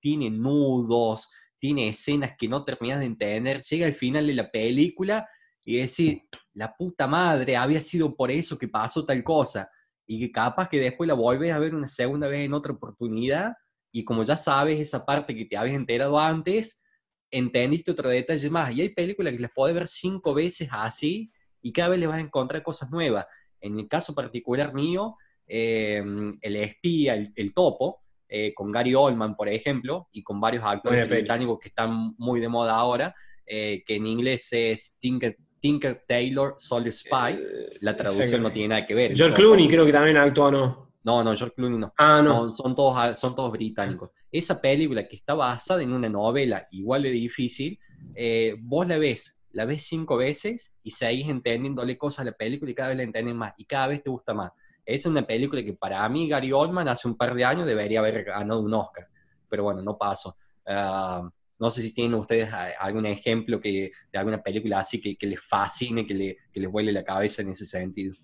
tiene nudos, tiene escenas que no terminas de entender, llega al final de la película y decís, la puta madre, había sido por eso que pasó tal cosa. Y que capaz que después la vuelves a ver una segunda vez en otra oportunidad y como ya sabes esa parte que te habías enterado antes, entendiste otro detalle más. Y hay películas que las podés ver cinco veces así y cada vez le vas a encontrar cosas nuevas. En el caso particular mío, eh, El espía, el, el topo, eh, con Gary Oldman, por ejemplo, y con varios actores británicos que están muy de moda ahora, eh, que en inglés es Tinker, Tinker Taylor Soldier Spy. La traducción no tiene nada que ver. George Clooney son- creo que también actuó, ¿no? No, no, George Clooney no. Ah, no. No, son, todos, ah, son todos británicos. Esa película que está basada en una novela igual de difícil, eh, vos la ves, la ves cinco veces y seguís entendiéndole cosas a la película y cada vez la entiendes más y cada vez te gusta más. Es una película que para mí Gary Oldman hace un par de años debería haber ganado un Oscar, pero bueno, no pasó. Ah, no sé si tienen ustedes algún ejemplo que, de alguna película así que, que les fascine, que, le, que les vuele la cabeza en ese sentido.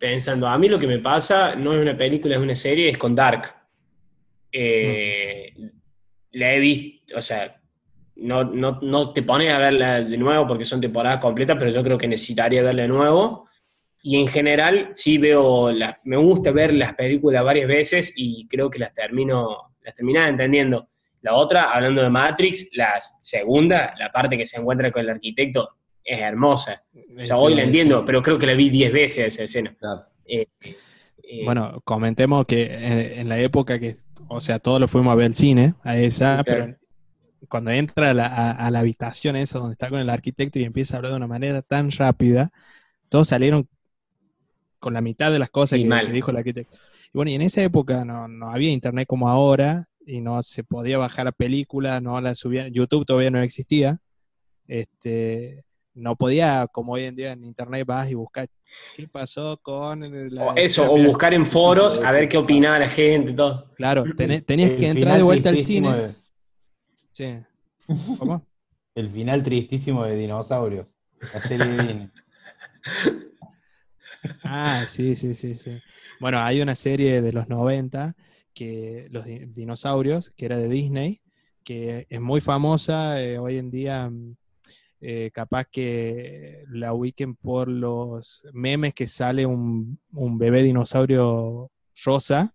Pensando, a mí lo que me pasa no es una película, es una serie, es con Dark. Eh, La he visto, o sea, no, no, no te pones a verla de nuevo porque son temporadas completas, pero yo creo que necesitaría verla de nuevo. Y en general, sí veo, las, me gusta ver las películas varias veces y creo que las termino, las terminaba entendiendo. La otra, hablando de Matrix, la segunda, la parte que se encuentra con el arquitecto, es hermosa. O sea, hoy la entiendo, pero creo que la vi 10 veces esa escena. Claro. Eh, eh, Bueno, comentemos que en, en la época que, o sea, todos lo fuimos a ver al cine, a esa, Sí, claro. pero cuando entra a la, a- a la habitación esa donde está con el arquitecto y empieza a hablar de una manera tan rápida, todos salieron con la mitad de las cosas que, que dijo el arquitecto. Y bueno, y en esa época no, no había internet como ahora y no se podía bajar a películas, no la subían, YouTube todavía no existía. Este, no podía, como hoy en día en internet vas y buscas qué pasó con la o eso, o buscar en foros a ver qué opinaba la gente, todo. Claro, [clears throat] tenés- tenías El que entrar de vuelta al cine. de- Sí. ¿Cómo? [laughs] el final tristísimo de Dinosaurios. La serie de Disney. [laughs] Ah, sí, sí, sí, sí. Bueno, hay una serie de los 90 que los di- dinosaurios, que era de Disney, que es muy famosa eh, hoy en día. mm, eh, capaz que la ubiquen por los memes que sale un, un bebé dinosaurio rosa.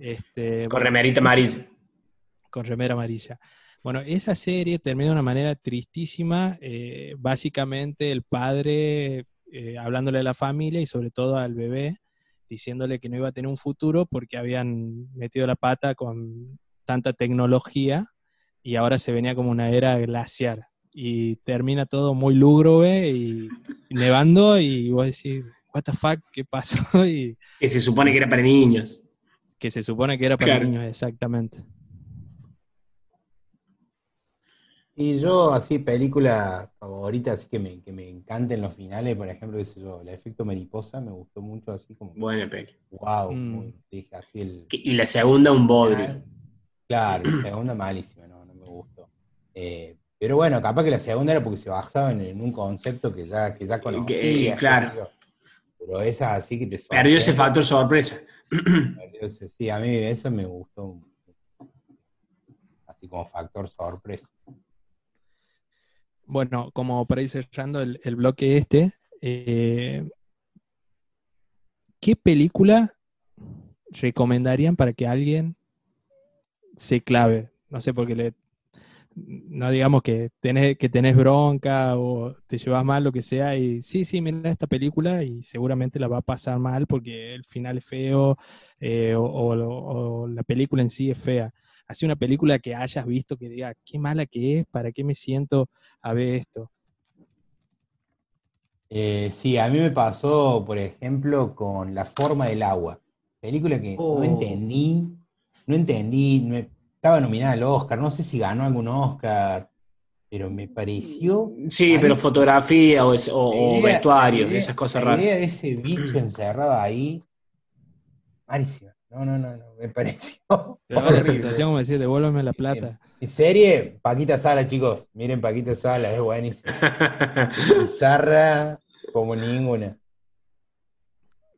Este, Con bueno, remerita amarilla. Con remera amarilla. Bueno, esa serie termina de una manera tristísima. eh, básicamente el padre eh, hablándole a la familia y sobre todo al bebé, diciéndole que no iba a tener un futuro porque habían metido la pata con tanta tecnología y ahora se venía como una era glaciar. Y termina todo muy lúgubre y, y nevando y vos decís, what the fuck, ¿qué pasó? [laughs] Y Que se supone que era para niños. que se supone que era para Claro. niños, exactamente. Y yo, así, película favorita, así que me, que me encanten los finales, por ejemplo, sé yo, el efecto mariposa me gustó mucho, así como, Buena peli. wow, Mm. muy- dije así el... Y la segunda, un bodrio. Claro, la segunda malísima, no, no me gustó. Eh, pero bueno, capaz que la segunda era porque se basaba en, en un concepto que ya, que ya conocía. qué sé claro. Pero esa así que te Perdió ese sorprende. factor sorpresa. Perdió ese- Sí, a mí esa me gustó. Así como factor sorpresa. Bueno, como para ir cerrando el, bloque este, eh, ¿qué película recomendarían para que alguien se clave? No sé, porque le, no digamos que tenés, que tenés bronca o te llevas mal, lo que sea, y sí, sí, mira esta película y seguramente la va a pasar mal porque el final es feo eh, o, o la película en sí es fea. Así una película que hayas visto que diga, qué mala que es, ¿para qué me siento a ver esto? Eh, sí, a mí me pasó, por ejemplo, con La forma del agua. Película que no Oh. entendí, no entendí, no- estaba nominada al Oscar, no sé si ganó algún Oscar, pero me pareció. Sí, pero fotografía o, es- o- o La idea- vestuario, la idea- esas cosas la raras. idea de ese bicho encerrado ahí, malísima. No, no, no, no, me pareció. [laughs] Te da la sensación como decir, devuélveme la plata. Y serie, Paquita Sala, chicos. Miren Paquita Sala, es buenísima. [laughs] Bizarra como ninguna.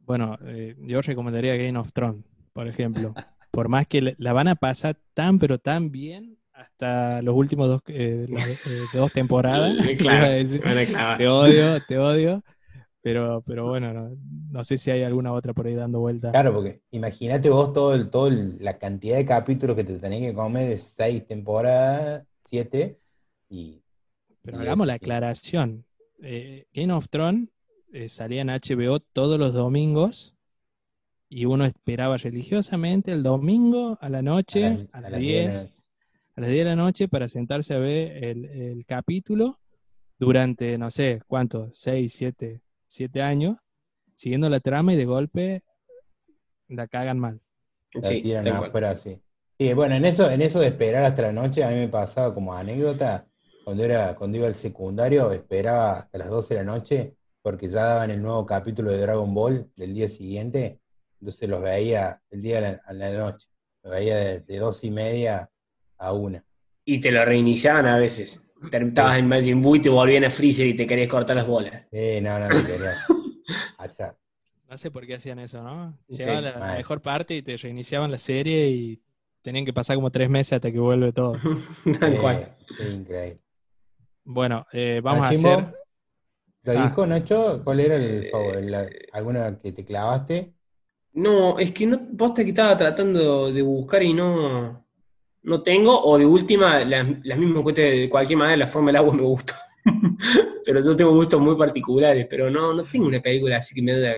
Bueno, eh, yo recomendaría Game of Thrones, por ejemplo. Por más que la van a pasar tan, pero tan bien hasta los últimos dos, eh, las, eh, dos temporadas. claro, [laughs] te odio, te odio. Pero, pero bueno, no, no sé si hay alguna otra por ahí dando vuelta. Claro, porque imagínate vos todo el, todo el- la cantidad de capítulos que te tenés que comer de seis temporadas, siete, y Pero y hagamos es- la aclaración. Eh, Game of Thrones eh, salía en HBO todos los domingos y uno esperaba religiosamente el domingo a la noche, a a, las- a las las 10 de la 10, noche. a las 10 de la noche para sentarse a ver el, el capítulo durante, no sé, ¿cuánto? 6, 7, 7 años, siguiendo la trama y de golpe la cagan mal. la Sí, tiran afuera así. Y bueno, en eso, en eso de esperar hasta la noche, a mí me pasaba como anécdota, cuando era, cuando iba al secundario, esperaba hasta las 12 de la noche, porque ya daban el nuevo capítulo de Dragon Ball del día siguiente, entonces los veía el día a la, a la noche, los veía de, de dos y media a una. Y te lo reiniciaban a veces. Te estabas en Majin Buu y te volvían a Freezer y te querías cortar las bolas. Eh, no, no, no [laughs] quería achar. No sé por qué hacían eso, ¿no? Sí, Llegaban la, la mejor parte y te reiniciaban la serie y tenían que pasar como tres meses hasta que vuelve todo. [laughs] Tal Eh, cual. increíble. Bueno, eh, vamos a hacer. ¿Lo Ah. dijo Nacho? ¿Cuál era el Eh, alguna que te clavaste? No, es que no, posta que estaba tratando de buscar y no, no tengo, o de última, las, las mismas cuestiones, de cualquier manera, la forma del agua me gustó. [laughs] pero yo tengo gustos muy particulares, pero no, no tengo una película así que me da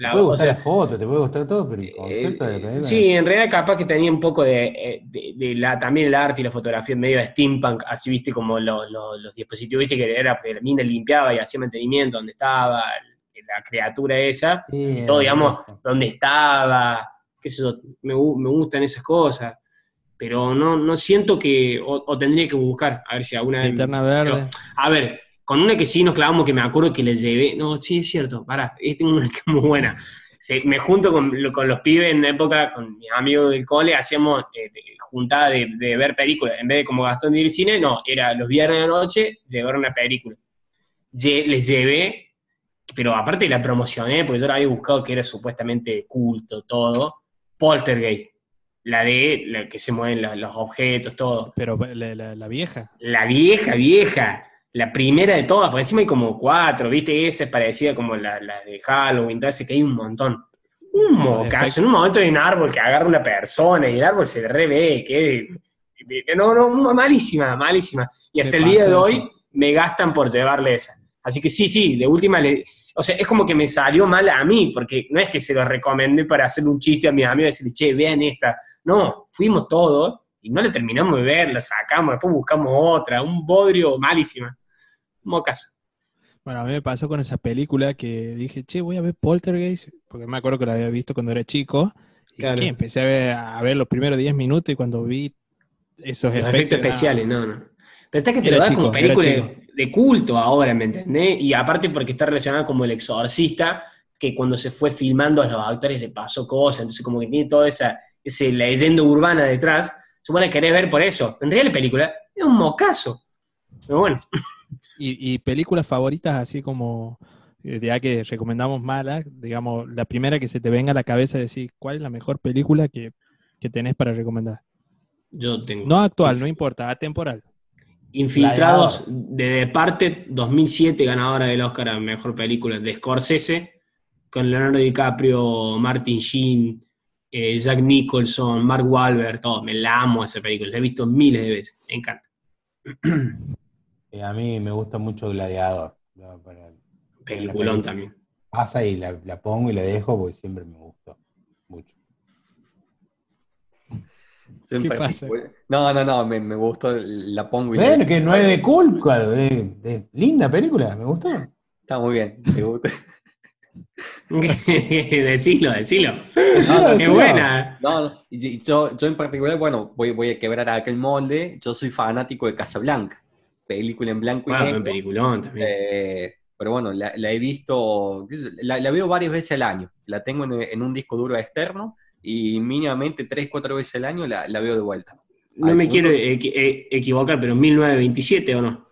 Te la, puede o gustar sea, la foto, te puede gustar todo, pero el concepto de la eh, película. sí, en realidad capaz que tenía un poco de, eh, de- de la, también el arte y la fotografía medio de steampunk, así viste como lo- lo- los dispositivos, viste que era porque la mina limpiaba y hacía mantenimiento donde estaba la criatura esa, Sí, todo, digamos, dónde estaba, qué sé yo, me, me gustan esas cosas, pero no, no siento que, o, o tendría que buscar, a ver si alguna vez... Linterna verde. A ver, con una que sí nos clavamos, que me acuerdo que le llevé, no, sí, es cierto, pará, eh, tengo una que es muy buena. Se- me junto con, con los pibes en una época, con mis amigos del cole, hacíamos eh, juntada de, de ver películas, en vez de como Gastón de ir al cine, no, era los viernes de la noche, llevar una película. Lle- les llevé pero aparte la promocioné, porque yo la había buscado que era supuestamente culto, todo. Poltergeist, la de la que se mueven los, los objetos, todo. Pero la, la- la vieja. La vieja, vieja, la primera de todas, porque encima hay como cuatro, ¿viste? Esa es parecida como la, la de Halloween, ese que hay un montón. Un mocazo, en un momento hay un árbol que agarra una persona y el árbol se revé, que no, no, malísima, malísima. Y hasta el día de hoy eso. me gastan por llevarle esa. Así que sí, sí, de última le... O sea, es como que me salió mal a mí, porque no es que se lo recomendé para hacer un chiste a mis amigos y decirle, che, vean esta. No, fuimos todos y no la terminamos de ver, la sacamos, después buscamos otra, un bodrio malísima. Mocazo. Bueno, a mí me pasó con esa película que dije, che, voy a ver Poltergeist, porque me acuerdo que la había visto cuando era chico. Y Claro. que empecé a ver, a ver los primeros 10 minutos y cuando vi esos Los efectos. especiales, no, no. Pero está que te lo da chico, como película de, de culto ahora, ¿me entendés? Y aparte porque está relacionada como El Exorcista, que cuando se fue filmando a los actores le pasó cosas, entonces como que tiene toda esa, esa leyenda urbana detrás. Supongo que querés ver por eso. En realidad la película es un mocazo. Pero bueno, [laughs] Y, y películas favoritas así como, eh, ya que recomendamos malas, digamos, la primera que se te venga a la cabeza decir, ¿cuál es la mejor película que, que tenés para recomendar? yo tengo. No actual, no importa, atemporal. Infiltrados de Departed 2007, ganadora del Oscar a Mejor Película de Scorsese, con Leonardo DiCaprio, Martin Sheen, eh, Jack Nicholson, Mark Wahlberg, todo. Me la amo esa película, la he visto miles de veces, me encanta. [clears throat] Eh, a mí me gusta mucho Gladiador. ¿no? Para- Peliculón también. Pasa y la, la pongo y la dejo porque siempre me gustó mucho. ¿Qué pasa? No, no, no, me, me gustó, la pongo y la- Bueno, que no es de culpa, linda película, me gustó. Está muy bien, me gusta. [laughs] [laughs] decilo, decilo. Decilo, Qué decilo. buena. No, yo, yo en particular, bueno, voy, voy a quebrar aquel molde. Yo soy fanático de Casablanca, película en blanco y negro. peliculón también. Eh, pero bueno, la, la he visto, la, la veo varias veces al año. La tengo en, en un disco duro externo y mínimamente tres, cuatro veces al año la, la veo de vuelta. No me punto- quiero eh, equivocar, pero 1927 o no.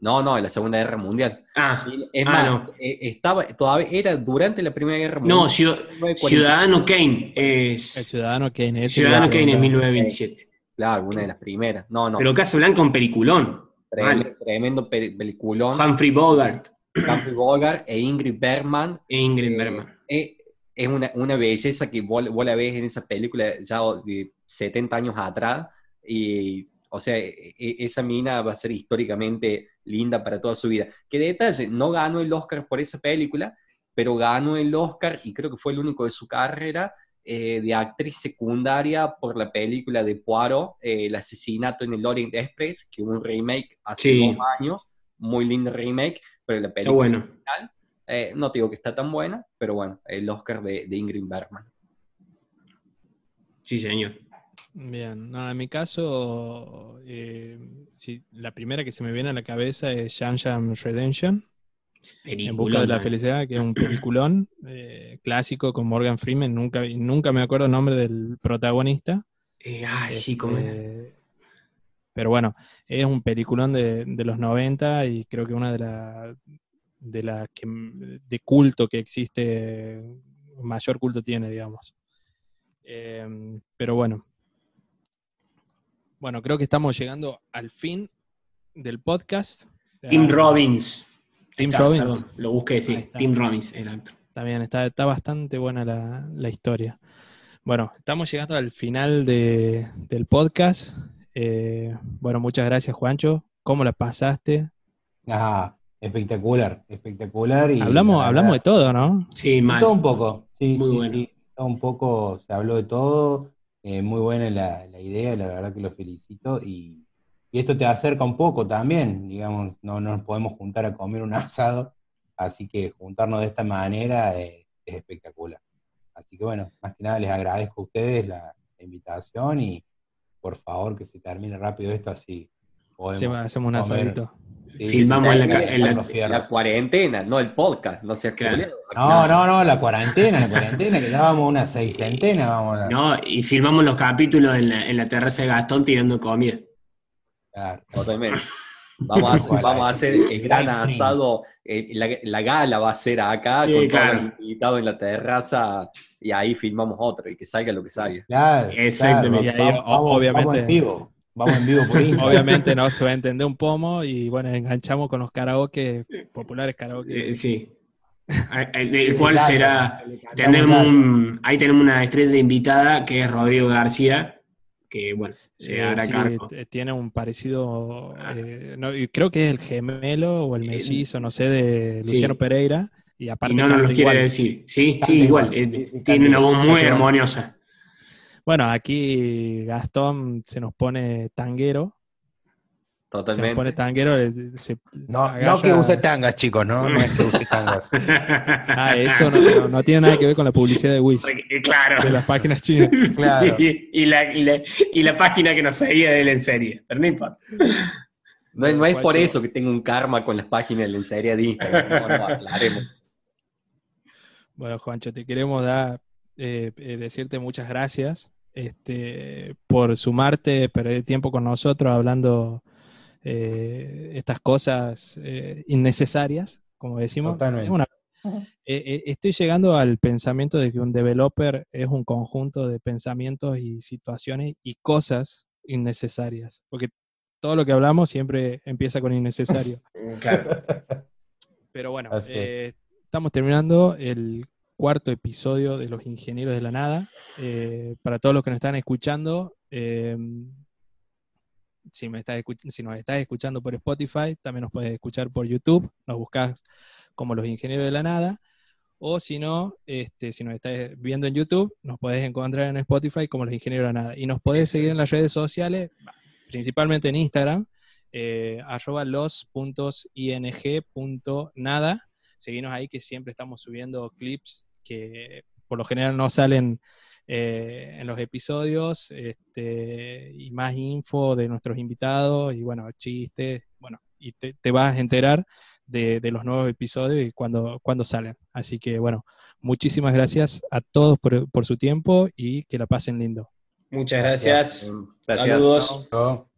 No, no, en la Segunda Guerra Mundial. Ah, Es Ah, más, no. eh, estaba, todavía era durante la Primera Guerra Mundial. no, Ciu- 1940. Ciudadano Kane El es. Ciudadano Kane. ese Ciudadano Kane es 1927. Claro, una de las primeras. No, no, Pero Casablanca un peliculón. tremendo, mal. tremendo pe- peliculón. Humphrey Bogart Humphrey Bogart e Ingrid Bergman. e Ingrid Eh, Bergman. eh, es una, una belleza que vos, vos la ves en esa película ya de 70 años atrás. Y, o sea, e- e- esa mina va a ser históricamente linda para toda su vida. Que detalle, no ganó el Oscar por esa película, pero ganó el Oscar, y creo que fue el único de su carrera, eh, de actriz secundaria por la película de Poirot, eh, El asesinato en el Orient Express, que hubo un remake hace Sí. dos años, muy lindo remake, pero la película bueno. original, eh, no te digo que está tan buena, pero bueno, el Oscar de, de Ingrid Bergman. Sí, señor. Bien, no, en mi caso, eh, sí, la primera que se me viene a la cabeza es Sham Redemption, En busca de la felicidad, que es un peliculón eh, clásico con Morgan Freeman, nunca, nunca me acuerdo el nombre del protagonista. Eh, ay, sí, como. Este, Pero bueno, es un peliculón de, de los 90 y creo que una de las de la que de culto que existe, mayor culto tiene, digamos. Eh, pero bueno. Bueno, creo que estamos llegando al fin del podcast. Tim Robbins. Tim está, Robbins. perdón, lo busqué, sí. Está. Tim Robbins, el actor. También está, está bastante buena la, la historia. Bueno, estamos llegando al final de- del podcast. Eh, bueno, muchas gracias, Juancho. ¿Cómo la pasaste? Ah, espectacular, espectacular. Y hablamos, la hablamos de todo, ¿no? Sí, mal. Todo un poco, sí, Muy sí, bueno. sí. Todo un poco, se habló de todo. Eh, muy buena la, la idea, la verdad que lo felicito. Y, y esto te acerca un poco también, digamos, no, no nos podemos juntar a comer un [laughs] asado, así que juntarnos de esta manera es, es espectacular. Así que bueno, más que nada les agradezco a ustedes la, la invitación y por favor que se termine rápido esto así. podemos Hacemos, hacemos un comer. asadito. Filmamos en la en cuarentena, no el podcast, no seas Claro. culiado. No, no, no, la cuarentena, la cuarentena, que a una [laughs] seisentena, vamos a... No, y filmamos los capítulos en la, en la terraza de Gastón tirando comida. Claro. Totalmente. Vamos a [laughs] hacer, vamos a hacer el gran asado, eh, la, la gala va a ser acá, Sí, con claro. todos los invitados en la terraza, y ahí filmamos otro, y que salga lo que salga. Claro, Exactamente. claro, Y ahí, vamos, vamos- obviamente- vamos en vivo, vamos en vivo por [laughs] Instagram. Obviamente no se va a entender un pomo y bueno, enganchamos con los karaoke, populares karaoke. Eh, sí. El, cual será. Tenemos un, ahí tenemos una estrella invitada que es Rodrigo García, que bueno, se Eh, hará sí, cargo. tiene un parecido, Ah. eh, no, y creo que es el gemelo o el Eh, mellizo, no sé, de sí. Luciano Pereira. Y Y aparte no nos lo quiere igual. decir. Sí, sí, igual. eh, tiene una voz muy armoniosa. Bueno, aquí Gastón se nos pone tanguero. Se nos Totalmente. pone tanguero. eh, se No, no que use tangas, chicos, no, no es que use tangas. [laughs] Ah, eso no, no- no tiene nada que ver con la publicidad de Wish, Eh, claro. de las páginas chinas. [laughs] Claro. Sí, y, la, y, la, y la página que nos seguía de él en serie. Pero no importa. No, es- no es por eso que tengo un karma con las páginas de lencería de Instagram. No, no, aclaremos. Bueno, Juancho, te queremos dar, eh, eh, decirte muchas gracias este, por sumarte, perder tiempo con nosotros hablando eh, estas cosas eh, innecesarias, como decimos. Totalmente. Es una- eh, eh, estoy llegando al pensamiento de que un developer es un conjunto de pensamientos y situaciones y cosas innecesarias, porque todo lo que hablamos siempre empieza con innecesario. [laughs] Claro. Pero bueno, es. eh, estamos terminando el cuarto episodio de Los Ingenieros de la Nada. Eh, para todos los que nos están escuchando, eh, si, me estás si nos estás escuchando por Spotify, también nos puedes escuchar por YouTube, nos buscas como Los Ingenieros de la Nada. O si no, este, si nos estás viendo en YouTube, nos podés encontrar en Spotify como Los Ingenieros de la Nada. Y nos podés seguir en las redes sociales, principalmente en Instagram, eh, arroba los.ing.nada. Seguimos ahí que siempre estamos subiendo clips que por lo general no salen eh, en los episodios este, y más info de nuestros invitados y bueno, chistes, bueno, y te, vas a enterar de, los nuevos episodios y cuando, cuando salen. Así que bueno, muchísimas gracias a todos por, por su tiempo y que la pasen lindo. Muchas gracias. gracias. Saludos.